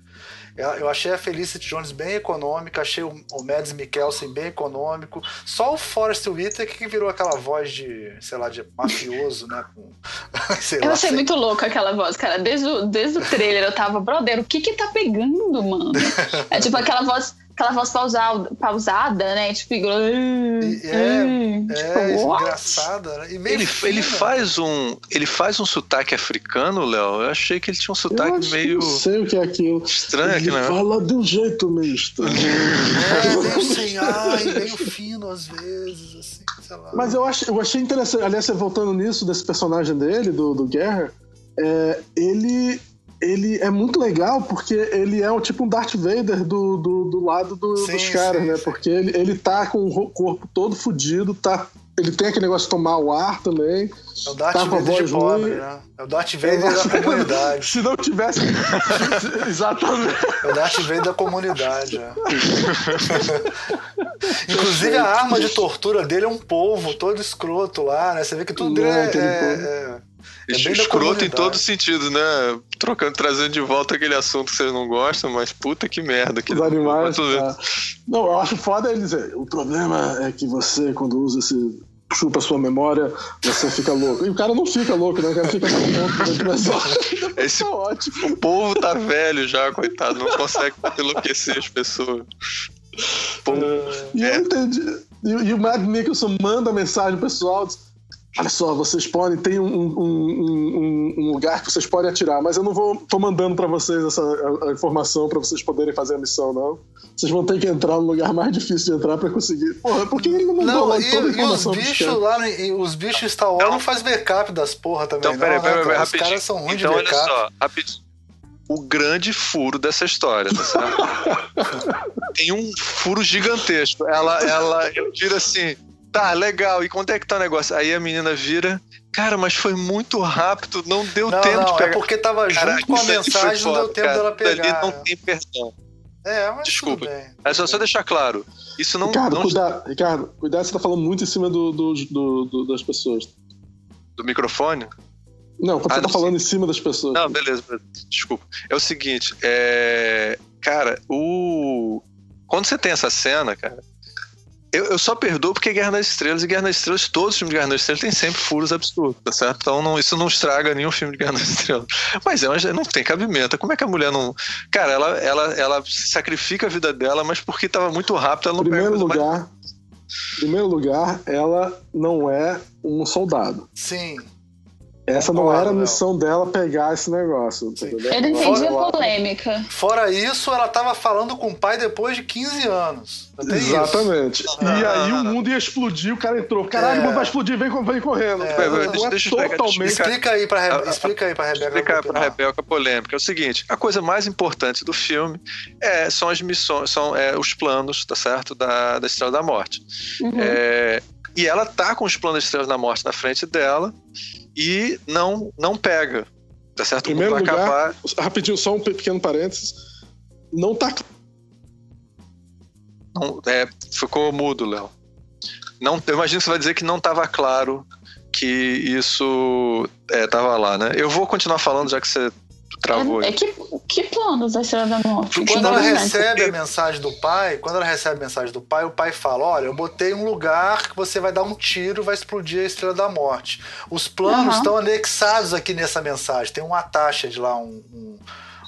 eu achei a Felicity Jones bem econômica, achei o, Mads Mikkelsen bem econômico. Só o Forrest Whitaker que virou aquela voz de, sei lá, de mafioso, né? Com, eu lá, achei muito louca aquela voz, cara. Desde o, desde o trailer eu tava, brother, o que que tá pegando, mano? É tipo aquela voz aquela voz pausada, pausada né? Tipo, e, é, hum, é tipo, engraçada, né? ele, ele faz um ele faz um sotaque africano, Léo. Eu achei que ele tinha um sotaque meio não sei o que é aquilo. Estranho ele aqui, fala de um jeito meio estranho. é, meio sem ar, meio fino às vezes, assim, sei lá. Mas eu, acho, eu achei interessante, aliás, voltando nisso desse personagem dele, do, do Guerra, é, ele ele é muito legal porque ele é um, tipo um Darth Vader do, do, do lado do, sim, dos caras, sim, né? Sim. Porque ele, ele tá com o corpo todo fudido, tá, ele tem aquele negócio de tomar o ar também. É o Darth tá Vader de pobre, né? É o Darth Vader é da comunidade. Se não tivesse... Exatamente. É o Darth Vader da comunidade, é. Inclusive a arma de tortura dele é um polvo todo escroto lá, né? Você vê que tudo dele é, é, é é escroto em todo sentido, né? Trocando, trazendo de volta aquele assunto que vocês não gostam, mas puta que merda. Que Os animais. Tá. Não, eu acho foda ele dizer. O problema é que você, quando usa esse chupa a sua memória, você fica louco. E o cara não fica louco, né? O cara fica louco. Né? Esse tá ótimo. O povo tá velho já, coitado, não consegue enlouquecer as pessoas. Pô, é. E eu entendi. E, e o Matt Nicholson manda mensagem pessoal. Diz, Olha só, vocês podem, tem um, um, um, um, lugar que vocês podem atirar, mas eu não vou, tô mandando para vocês essa a, a informação para vocês poderem fazer a missão, não. Vocês vão ter que entrar no lugar mais difícil de entrar para conseguir. Porra, por que ele não mandou não, lá e, toda a informação? E os bichos lá, os bichos Star Wars não, não faz backup das porra também, então, peraí, não. Peraí, peraí, Os caras são ruins então, de backup. Olha só, rapidinho. O grande furo dessa história, tá certo? Tem um furo gigantesco. Ela, ela, eu tiro assim Tá, legal. E quanto é que tá o negócio? Aí a menina vira. Cara, mas foi muito rápido, não deu não, tempo não, de pegar. É porque tava junto com a mensagem, não deu tempo cara, dela pegar. Ali não tem perdão. É, mas Desculpa. Tudo bem, é só, só deixar claro. Isso não. Ricardo, não... cuidado, Ricardo, cuidado, você tá falando muito em cima do, do, do, do das pessoas. Do microfone? Não, quando ah, você tá falando sim. em cima das pessoas. Não, beleza, beleza. Desculpa. É o seguinte, é. Cara, o. Quando você tem essa cena, cara, eu, eu, só perdoo porque Guerra das Estrelas e Guerra das Estrelas, todos os filmes de Guerra das Estrelas tem sempre furos absurdos, tá certo? Então não, isso não estraga nenhum filme de Guerra das Estrelas. Mas é, mas não tem cabimento. Como é que a mulher não. Cara, ela, ela, ela sacrifica a vida dela, mas porque tava muito rápido, ela não Primeiro lugar. Mais... Primeiro lugar, ela não é um soldado. Sim. Essa não era a missão dela pegar esse negócio. Eu não entendi a polêmica. Fora isso, ela tava falando com o pai depois de 15 anos. Exatamente. Isso. E aí o mundo ia explodir, o cara entrou. Caralho, é. o mundo vai explodir, vem, vem correndo. É. Não, deixa, é deixa totalmente. Explica aí pra, Rebe... explica aí pra Rebeca. Explica pra Rebeca a polêmica. É o seguinte: a coisa mais importante do filme é, são as missões, são é, os planos, tá certo? Da, da Estrela da Morte. Uhum. É, e ela tá com os planos da Estrela da Morte na frente dela e não, não pega. Tá certo? Primeiro lugar, acabar... rapidinho, só um pequeno parênteses. Não tá não, é, ficou mudo, Léo. Não, eu imagino que você vai dizer que não estava claro que isso estava é, lá, né? Eu vou continuar falando já que você travou. É, é que, que planos da Estrela da Morte? Quando ela recebe a mensagem do pai, quando ela recebe a mensagem do pai, o pai fala: Olha, eu botei um lugar que você vai dar um tiro, vai explodir a Estrela da Morte. Os planos uhum. estão anexados aqui nessa mensagem. Tem um attached lá, um, um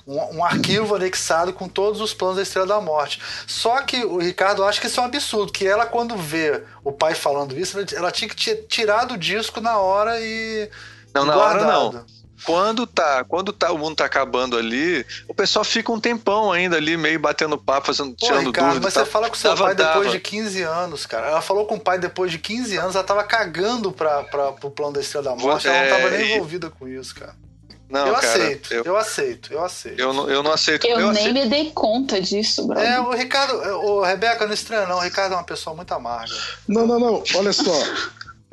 um, um, arquivo anexado com todos os planos da Estrela da Morte. Só que o Ricardo acha que isso é um absurdo, que ela, quando vê o pai falando isso, ela tinha que tirar do disco na hora e. Não, na guardado. hora não. Quando tá, quando tá, o mundo tá acabando ali, o pessoal fica um tempão ainda ali, meio batendo papo, fazendo, Pô, tirando Ricardo, dúvida. Mas você fala com seu dava, pai depois de 15 anos, cara. Ela falou com o pai depois de 15 anos, ela tava cagando pra, pra, pro plano da Estrela da Morte, é, ela não tava nem e... envolvida com isso, cara. Não, eu, cara, aceito, eu, eu, aceito, eu aceito, eu não, eu não aceito. Eu, eu nem aceito. me dei conta disso, brother. É, o Ricardo, o Rebeca não estranha, não. O Ricardo é uma pessoa muito amarga. Não, não, não. Olha só.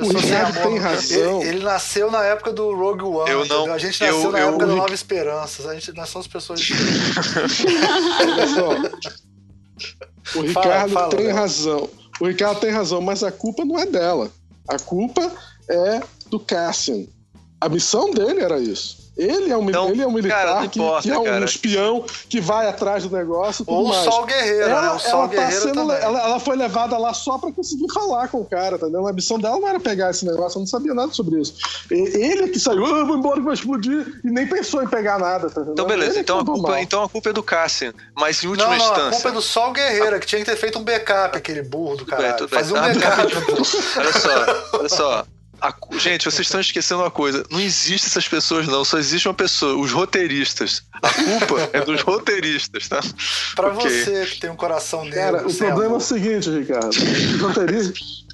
O Ricardo tem razão. Ele, ele, nasceu na época do Rogue One. Eu não, a gente nasceu eu, na eu, época da Nova Esperança. A gente, nós somos pessoas Olha só. O Ricardo fala, fala, tem razão. O Ricardo tem razão, mas a culpa não é dela. A culpa é do Cassian. A missão dele era isso. Ele é um, então, ele é um militar cara, que, importa, que, é um cara. espião que vai atrás do negócio. Ou mais. o Sol Guerreiro, ela, né? O Sol ela tá Guerreiro tá sendo, ela, ela, foi levada lá só pra conseguir falar com o cara, entendeu? A missão dela não era pegar esse negócio, eu não sabia nada sobre isso. Ele é que saiu, ah, vou embora que vai explodir, e nem pensou em pegar nada, tá Então, beleza. Então a, culpa, então a culpa é do Cassian. Mas em última não, não, instância. A culpa é do Sol Guerreiro, que tinha que ter feito um backup, aquele burro do caralho. Fazia um backup. olha só, olha só. A, gente, vocês estão esquecendo uma coisa. Não existe essas pessoas, não. Só existe uma pessoa, os roteiristas. A culpa é dos roteiristas, tá? Pra okay. você que tem um coração negro. Cara, o problema amor. é o seguinte, Ricardo. Os roteiristas.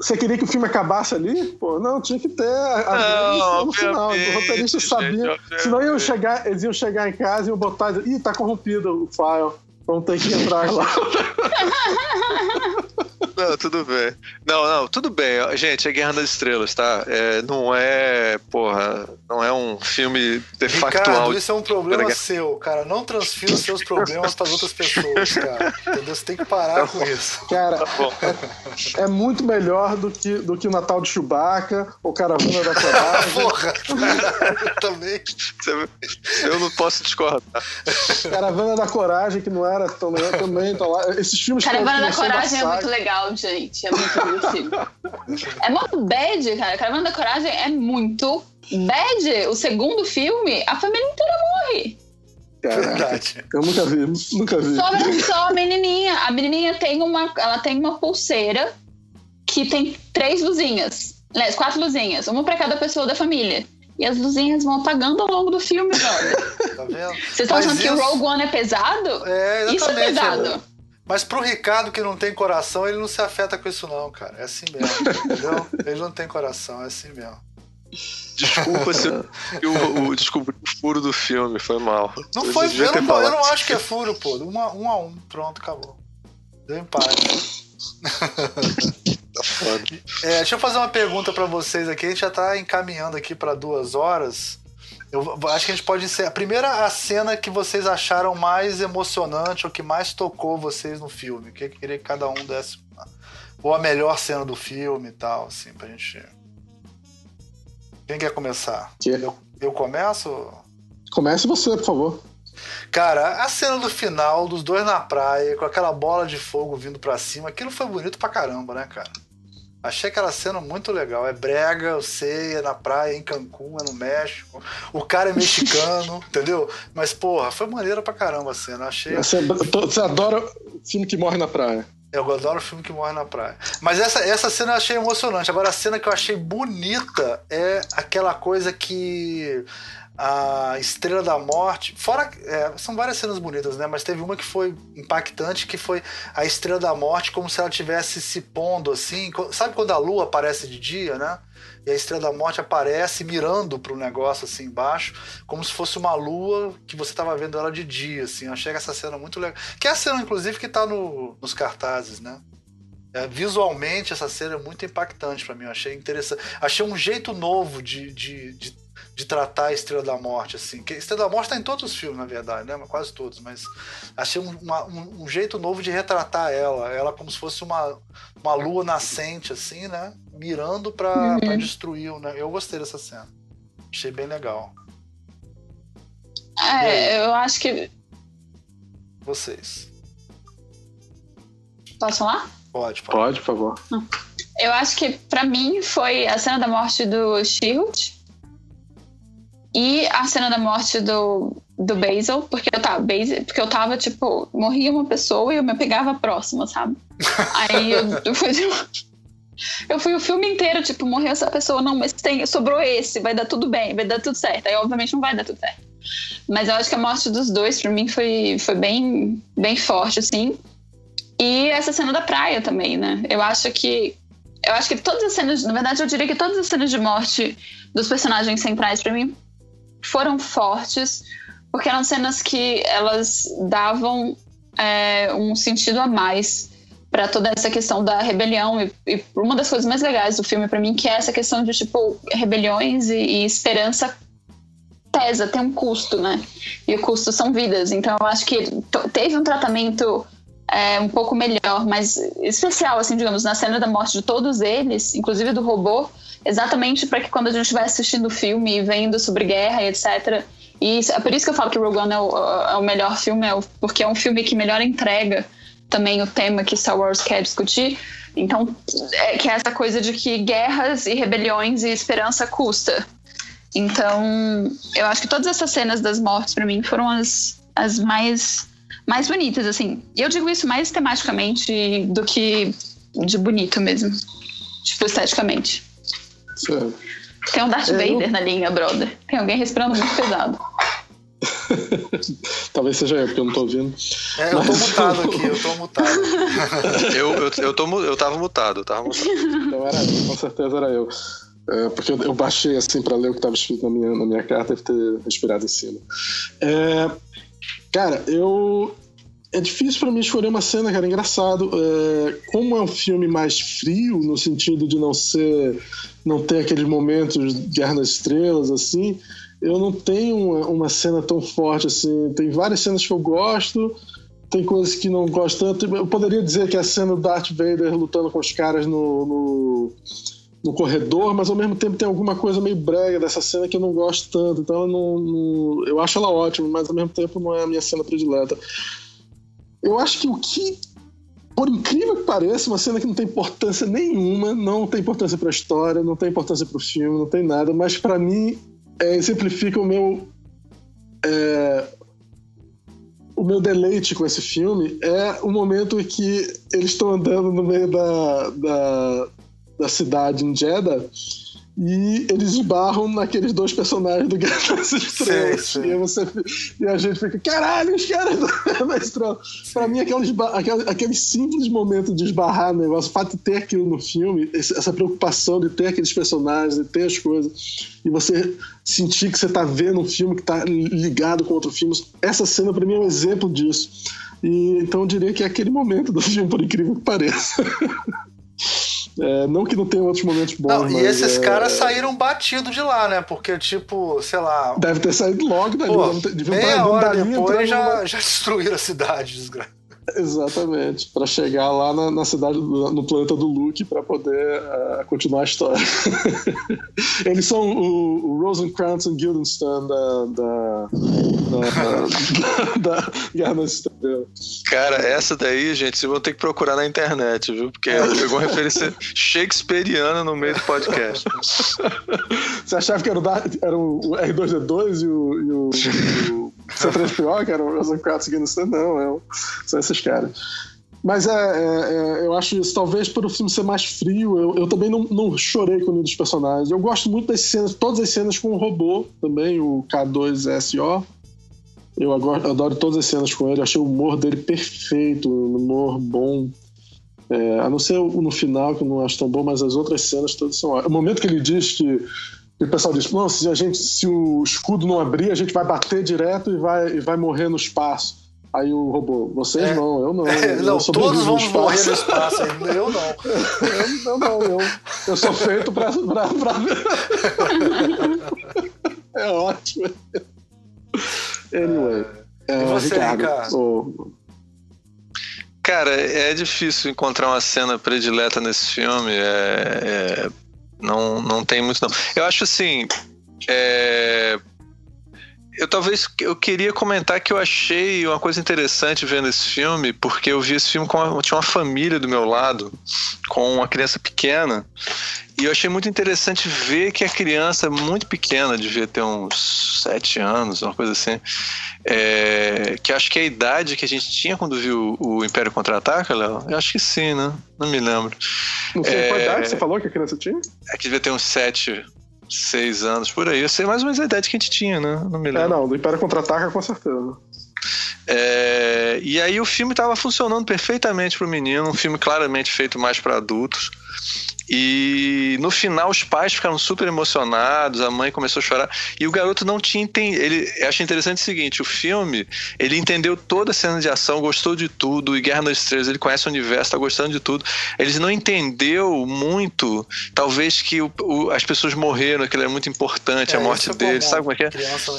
Você queria que o filme acabasse ali? Pô, não, tinha que ter a, não, no final. Os roteiristas sabiam. Senão iam chegar, eles iam chegar em casa e iam botar. Ih, tá corrompido o file. Vamos ter que entrar lá. Não, tudo bem. Não, não, tudo bem. Gente, é Guerra das Estrelas, tá? É, não é, porra, não é um filme de factual. isso é um problema seu, cara. Não transfira os seus problemas para outras pessoas, cara. Entendeu? Você tem que parar tá com isso. Cara, tá é, é, muito melhor do que, do que o Natal de Chewbacca ou Caravana da Coragem. porra, também. Eu não posso discordar. Caravana da Coragem, que não era também, também tá lá. Esses filmes Caravana da Coragem é muito legal gente. É muito divertido. é muito bad, cara. Caravana da Coragem é muito bad. O segundo filme, a família inteira morre. Verdade. Eu nunca vi, nunca vi. Só, só a menininha. A menininha tem uma, ela tem uma pulseira que tem três luzinhas. Quatro luzinhas. Uma para cada pessoa da família. E as luzinhas vão apagando ao longo do filme, brother. Tá vendo? Vocês estão achando isso... que o Rogue One é pesado? É, Isso é pesado. Mas pro Ricardo que não tem coração, ele não se afeta com isso não, cara. É assim mesmo, entendeu? Ele não tem coração, é assim mesmo. Desculpa se o, o, desculpa, o furo do filme foi mal. Não eu foi, eu não, eu não, acho que é furo, pô. Um a um, a um pronto, acabou. Deu empate. Tá é, deixa eu fazer uma pergunta para vocês aqui. A gente já tá encaminhando aqui para duas horas. Eu acho que a gente pode ser a primeira a cena que vocês acharam mais emocionante ou que mais tocou vocês no filme. Que eu queria que cada um desse ou a melhor cena do filme e tal, assim, pra gente. Quem quer começar? Que? Eu, eu começo? Comece você, por favor. Cara, a cena do final, dos dois na praia, com aquela bola de fogo vindo para cima, aquilo foi bonito pra caramba, né, cara? Achei aquela cena muito legal. É brega, eu sei, é na praia, em Cancún, é no México. O cara é mexicano, entendeu? Mas, porra, foi maneira pra caramba a cena. Achei. Você, você adora filme que morre na praia. Eu adoro filme que morre na praia. Mas essa, essa cena eu achei emocionante. Agora, a cena que eu achei bonita é aquela coisa que a Estrela da Morte. Fora. É, são várias cenas bonitas, né? Mas teve uma que foi impactante, que foi a Estrela da Morte, como se ela tivesse se pondo assim. Sabe quando a lua aparece de dia, né? E a Estrela da Morte aparece mirando para o negócio assim embaixo, como se fosse uma lua que você estava vendo ela de dia, assim. Eu achei essa cena muito legal. Que é a cena, inclusive, que está no, nos cartazes, né? É, visualmente, essa cena é muito impactante para mim. Eu achei interessante. Achei um jeito novo de, de, de de tratar a Estrela da Morte, assim. Que a Estrela da Morte está em todos os filmes, na verdade, né? Quase todos, mas achei um, uma, um, um, jeito novo de retratar ela. Ela como se fosse uma, uma lua nascente, assim, né? Mirando para uhum. destruir, né? Eu gostei dessa cena. Achei bem legal. É, eu acho que. Vocês. Posso falar? Pode, pode. Pode, por favor. Eu acho que para mim foi a cena da morte do Shield e a cena da morte do, do Basil, porque eu tava, Basil, porque eu tava, tipo, morria uma pessoa e eu me pegava próxima, sabe? Aí eu, eu fui. Eu fui o filme inteiro, tipo, morreu essa pessoa, não, mas tem, sobrou esse, vai dar tudo bem, vai dar tudo certo. Aí, obviamente, não vai dar tudo certo. Mas eu acho que a morte dos dois, pra mim, foi, foi bem, bem forte, assim. E essa cena da praia também, né? Eu acho que. Eu acho que todas as cenas. Na verdade, eu diria que todas as cenas de morte dos personagens centrais, para mim, foram fortes, porque eram cenas que elas davam é, um sentido a mais para toda essa questão da rebelião e, e, uma das coisas mais legais do filme para mim que é essa questão de tipo rebeliões e, e, esperança pesa tem um custo né? E o custo são vidas. Então eu acho que teve um tratamento é, um pouco melhor mas especial assim digamos na cena da morte de todos eles inclusive do robô exatamente para que quando a gente estiver assistindo o filme e vendo sobre guerra e etc. E é por isso que eu falo que Rogue One é o, é o melhor filme, é o, porque é um filme que melhor entrega também o tema que Star Wars quer discutir. Então, é, que é essa coisa de que guerras e rebeliões e esperança custa. Então, eu acho que todas essas cenas das mortes para mim foram as, as mais mais bonitas, assim. E eu digo isso mais tematicamente do que de bonito mesmo. Tipo, esteticamente. Certo. Tem um Darth é, Vader eu... na linha, brother. Tem alguém respirando muito pesado. Talvez seja eu, porque eu não tô ouvindo. É, eu tô mutado aqui, eu tô mutado. eu, eu, eu, tô, eu tava mutado, eu tava mutado. Então era eu, com certeza era eu. É, porque eu, eu, baixei assim para ler o que estava escrito na minha, na minha carta e ter respirado em cima. É, cara, eu, é difícil para mim escolher uma cena, cara. É engraçado. É, como é um filme mais frio, no sentido de não ser. Não ter aqueles momentos de Guerra nas Estrelas, assim, eu não tenho uma, uma, cena tão forte assim. Tem várias cenas que eu gosto, tem coisas que não gosto tanto. Eu poderia dizer que é a cena do Darth Vader lutando com os caras no, no, no corredor, mas ao mesmo tempo tem alguma coisa meio brega dessa cena que eu não gosto tanto. Então eu, não, não, eu acho ela ótima, mas ao mesmo tempo não é a minha cena predileta. Eu acho que o que, por incrível que pareça, uma cena que não tem importância nenhuma, não tem importância para a história, não tem importância para o filme, não tem nada, mas para mim é, exemplifica o meu. É, o meu deleite com esse filme é o momento em que eles estão andando no meio da, da, da cidade em Jeddah e eles esbarram naqueles dois personagens do Guerra das Estrelas. Sim, sim. E, você, e a gente fica, caralho, os caras do Guerra das Estrelas. Pra mim, aquele, simples momento de esbarrar no negócio, o fato de ter aquilo no filme, essa preocupação de ter aqueles personagens, de ter as coisas, e você sentir que você tá vendo um filme que tá ligado com outro filme, essa cena pra mim é um exemplo disso. E, então eu diria que é aquele momento do filme, por incrível que pareça. É, não que não tenha outros momentos bons. Não, e esses é... caras saíram batido de lá, né? Porque, tipo, sei lá. Deve ter saído logo dali. Pô, meia hora depois já, já destruíram a cidade, desgraça. Exatamente, para chegar lá na, na, cidade, no planeta do Luke, para poder uh, continuar a história. Eles são o, o Rosencrantz e Guildenstern da, da, da, da, Guerra nas Estrelas. Cara, essa daí, gente, vocês vão ter que procurar na internet, viu? Porque pegou referência shakespeariana no meio do podcast. Você achava que era o, era o R2D2 e o, e o, e o C3PO, que era o Rosencrantz e Guildenstern? Não, é, são esses caras. Mas é, é, é, eu acho isso, talvez por o filme ser mais frio, eu, eu também não, não chorei com nenhum dos personagens. Eu gosto muito das cenas, todas as cenas com o robô também, o K2SO. Eu adoro, adoro todas as cenas com ele, achei o humor dele perfeito, um humor bom. É, a não ser no final, que eu não acho tão bom, mas as outras cenas todas são O momento que ele diz que. Que o pessoal diz: não, se, a gente, se o escudo não abrir, a gente vai bater direto e vai, e vai morrer no espaço. Aí o robô, vocês é. não, eu não. É, eu não, todos no morrer no espaço, eu não. eu, eu não, eu, eu sou feito pra. pra, pra... é ótimo. Anyway. É, e você, Ricardo? Ricardo? Cara, é difícil encontrar uma cena predileta nesse filme. É, é, não, não tem muito, não. Eu acho assim. É, eu talvez eu queria comentar que eu achei uma coisa interessante vendo esse filme, porque eu vi esse filme com uma, tinha uma família do meu lado, com uma criança pequena, e eu achei muito interessante ver que a criança muito pequena, devia ter uns sete anos, uma coisa assim, é, que acho que é a idade que a gente tinha quando viu o Império Contra-Ataca, Léo. Eu acho que sim, né? Não me lembro. Não sei é, qual idade você falou que a criança tinha? É que devia ter uns sete, seis anos, por aí. Eu sei mais ou menos a idade que a gente tinha, né? Não me lembro. É, não, do Império Contra-Ataca com certeza. É, e aí o filme estava funcionando perfeitamente para o menino, um filme claramente feito mais para adultos. E no final os pais ficaram super emocionados, a mãe começou a chorar e o garoto não tinha entendido. Ele achei interessante o seguinte: o filme ele entendeu toda a cena de ação, gostou de tudo. E Guerra nas Estrelas ele conhece o universo, tá gostando de tudo. Ele não entendeu muito, talvez que o, o, as pessoas morreram, que é muito importante é, a morte é dele, sabe como é que é? Criança não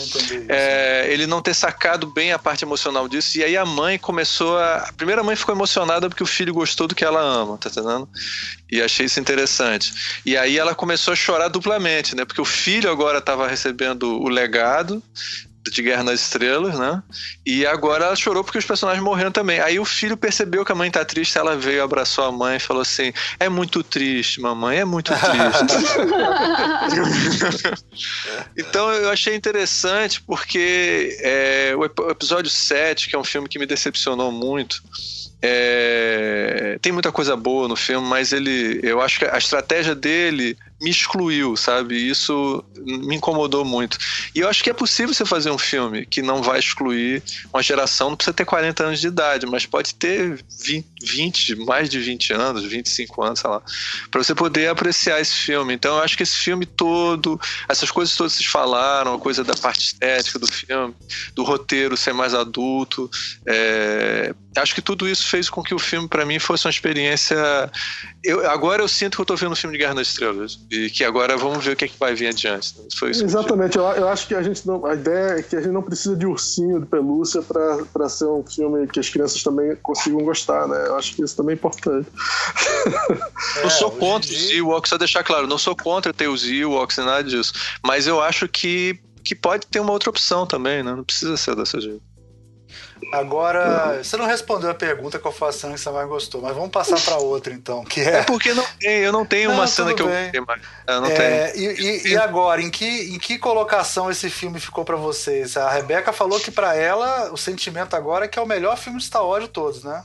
é, ele não ter sacado bem a parte emocional disso. E aí a mãe começou a. A primeira mãe ficou emocionada porque o filho gostou do que ela ama, tá entendendo? E achei isso interessante. E aí ela começou a chorar duplamente, né? Porque o filho agora estava recebendo o legado de Guerra nas Estrelas, né? E agora ela chorou porque os personagens morreram também. Aí o filho percebeu que a mãe tá triste, ela veio, abraçou a mãe e falou assim: É muito triste, mamãe, é muito triste. então eu achei interessante porque é, o episódio 7, que é um filme que me decepcionou muito, é, tem muita coisa boa no filme, mas ele, eu acho que a estratégia dele me excluiu, sabe? Isso me incomodou muito. E eu acho que é possível você fazer um filme que não vai excluir uma geração, não precisa ter 40 anos de idade, mas pode ter 20, 20 mais de 20 anos, 25 anos, sei lá, para você poder apreciar esse filme. Então eu acho que esse filme todo, essas coisas todas que vocês falaram, a coisa da parte estética do filme, do roteiro ser mais adulto, é, acho que tudo isso fez com que o filme para mim fosse uma experiência. Eu, agora eu sinto que eu tô vendo um filme de Guerra nas Estrelas e que agora vamos ver o que, é que vai vir adiante. Foi isso Exatamente, eu, eu, acho que a gente não. A ideia é que a gente não precisa de ursinho, de pelúcia, para ser um filme que as crianças também consigam gostar, né? Eu acho que isso também é importante. É, não sou contra os Ewoks, só deixar claro, não sou contra ter os Ewoks e nada disso. Mas eu acho que, que pode ter uma outra opção também, né? Não precisa ser dessa jeito. Agora, você não respondeu a pergunta qual foi a cena que você mais gostou, mas vamos passar para outra então, que é... é porque não tem, eu não tenho não, uma cena que bem. eu mais. Eu não é, tenho. E, e, e, agora, em que, em que colocação esse filme ficou para vocês? A Rebeca falou que para ela o sentimento agora é que é o melhor filme de Star Wars de todos, né?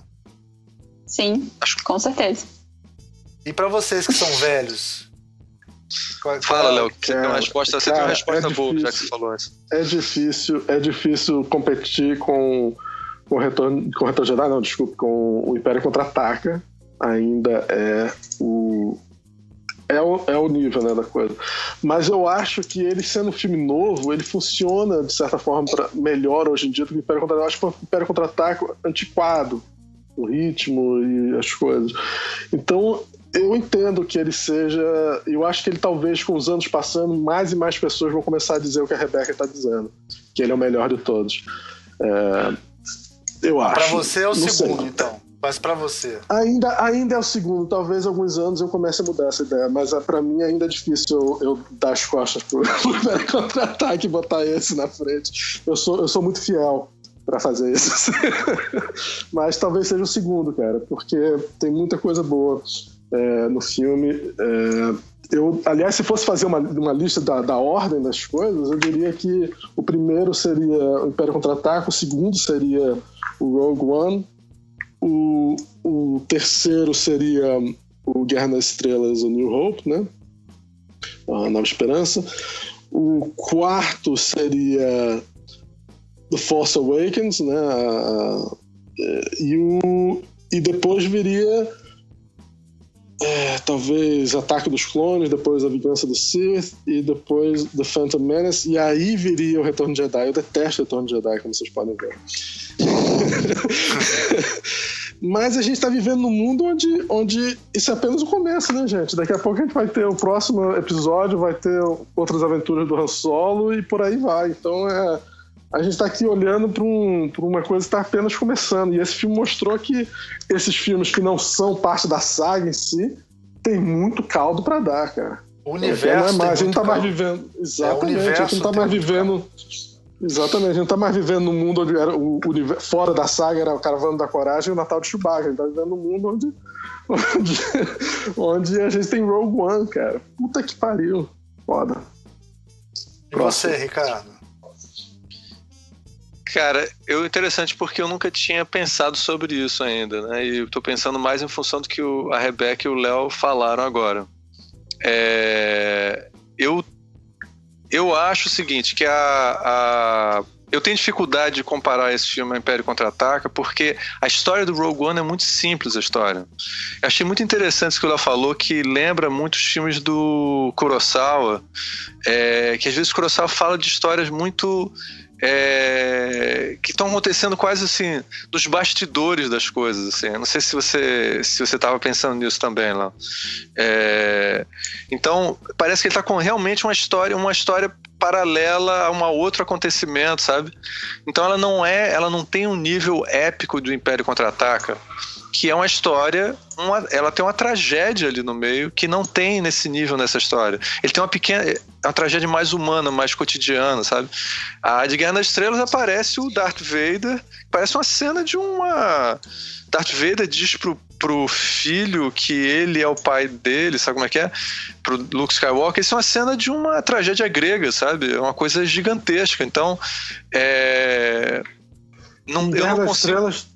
Sim, com certeza. E para vocês que são velhos, Fala, Léo, você tem uma resposta, você cara, tem uma resposta é boa, já que você falou isso. É difícil, é difícil competir com com o retorno, com o retorno Jedi, não, desculpe, com o Império Contra-Ataca, ainda é o, é o, é o nível né, da coisa. Mas eu acho que ele sendo um filme novo, ele funciona de certa forma pra, melhor hoje em dia do que o Império Contra-Ataque. Eu acho que o Império Contra-Ataque antiquado, o ritmo e as coisas. Então eu entendo que ele seja. Eu acho que ele talvez com os anos passando, mais e mais pessoas vão começar a dizer o que a Rebecca está dizendo, que ele é o melhor de todos. É, eu acho. Para você é o Não segundo, sei. então. Mas para você? Ainda, ainda é o segundo. Talvez alguns anos eu comece a mudar essa ideia, mas é, para mim ainda é difícil eu, eu dar as costas pro, pro contra-ataque e botar esse na frente. Eu sou, eu sou muito fiel para fazer isso. mas talvez seja o segundo, cara, porque tem muita coisa boa é, no filme. É, eu, aliás, se fosse fazer uma, uma lista da, da ordem das coisas, eu diria que o primeiro seria o Império Contra-Ataque, o segundo seria o Rogue One, o, o terceiro seria o Guerra nas Estrelas, o New Hope, né? A Nova Esperança. O quarto seria The Force Awakens, né? E, o, e depois viria é, talvez Ataque dos Clones, depois A Vingança do Sith e depois The Phantom Menace e aí viria o Retorno de Jedi. Eu detesto o Retorno de Jedi, como vocês podem ver. Mas a gente está vivendo num mundo onde, onde isso é apenas o começo, né, gente? Daqui a pouco a gente vai ter o próximo episódio, vai ter outras aventuras do Han Solo e por aí vai. Então é a gente está aqui olhando para um, uma coisa que está apenas começando. E esse filme mostrou que esses filmes que não são parte da saga em si tem muito caldo para dar, cara. O universo. Não é mais, a gente não tá mais vivendo. Exatamente, é, a gente não tá mais vivendo. Exatamente, a gente não tá mais vivendo num mundo onde era o, o, fora da saga era o Caravana da Coragem e o Natal de Chewbacca. A gente tá vivendo num mundo onde, onde, onde a gente tem Rogue One, cara. Puta que pariu. Foda. E você, Ricardo? Cara, eu interessante porque eu nunca tinha pensado sobre isso ainda, né? E eu tô pensando mais em função do que o, a Rebeca e o Léo falaram agora. É, eu, eu acho o seguinte, que a, a eu tenho dificuldade de comparar esse filme ao Império Contra-Ataca porque a história do Rogue One é muito simples a história. Eu achei muito interessante isso que o Léo falou, que lembra muito os filmes do Kurosawa, é, que às vezes o Kurosawa fala de histórias muito é, que estão acontecendo quase assim nos bastidores das coisas. Assim. não sei se você se você estava pensando nisso também lá. É, então parece que ele está com realmente uma história uma história paralela a um outro acontecimento, sabe? Então ela não é, ela não tem um nível épico do Império contra-ataca que é uma história, uma, ela tem uma tragédia ali no meio que não tem nesse nível nessa história. Ele tem uma pequena, uma tragédia mais humana, mais cotidiana, sabe? A de Guerra das Estrelas aparece o Darth Vader, parece uma cena de uma Darth Vader diz pro, pro filho que ele é o pai dele, sabe como é que é? Pro Luke Skywalker, isso é uma cena de uma tragédia grega, sabe? É uma coisa gigantesca. Então, é... Não, eu não consigo... Estrelas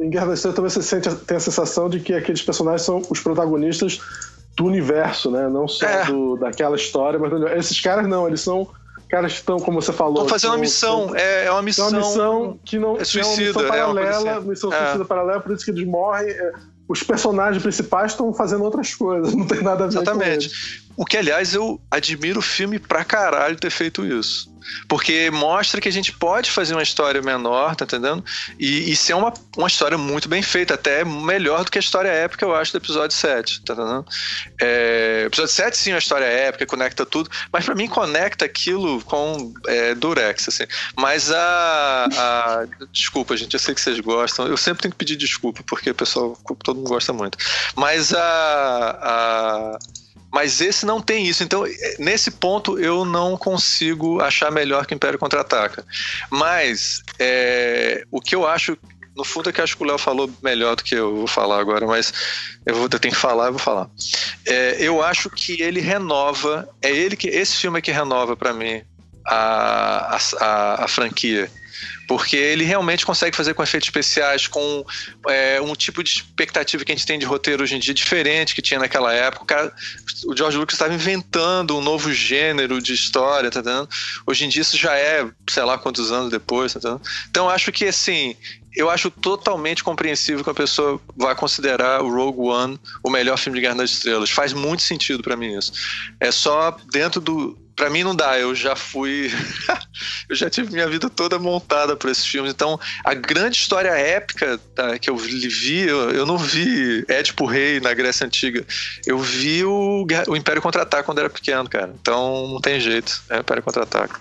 em Guerra das Estrelas também você sente, tem a sensação de que aqueles personagens são os protagonistas do universo, né? Não só é. do, daquela história, mas esses caras não, eles são caras que estão, como você falou. Estão fazendo uma missão, é, é, uma missão. É uma missão que não é suicida, é uma missão paralela, é missão é. suicida paralela, por isso que eles morrem. É, os personagens principais estão fazendo outras coisas, não tem nada a ver Exatamente. com Exatamente. O que, aliás, eu admiro o filme pra caralho ter feito isso. Porque mostra que a gente pode fazer uma história menor, tá entendendo? E, e ser uma, uma história muito bem feita, até melhor do que a história épica, eu acho, do episódio 7, tá entendendo? É, episódio 7, sim, é uma história épica, conecta tudo, mas para mim conecta aquilo com é, Durex, assim. Mas a, a. Desculpa, gente, eu sei que vocês gostam, eu sempre tenho que pedir desculpa, porque o pessoal, todo mundo gosta muito. Mas a. a mas esse não tem isso. Então, nesse ponto, eu não consigo achar melhor que Império Contra-Ataca. Mas, é, o que eu acho no fundo é que acho que o Léo falou melhor do que eu vou falar agora, mas eu, vou, eu tenho que falar, eu vou falar. É, eu acho que ele renova, é ele que esse filme é que renova para mim a, a, a, franquia porque ele realmente consegue fazer com efeitos especiais, com é, um tipo de expectativa que a gente tem de roteiro hoje em dia diferente que tinha naquela época. O, cara, o George Lucas estava inventando um novo gênero de história, tá entendendo? Hoje em dia isso já é, sei lá quantos anos depois, tá entendendo? Então acho que assim, eu acho totalmente compreensível que a pessoa vai considerar o Rogue One o melhor filme de Guerra das Estrelas. Faz muito sentido para mim isso. É só dentro do para mim não dá, eu já fui. eu já tive minha vida toda montada por esses filmes. Então, a grande história épica tá, que eu vi, eu, eu, não vi Édipo Rei na Grécia Antiga. Eu vi o, o Império Contra-Ataque quando era pequeno, cara. Então, não tem jeito. É Império Contra-Ataque.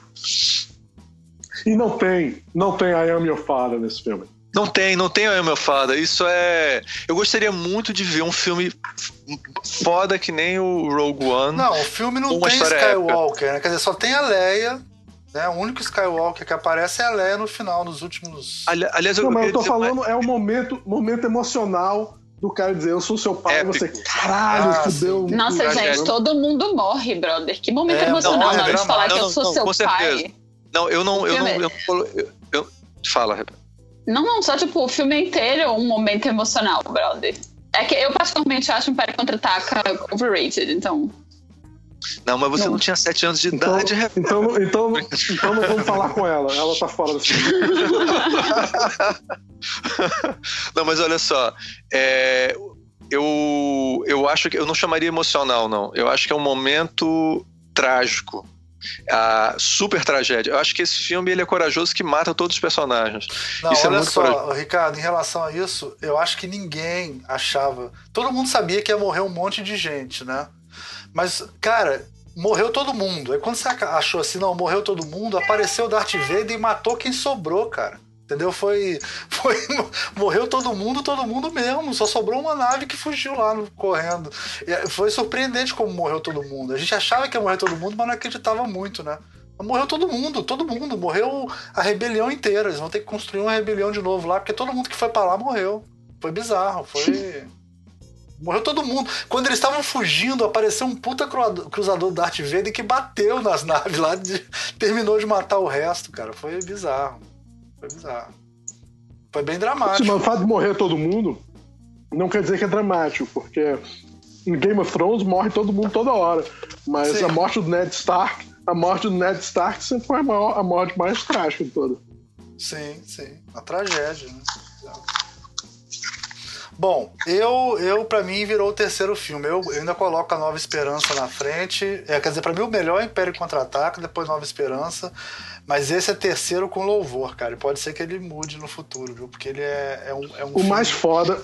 E não tem, não tem I Am Your Father nesse filme. Não tem, não tem o meu fada. Isso é. Eu gostaria muito de ver um filme foda que nem o Rogue One. Não, o filme não tem Skywalker, épica. né? Quer dizer, só tem a Leia. Né? O único Skywalker que aparece é a Leia no final, nos últimos. Ali, aliás, eu, não, mas eu tô falando, é o momento, momento emocional do cara dizer, eu sou seu pai, Épico. você, caralho, ah, fudeu. Nossa, gente, todo mundo morre, brother. Que momento é, emocional na hora de falar não, que eu sou não, seu pai. Não, eu não, eu não, eu, eu, eu, Fala, Rebeca. Não, não, só tipo, o filme inteiro é um momento emocional, brother. É que eu particularmente acho o Império Contra-Ataca overrated, então... Não, mas você não, não tinha sete anos de então, idade. Então, então, então não vamos falar com ela. Ela tá fora desse Não, mas olha só. É, eu, eu acho que eu não chamaria emocional, não. Eu acho que é um momento trágico. A super tragédia. Eu acho que esse filme ele é corajoso que mata todos os personagens. Não, isso é olha é só, corajoso. Ricardo, em relação a isso, eu acho que ninguém achava. Todo mundo sabia que ia morrer um monte de gente, né? Mas, cara, morreu todo mundo. Aí quando você achou assim, não, morreu todo mundo, apareceu o Darth Vader e matou quem sobrou, cara. Entendeu? Foi, foi. Morreu todo mundo, todo mundo mesmo. Só sobrou uma nave que fugiu lá no, correndo. E foi surpreendente como morreu todo mundo. A gente achava que ia morrer todo mundo, mas não acreditava muito, né? Morreu todo mundo, todo mundo. Morreu a rebelião inteira. Eles vão ter que construir uma rebelião de novo lá, porque todo mundo que foi para lá morreu. Foi bizarro, foi. Morreu todo mundo. Quando eles estavam fugindo, apareceu um puta cruzador Darth Vader que bateu nas naves lá, e terminou de matar o resto, cara. Foi bizarro. Foi bizarro. Foi bem dramático. Sim, mas o fato de morrer todo mundo não quer dizer que é dramático, porque em Game of Thrones morre todo mundo toda hora. Mas Sim. a morte do Ned Stark, a morte do Ned Stark sempre foi a, maior, a morte mais trágica de toda. Sim, sim. Uma tragédia, né? Bom, eu, eu para mim virou o terceiro filme. Eu, eu, ainda coloco a Nova Esperança na frente. É, quer dizer, para mim o melhor é Império Contra-Ataca, depois Nova Esperança. Mas esse é terceiro com louvor, cara. E pode ser que ele mude no futuro, viu? Porque ele é, é um, é um. O filme... mais foda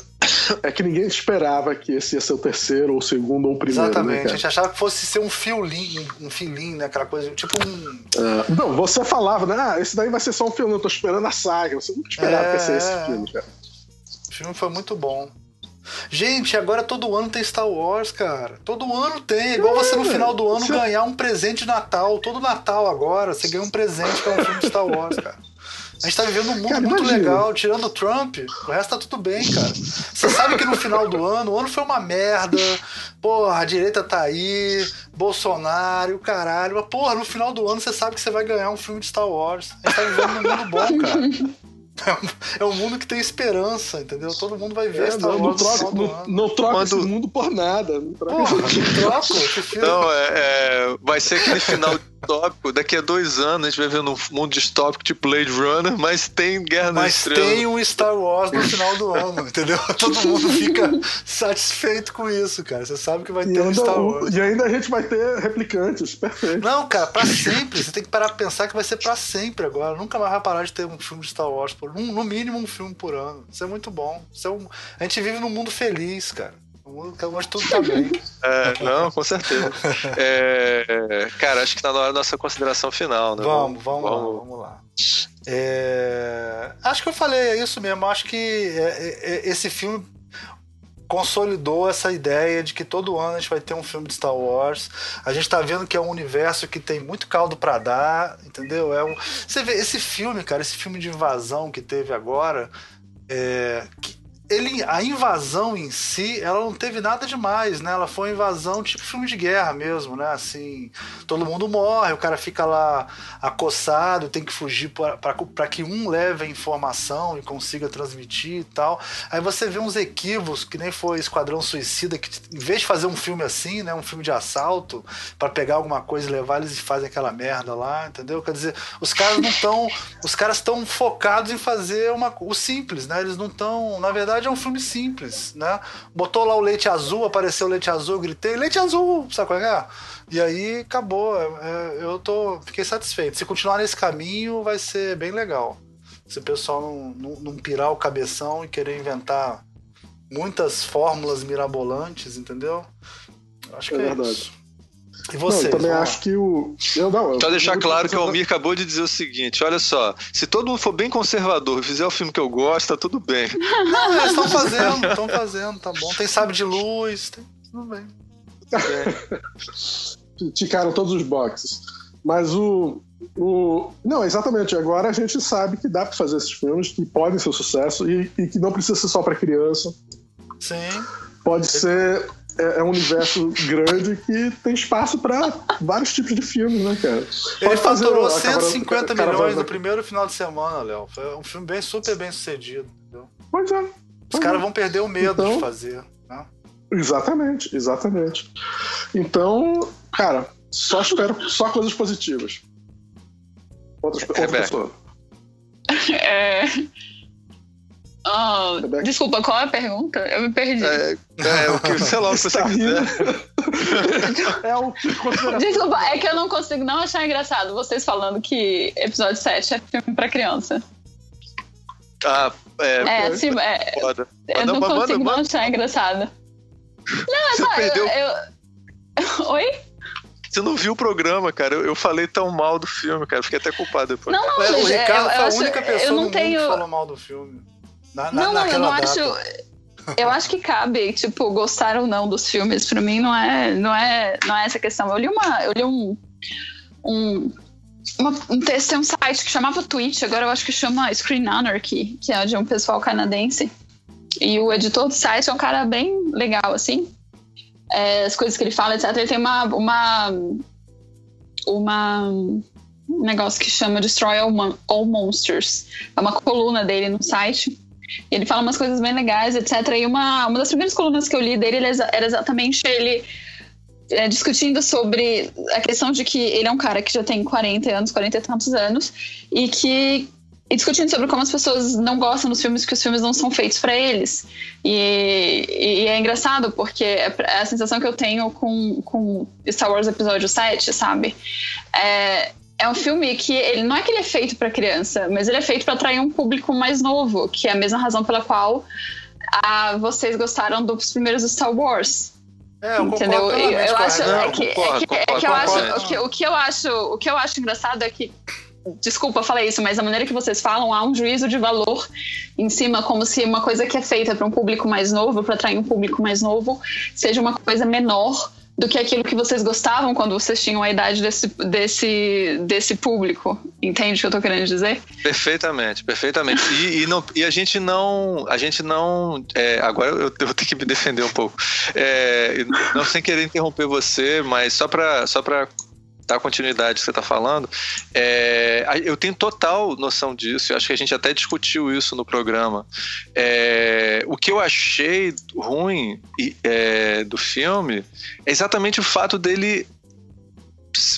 é que ninguém esperava que esse ia ser o terceiro, ou o segundo, ou o primeiro. Né, Exatamente. Né, a gente achava que fosse ser um fiolim, um filim, né? Aquela coisa, tipo um. Uh, não, você falava, né? Ah, esse daí vai ser só um filme, eu tô esperando a saga. Você nunca esperava é... que ia ser esse é. filme, cara. O filme foi muito bom. Gente, agora todo ano tem Star Wars, cara. Todo ano tem. É igual você no final do ano ganhar um presente de Natal. Todo Natal agora, você ganha um presente que é um filme de Star Wars, cara. A gente tá vivendo um mundo cara, muito imagina. legal, tirando o Trump, o resto tá tudo bem, cara. Você sabe que no final do ano, o ano foi uma merda, porra, a direita tá aí, Bolsonaro, o caralho, mas porra, no final do ano você sabe que você vai ganhar um filme de Star Wars. A gente tá vivendo num mundo bom, cara. É um mundo que tem esperança, entendeu? Todo mundo vai ver é, Star não, Wars. Não troca, não, não troca Quando... esse mundo por nada. Não troca, Porra, não troca. Não, é, é, vai ser aquele final distópico. Daqui a dois anos a gente vai ver um mundo distópico tipo Blade Runner, mas tem Guerra nas Estrelas. Mas tem um Star Wars no final do ano, entendeu? Todo mundo fica satisfeito com isso, cara. Você sabe que vai ter um Star Wars. E ainda a gente vai ter replicantes, perfeito. Não, cara, pra sempre. Você tem que parar pra pensar que vai ser pra sempre agora. Nunca mais vai parar de ter um filme de Star Wars por no mínimo um filme por ano. Isso é muito bom. Isso é um... A gente vive num mundo feliz, cara. Onde tudo tá bem. É, não, com certeza. É, cara, acho que tá na hora da nossa consideração final, né? Vamos, vamos, vamos, lá, vamos lá. É, acho que eu falei, é isso mesmo. Acho que é, é, esse filme consolidou essa ideia de que todo ano a gente vai ter um filme de Star Wars. A gente tá vendo que é um universo que tem muito caldo para dar, entendeu? É um... Você vê esse filme, cara, esse filme de invasão que teve agora, é... que ele, a invasão em si, ela não teve nada demais, né? Ela foi uma invasão tipo filme de guerra mesmo, né? Assim, todo mundo morre, o cara fica lá acossado, tem que fugir para que um leve a informação e consiga transmitir e tal. Aí você vê uns equívocos, que nem foi Esquadrão Suicida, que em vez de fazer um filme assim, né? Um filme de assalto, para pegar alguma coisa e levar, eles fazem aquela merda lá, entendeu? Quer dizer, os caras não estão. Os caras estão focados em fazer uma, o simples, né? Eles não estão. Na verdade, verdade é um filme simples, né? Botou lá o leite azul, apareceu o leite azul, gritei, leite azul, sabe qual é? E aí acabou. É, é, eu tô, fiquei satisfeito. Se continuar nesse caminho, vai ser bem legal. Se o pessoal não, não, não pirar o cabeção e querer inventar muitas fórmulas mirabolantes, entendeu? Acho que é, é verdade. Isso. E você? Não, eu também acho que o. Eu não. Só deixar claro que o Almir acabou de dizer o seguinte: olha só, se todo mundo for bem conservador e fizer o filme que eu gosto, tá tudo bem. Não, eles estão fazendo, estão fazendo, tá bom. Tem sabe de luz, tem... tudo bem. É. Ticaram todos os boxes. Mas o, o. Não, exatamente. Agora a gente sabe que dá para fazer esses filmes que podem ser sucesso e, e que não precisa ser só para criança. Sim. Pode ser é, é, um universo grande que tem espaço para vários tipos de filmes, né, cara? Ele faturou 150 cara, milhões cara, no primeiro final de semana, Léo. Foi um filme bem super bem sucedido, entendeu? Pois é. Os caras vão perder o medo então, de fazer. Né? Exatamente, exatamente. Então, cara, só espero só coisas positivas. Outras, outra pessoa. É. Oh, desculpa, qual é a pergunta? Eu me perdi. É, é o que, sei lá, o que você tá quiser. é o que Desculpa, é que eu não consigo não achar engraçado vocês falando que episódio 7 é filme pra criança. Ah, é. É, assim, é, foda. Eu não, não consigo manda, não achar engraçado. Não, é só. Perdeu... Eu, eu... Oi? Você não viu o programa, cara. Eu, eu, falei tão mal do filme, cara. Fiquei até culpado depois. Não, não, é, o Ricardo foi a única pessoa no tenho... mundo que falou mal do filme. Na, na, não, eu não data. acho. Eu acho que cabe, tipo, gostar ou não dos filmes. Pra mim não é, não é, não é essa questão. Eu li uma, eu li um, um, uma, um texto em um site que chamava Twitch, agora eu acho que chama Screen Anarchy, que é de um pessoal canadense. E o editor do site é um cara bem legal, assim. É, as coisas que ele fala, etc. Ele tem uma, uma, uma um negócio que chama Destroy All, All Monsters. É uma coluna dele no site. Ele fala umas coisas bem legais, etc. E uma, uma das primeiras colunas que eu li dele era exatamente ele é, discutindo sobre a questão de que ele é um cara que já tem 40 anos, 40 e tantos anos, e que e discutindo sobre como as pessoas não gostam dos filmes, que os filmes não são feitos para eles. E, e, é engraçado, porque é, é a sensação que eu tenho com, com Star Wars Episódio 7, sabe? É, é um filme que ele não é que ele é feito para criança, mas ele é feito para atrair um público mais novo, que é a mesma razão pela qual ah, vocês gostaram dos primeiros Star Wars. É, eu entendeu? Eu, eu acho é que, é que, é que eu acho o que, o que eu acho o que eu acho engraçado é que desculpa falar isso, mas a maneira que vocês falam há um juízo de valor em cima, como se uma coisa que é feita para um público mais novo, para atrair um público mais novo, seja uma coisa menor do que aquilo que vocês gostavam quando vocês tinham a idade desse, desse, desse público. Entende o que eu estou querendo dizer? Perfeitamente, perfeitamente. E, e, não, e a gente não. A gente não. É, agora eu, eu ter que me defender um pouco. É, não sem querer interromper você, mas só para só dar continuidade que você está falando, é, eu tenho total noção disso, eu acho que a gente até discutiu isso no programa. É, o que eu achei ruim é, do filme é exatamente o fato dele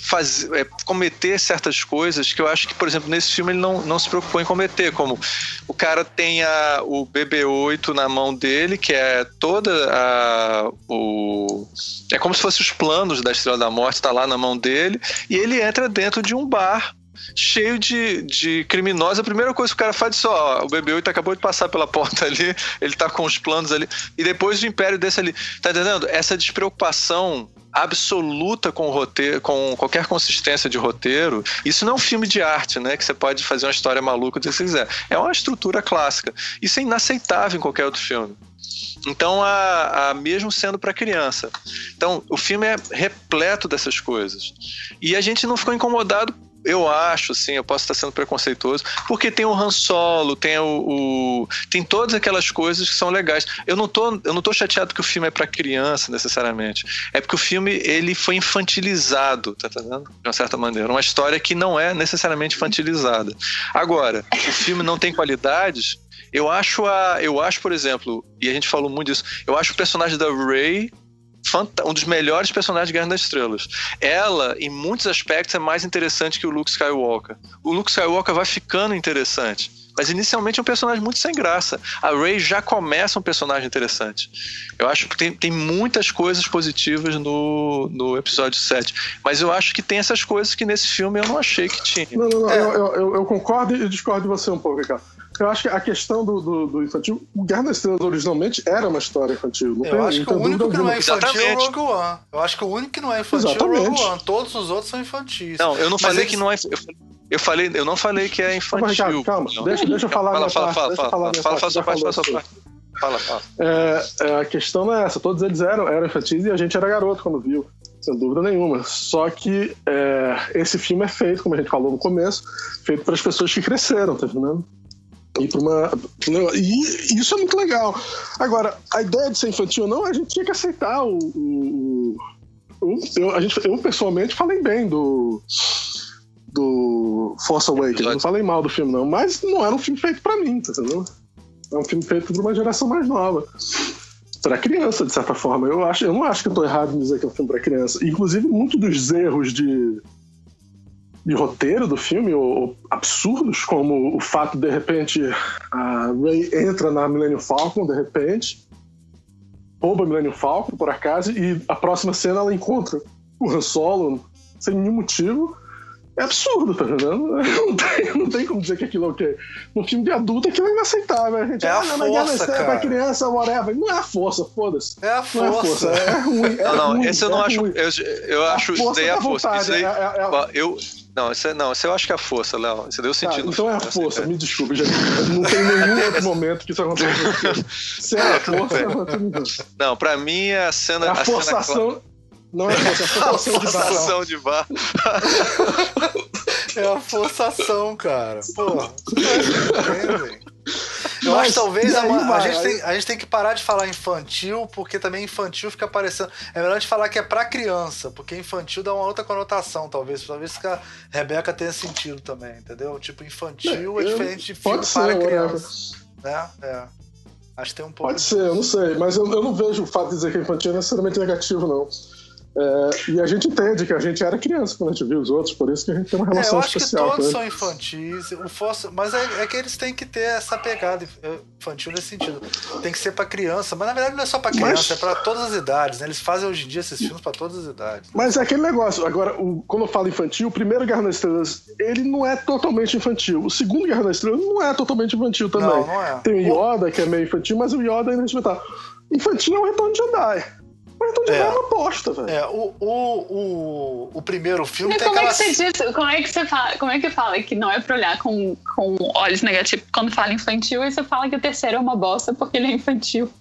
fazer, é, cometer certas coisas que eu acho que, por exemplo, nesse filme ele não, não se preocupou em cometer, como o cara tem a, o BB-8 na mão dele, que é toda a. O, é como se fosse os planos da Estrela da Morte, está lá na mão dele, e ele entra dentro de um bar cheio de, de criminosos. A primeira coisa que o cara faz é só, o BB-8 acabou de passar pela porta ali, ele tá com os planos ali, e depois o Império desse ali. Tá entendendo? Essa despreocupação absoluta com o roteiro, com qualquer consistência de roteiro. Isso não é um filme de arte, né? Que você pode fazer uma história maluca do que você quiser. É uma estrutura clássica. Isso é inaceitável em qualquer outro filme. Então, a, a mesmo sendo para criança. Então, o filme é repleto dessas coisas. E a gente não ficou incomodado eu acho, assim, eu posso estar sendo preconceituoso, porque tem o Han Solo, tem o, o, tem todas aquelas coisas que são legais. Eu não tô, eu não tô chateado que o filme é para criança necessariamente. É porque o filme ele foi infantilizado, tá entendendo? De uma certa maneira, uma história que não é necessariamente infantilizada. Agora, o filme não tem qualidades. Eu acho a, eu acho, por exemplo, e a gente falou muito disso. Eu acho o personagem da Rey um dos melhores personagens de Guerra das Estrelas. Ela, em muitos aspectos, é mais interessante que o Luke Skywalker. O Luke Skywalker vai ficando interessante. Mas inicialmente é um personagem muito sem graça. A Rey já começa um personagem interessante. Eu acho que tem, tem muitas coisas positivas no, no episódio 7. Mas eu acho que tem essas coisas que nesse filme eu não achei que tinha. Não, não, não. É. Eu, eu, eu, concordo e discordo de você um pouco, Ricardo. Eu acho que a questão do, do, do infantil, o Guerra das Estrelas originalmente era uma história infantil. Não eu tem, acho que o único que não é infantil Exatamente. é o Rogue One. Eu acho que o único que não é infantil Exatamente. é o Rogue One. Todos os outros são infantis. Não, eu não falei eles... que não é. Eu falei, eu não falei que é infantil. Calma, calma. Deixa, deixa eu falar. Fala, fala, fala, fala, fala, fala, fala, sua parte, fala sua parte. Fala, fala. É, é, a questão não é essa. Todos eles eram, eram infantis e a gente era garoto quando viu sem dúvida nenhuma. Só que é, esse filme é feito, como a gente falou no começo, feito para as pessoas que cresceram, tá entendendo? Para uma. E isso é muito legal. Agora, a ideia de ser infantil ou não, a gente tinha que aceitar o. o, o eu, a gente, eu, pessoalmente, falei bem do. Do Force Awakens. Não falei mal do filme, não. Mas não era um filme feito para mim, tá entendeu? É um filme feito por uma geração mais nova. Para criança, de certa forma. Eu, acho, eu não acho que eu tô errado em dizer que é um filme para criança. Inclusive, muitos dos erros de de roteiro do filme, ou, absurdos, como o fato de, repente a Ray entra na Millennium Falcon, de repente, rouba a Millennium Falcon por acaso, e a próxima cena ela encontra o Han Solo sem nenhum motivo. É absurdo, tá entendendo? Não tem, não tem como dizer que aquilo é ok. No filme de adulto aquilo é inaceitável. A gente, é ah, a não, força, é pra criança, whatever. Não é a força, foda-se. É a força. Não é, a força. é ruim. É não, não, ruim, esse eu não é acho. ruim. Eu, eu acho isso daí a força. Vontade, Isso daí, é, é, eu, não, isso, é, não, isso eu acho que é a força, Léo. Isso deu sentido. então é a força, me desculpe, gente. Não tem nenhum outro momento que isso acontece. Se é a força, Não, pra mim é a cena. É a a forçação. Cena... Não é a força, é a forçação. Forçação de barra. É a forçação, cara. Pô, eu Mas, acho que talvez a, aí a vai, gente aí- tem, a gente tem que parar de falar infantil, porque também infantil fica parecendo. É melhor a gente falar que é pra criança, porque infantil dá uma outra conotação, talvez. Talvez que a Rebeca tenha sentido também, entendeu? Tipo, infantil é, É, eu- diferente de filme pode para ser, criança. Né? É. Acho que tem um pouco. Pode ser, eu não sei, mas eu, eu não vejo o fato de dizer que é infantil necessariamente negativo, não. É, e a gente entende que a gente era criança quando a gente viu os outros, por isso que a gente tem uma É, relação eu acho que especial com todos são infantis. O mas é, é que eles têm que ter essa pegada infantil nesse sentido. Tem que ser pra criança, mas na verdade não é só pra criança, Mas- é pra todas as idades. Né? Eles fazem hoje em dia esses filmes pra todas as idades. Mas é aquele negócio, agora, o- quando eu falo infantil, o primeiro Guerra nas Estrelas, ele não é totalmente infantil. O segundo Guerra nas Estrelas não é totalmente infantil também. Não, não é. Tem o Yoda, que é meio infantil, mas o Yoda ainda é respeitável. Infantil é o Retorno de Jedi. O Retorno de É. É uma bosta, velho. É, o, o, o, o primeiro filme Mas tem como é aquela. que você diz, como é que você fala, como é que fala que não é pra olhar com, com olhos negativos quando fala infantil e você fala que o terceiro é uma bosta porque ele é infantil?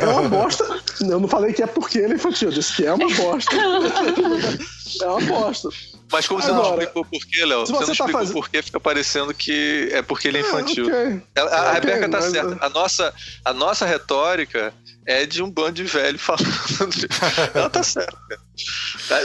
É uma bosta. Eu não falei que é porque ele é infantil, eu disse que é uma bosta. é uma bosta. Mas como você Agora, não explicou por quê, Léo? Você, você não tá explicou fazendo- por quê, fica parecendo que é porque ele é infantil. É, ok. Ela- A, a Ok, Rebeca tá mas- certa. A nossa, a nossa retórica é de um bando de velho falando. Ela tá certa.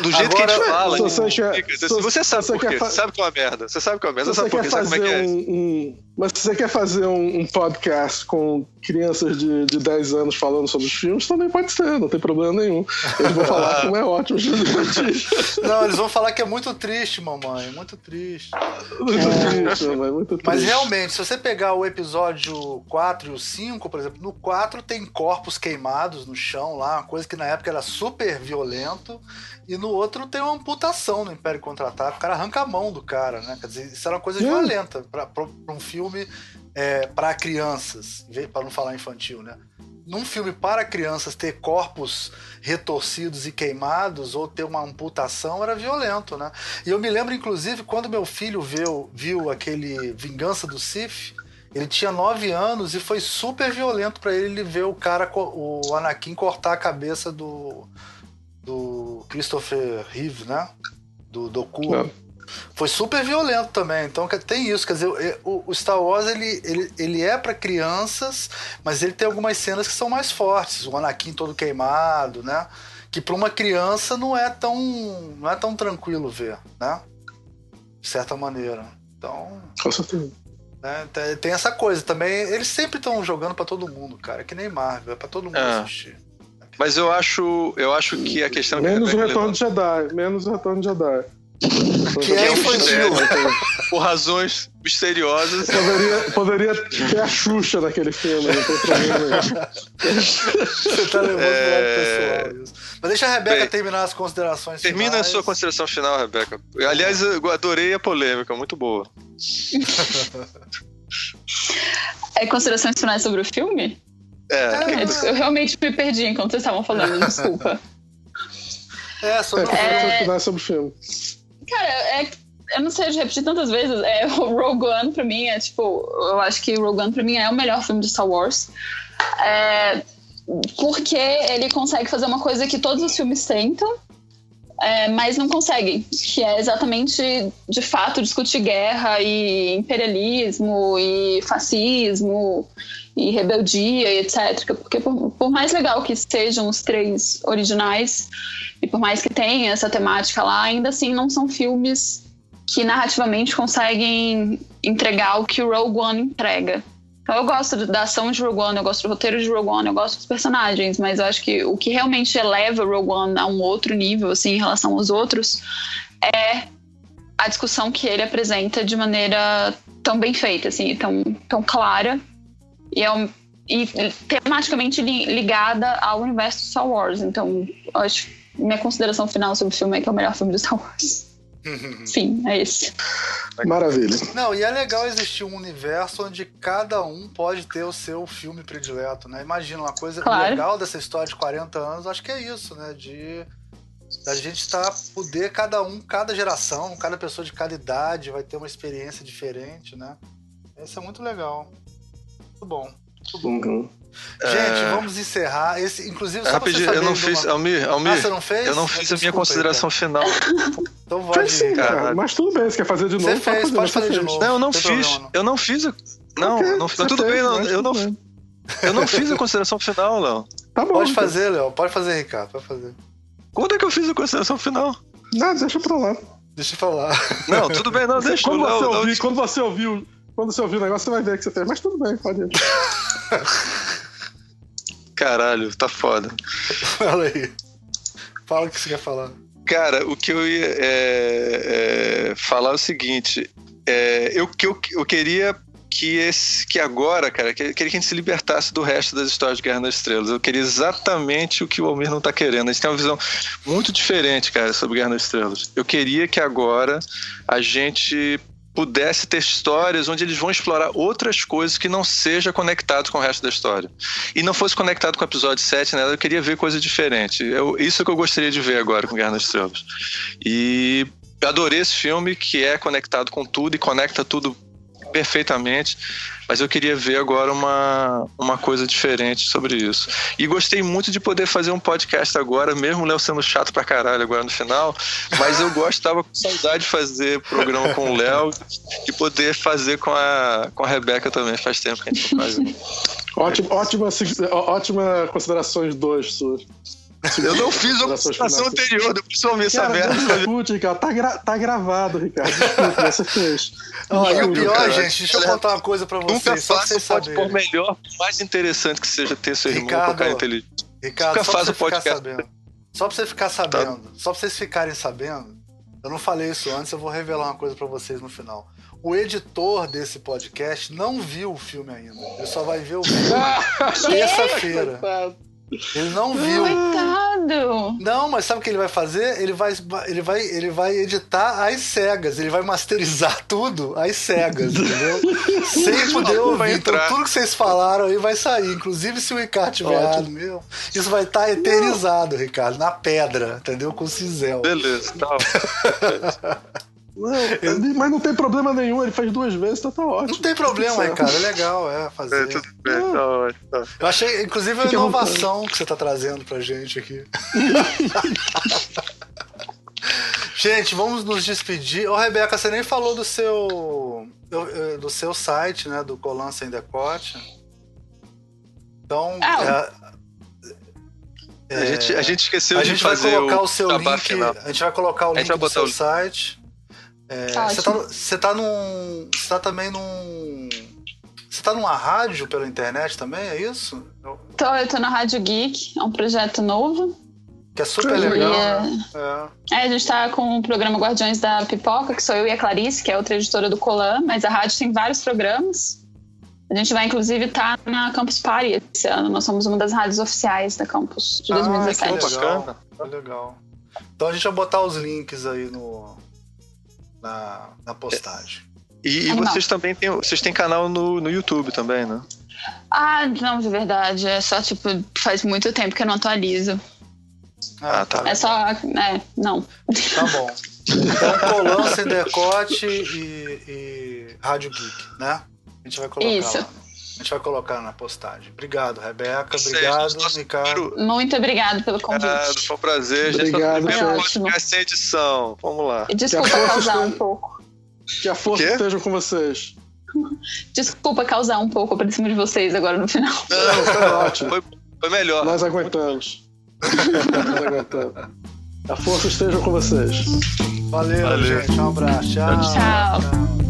Do jeito que a gente Agora, fala. se você quer- se você, você- sabe se você por quê. fa- Você sabe que é uma merda. Você sabe que é uma merda. Você você sabe por quer quê. Sabe como é que fazer é? um, um- Mas se você quer fazer um, um podcast com crianças de, de 10 anos falando sobre os filmes, também pode ser, não tem problema nenhum. Eles vão falar como é ótimo os filmes. Não, eles vão falar que é muito triste, mamãe. Muito triste. Muito triste, mas muito triste. Mas realmente, se você pegar o episódio 4 e o 5, por exemplo, no 4 tem corpos queimados no chão lá, uma coisa que na época era super violento, e no outro tem uma amputação no Império Contra-Ataque, o cara arranca a mão do cara, né? Quer dizer, isso era uma coisa É. violenta pra- pra um filme é, para crianças, pra não falar infantil, né? Num filme para crianças ter corpos retorcidos e queimados ou ter uma amputação era violento, né? E eu me lembro, inclusive, quando meu filho viu, viu aquele Vingança do Sith, ele tinha 9 anos e foi super violento pra ele ele ver o cara, o Anakin cortar a cabeça do, do Christopher Reeve, né? Do Doku. É. Foi super violento também. Então tem isso, quer dizer, o, o Star Wars ele, ele, ele é pra crianças, mas ele tem algumas cenas que são mais fortes. O Anakin todo queimado, né? Que pra uma criança não é tão não é tão tranquilo ver, né? De certa maneira. Então, Com certeza. né, tem- tem essa coisa também. Eles sempre estão jogando pra todo mundo, cara. Que nem Marvel, é pra todo mundo É. assistir. Mas eu acho, eu acho que a questão que Menos o Rebeca Retorno de Jedi. Menos o Retorno de Jedi. Que é infantil. mistério. por razões misteriosas. Poderia, poderia ter a Xuxa naquele filme, não tem problema. Você tá levando É. lado pessoal isso. Mas deixa a Rebeca Bem, terminar as considerações Termina a finais. sua consideração final, Rebeca. Aliás, eu adorei a polêmica, muito boa. É considerações finais sobre o filme? É, É. Eu, eu realmente me perdi enquanto vocês estavam falando, desculpa. É, sobre É, sobre o filme. Cara, é, eu não sei, eu já repeti tantas vezes. É, o Rogue One, pra mim, é tipo. Eu acho que Rogue One, pra mim, é o melhor filme de Star Wars. É, porque ele consegue fazer uma coisa que todos os filmes tentam. é, mas não conseguem, que é exatamente, de fato, discutir guerra e imperialismo e fascismo e rebeldia e etc. Porque por, por, mais legal que sejam os três originais e por mais que tenha essa temática lá, ainda assim não são filmes que narrativamente conseguem entregar o que o Rogue One entrega. Então eu gosto da ação de Rogue One, eu gosto do roteiro de Rogue One, eu gosto dos personagens, mas eu acho que o que realmente eleva Rogue One a um outro nível, assim, em relação aos outros, é a discussão que ele apresenta de maneira tão bem feita, assim, tão, tão clara e, é um, e tematicamente ligada ao universo de Star Wars. Então, eu acho minha consideração final sobre o filme é que é o melhor filme de Star Wars. Sim, é esse. Maravilha. Não, e é legal existir um universo onde cada um pode ter o seu filme predileto, né? Imagina uma coisa claro. legal dessa história de 40 anos, acho que é isso, né? De a gente tá poder cada um, cada geração, cada pessoa de cada idade vai ter uma experiência diferente, né? Isso é muito legal. Muito bom. Muito bom. Gente, é... vamos encerrar. Esse, inclusive, só Rapidinho, eu não fiz. Uma... Almir, Almir, ah, você não fez? Eu não fiz a minha consideração final. então vai. Fez sim, cara. Mas tudo bem, você quer fazer de novo? Você fez, pode fazer de novo. Não, eu não fiz. Eu não fiz. Não, okay, não fiz. Tudo bem, não, eu não. Eu não fiz a consideração final, Léo. Tá bom. Pode então. fazer, Léo. Pode fazer, Ricardo. Pode fazer. Quando é que eu fiz a consideração final? Não, deixa pra lá. Deixa pra lá. Não, tudo bem, não, deixa. Quando, você, ouvir, quando você ouviu quando você ouvir o negócio, você vai ver que você fez. Mas tudo bem, pode ir. Caralho, tá foda. Fala aí. Fala o que você quer falar. Cara, o que eu ia é, é, falar é o seguinte. É, eu, que eu, eu queria que esse que agora, cara, que, queria que a gente se libertasse do resto das histórias de Guerra nas Estrelas. Eu queria exatamente o que o Almir não tá querendo. A gente tem uma visão muito diferente, cara, sobre Guerra nas Estrelas. Eu queria que agora a gente pudesse ter histórias onde eles vão explorar outras coisas que não seja conectado com o resto da história. E não fosse conectado com o episódio 7, né? Eu queria ver coisa diferente. Eu, isso é que eu gostaria de ver agora com Guerra nas Estrelas. E adorei esse filme, que é conectado com tudo e conecta tudo perfeitamente, mas eu queria ver agora uma, uma coisa diferente sobre isso. E gostei muito de poder fazer um podcast agora, mesmo o Léo sendo chato pra caralho agora no final, mas eu gostava com saudade de fazer programa com o Léo e poder fazer com a, com a Rebeca também, faz tempo que a gente não faz. Ótimo, ótima, ótima considerações dois suas. Eu não fiz a apresentação anterior, depois eu ouvi essa merda. Escute, Ricardo, tá, gra tá gravado, Ricardo. Desculpa, você fez. Oh, e o pior, cara, gente, deixa eu contar uma coisa pra vocês. Nunca faça o pode por melhor, mais interessante que seja ter seu irmão Ricardo, cara inteligente. Ricardo, Nunca faz o podcast. Só pra você ficar sabendo, tá. só pra vocês ficarem sabendo, eu não falei isso antes, eu vou revelar uma coisa pra vocês no final. O editor desse podcast não viu o filme ainda. Ele só vai ver o filme terça-feira. Ele não viu. Coitado! Não, mas sabe o que ele vai fazer? Ele vai, ele vai, ele vai editar às cegas. Ele vai masterizar tudo às cegas, entendeu? Sem poder ouvir. Então tudo que vocês falaram aí vai sair. Inclusive se o Ricardo tiver errado mesmo. Isso vai estar tá eternizado, não. Ricardo, na pedra, entendeu? Com cinzel. Beleza, tá. Não, mas não tem problema nenhum, ele faz duas vezes, tá, tá ótimo. Não tem problema, cara, é legal, é fazer. É, tudo bem, é. tá ótimo. Tá. Eu achei, inclusive, a inovação que você tá trazendo pra gente aqui. gente, vamos nos despedir. Ô, Rebeca, você nem falou do seu do seu site, né, do Colan Sem Decote. Então, ah. é, a, gente, a gente esqueceu a de gente fazer vai colocar o, o seu link. Final. A gente vai colocar o link do seu o... site. É, você, tá, você tá num. Você tá também num. Você tá numa rádio pela internet também, é isso? Tô, eu tô na Rádio Geek, é um projeto novo. Que é super legal. Né? É. é. a gente tá com o programa Guardiões da Pipoca, que sou eu e a Clarice, que é outra editora do Colan, mas a rádio tem vários programas. A gente vai, inclusive, estar tá na Campus Party esse ano. Nós somos uma das rádios oficiais da Campus de 2017. Ah, que legal. Que legal. Então a gente vai botar os links aí no, na, na postagem. E, e vocês também têm, vocês têm canal no, no YouTube também, né? Ah, não, de verdade. É só, tipo, faz muito tempo que eu não atualizo. Ah, tá. É só. É, não. Tá bom. Então, Colan, Sem Decote e, e Rádio Geek, né? A gente vai colocar Isso. lá. A gente vai colocar na postagem. Obrigado, Rebeca. Obrigado, Ricardo. Muito obrigado pelo convite. Obrigado, foi um prazer. Obrigado, gente. Foi ótimo. sem edição. Vamos lá. E desculpa causar um pouco. Que a força esteja com vocês. Desculpa causar um pouco pra cima de vocês agora no final. Não, foi ótimo. Foi, foi melhor. Nós aguentamos. Nós aguentamos. A força esteja com vocês. Valeu, Valeu. gente. Um abraço. Tchau. Tchau. Tchau.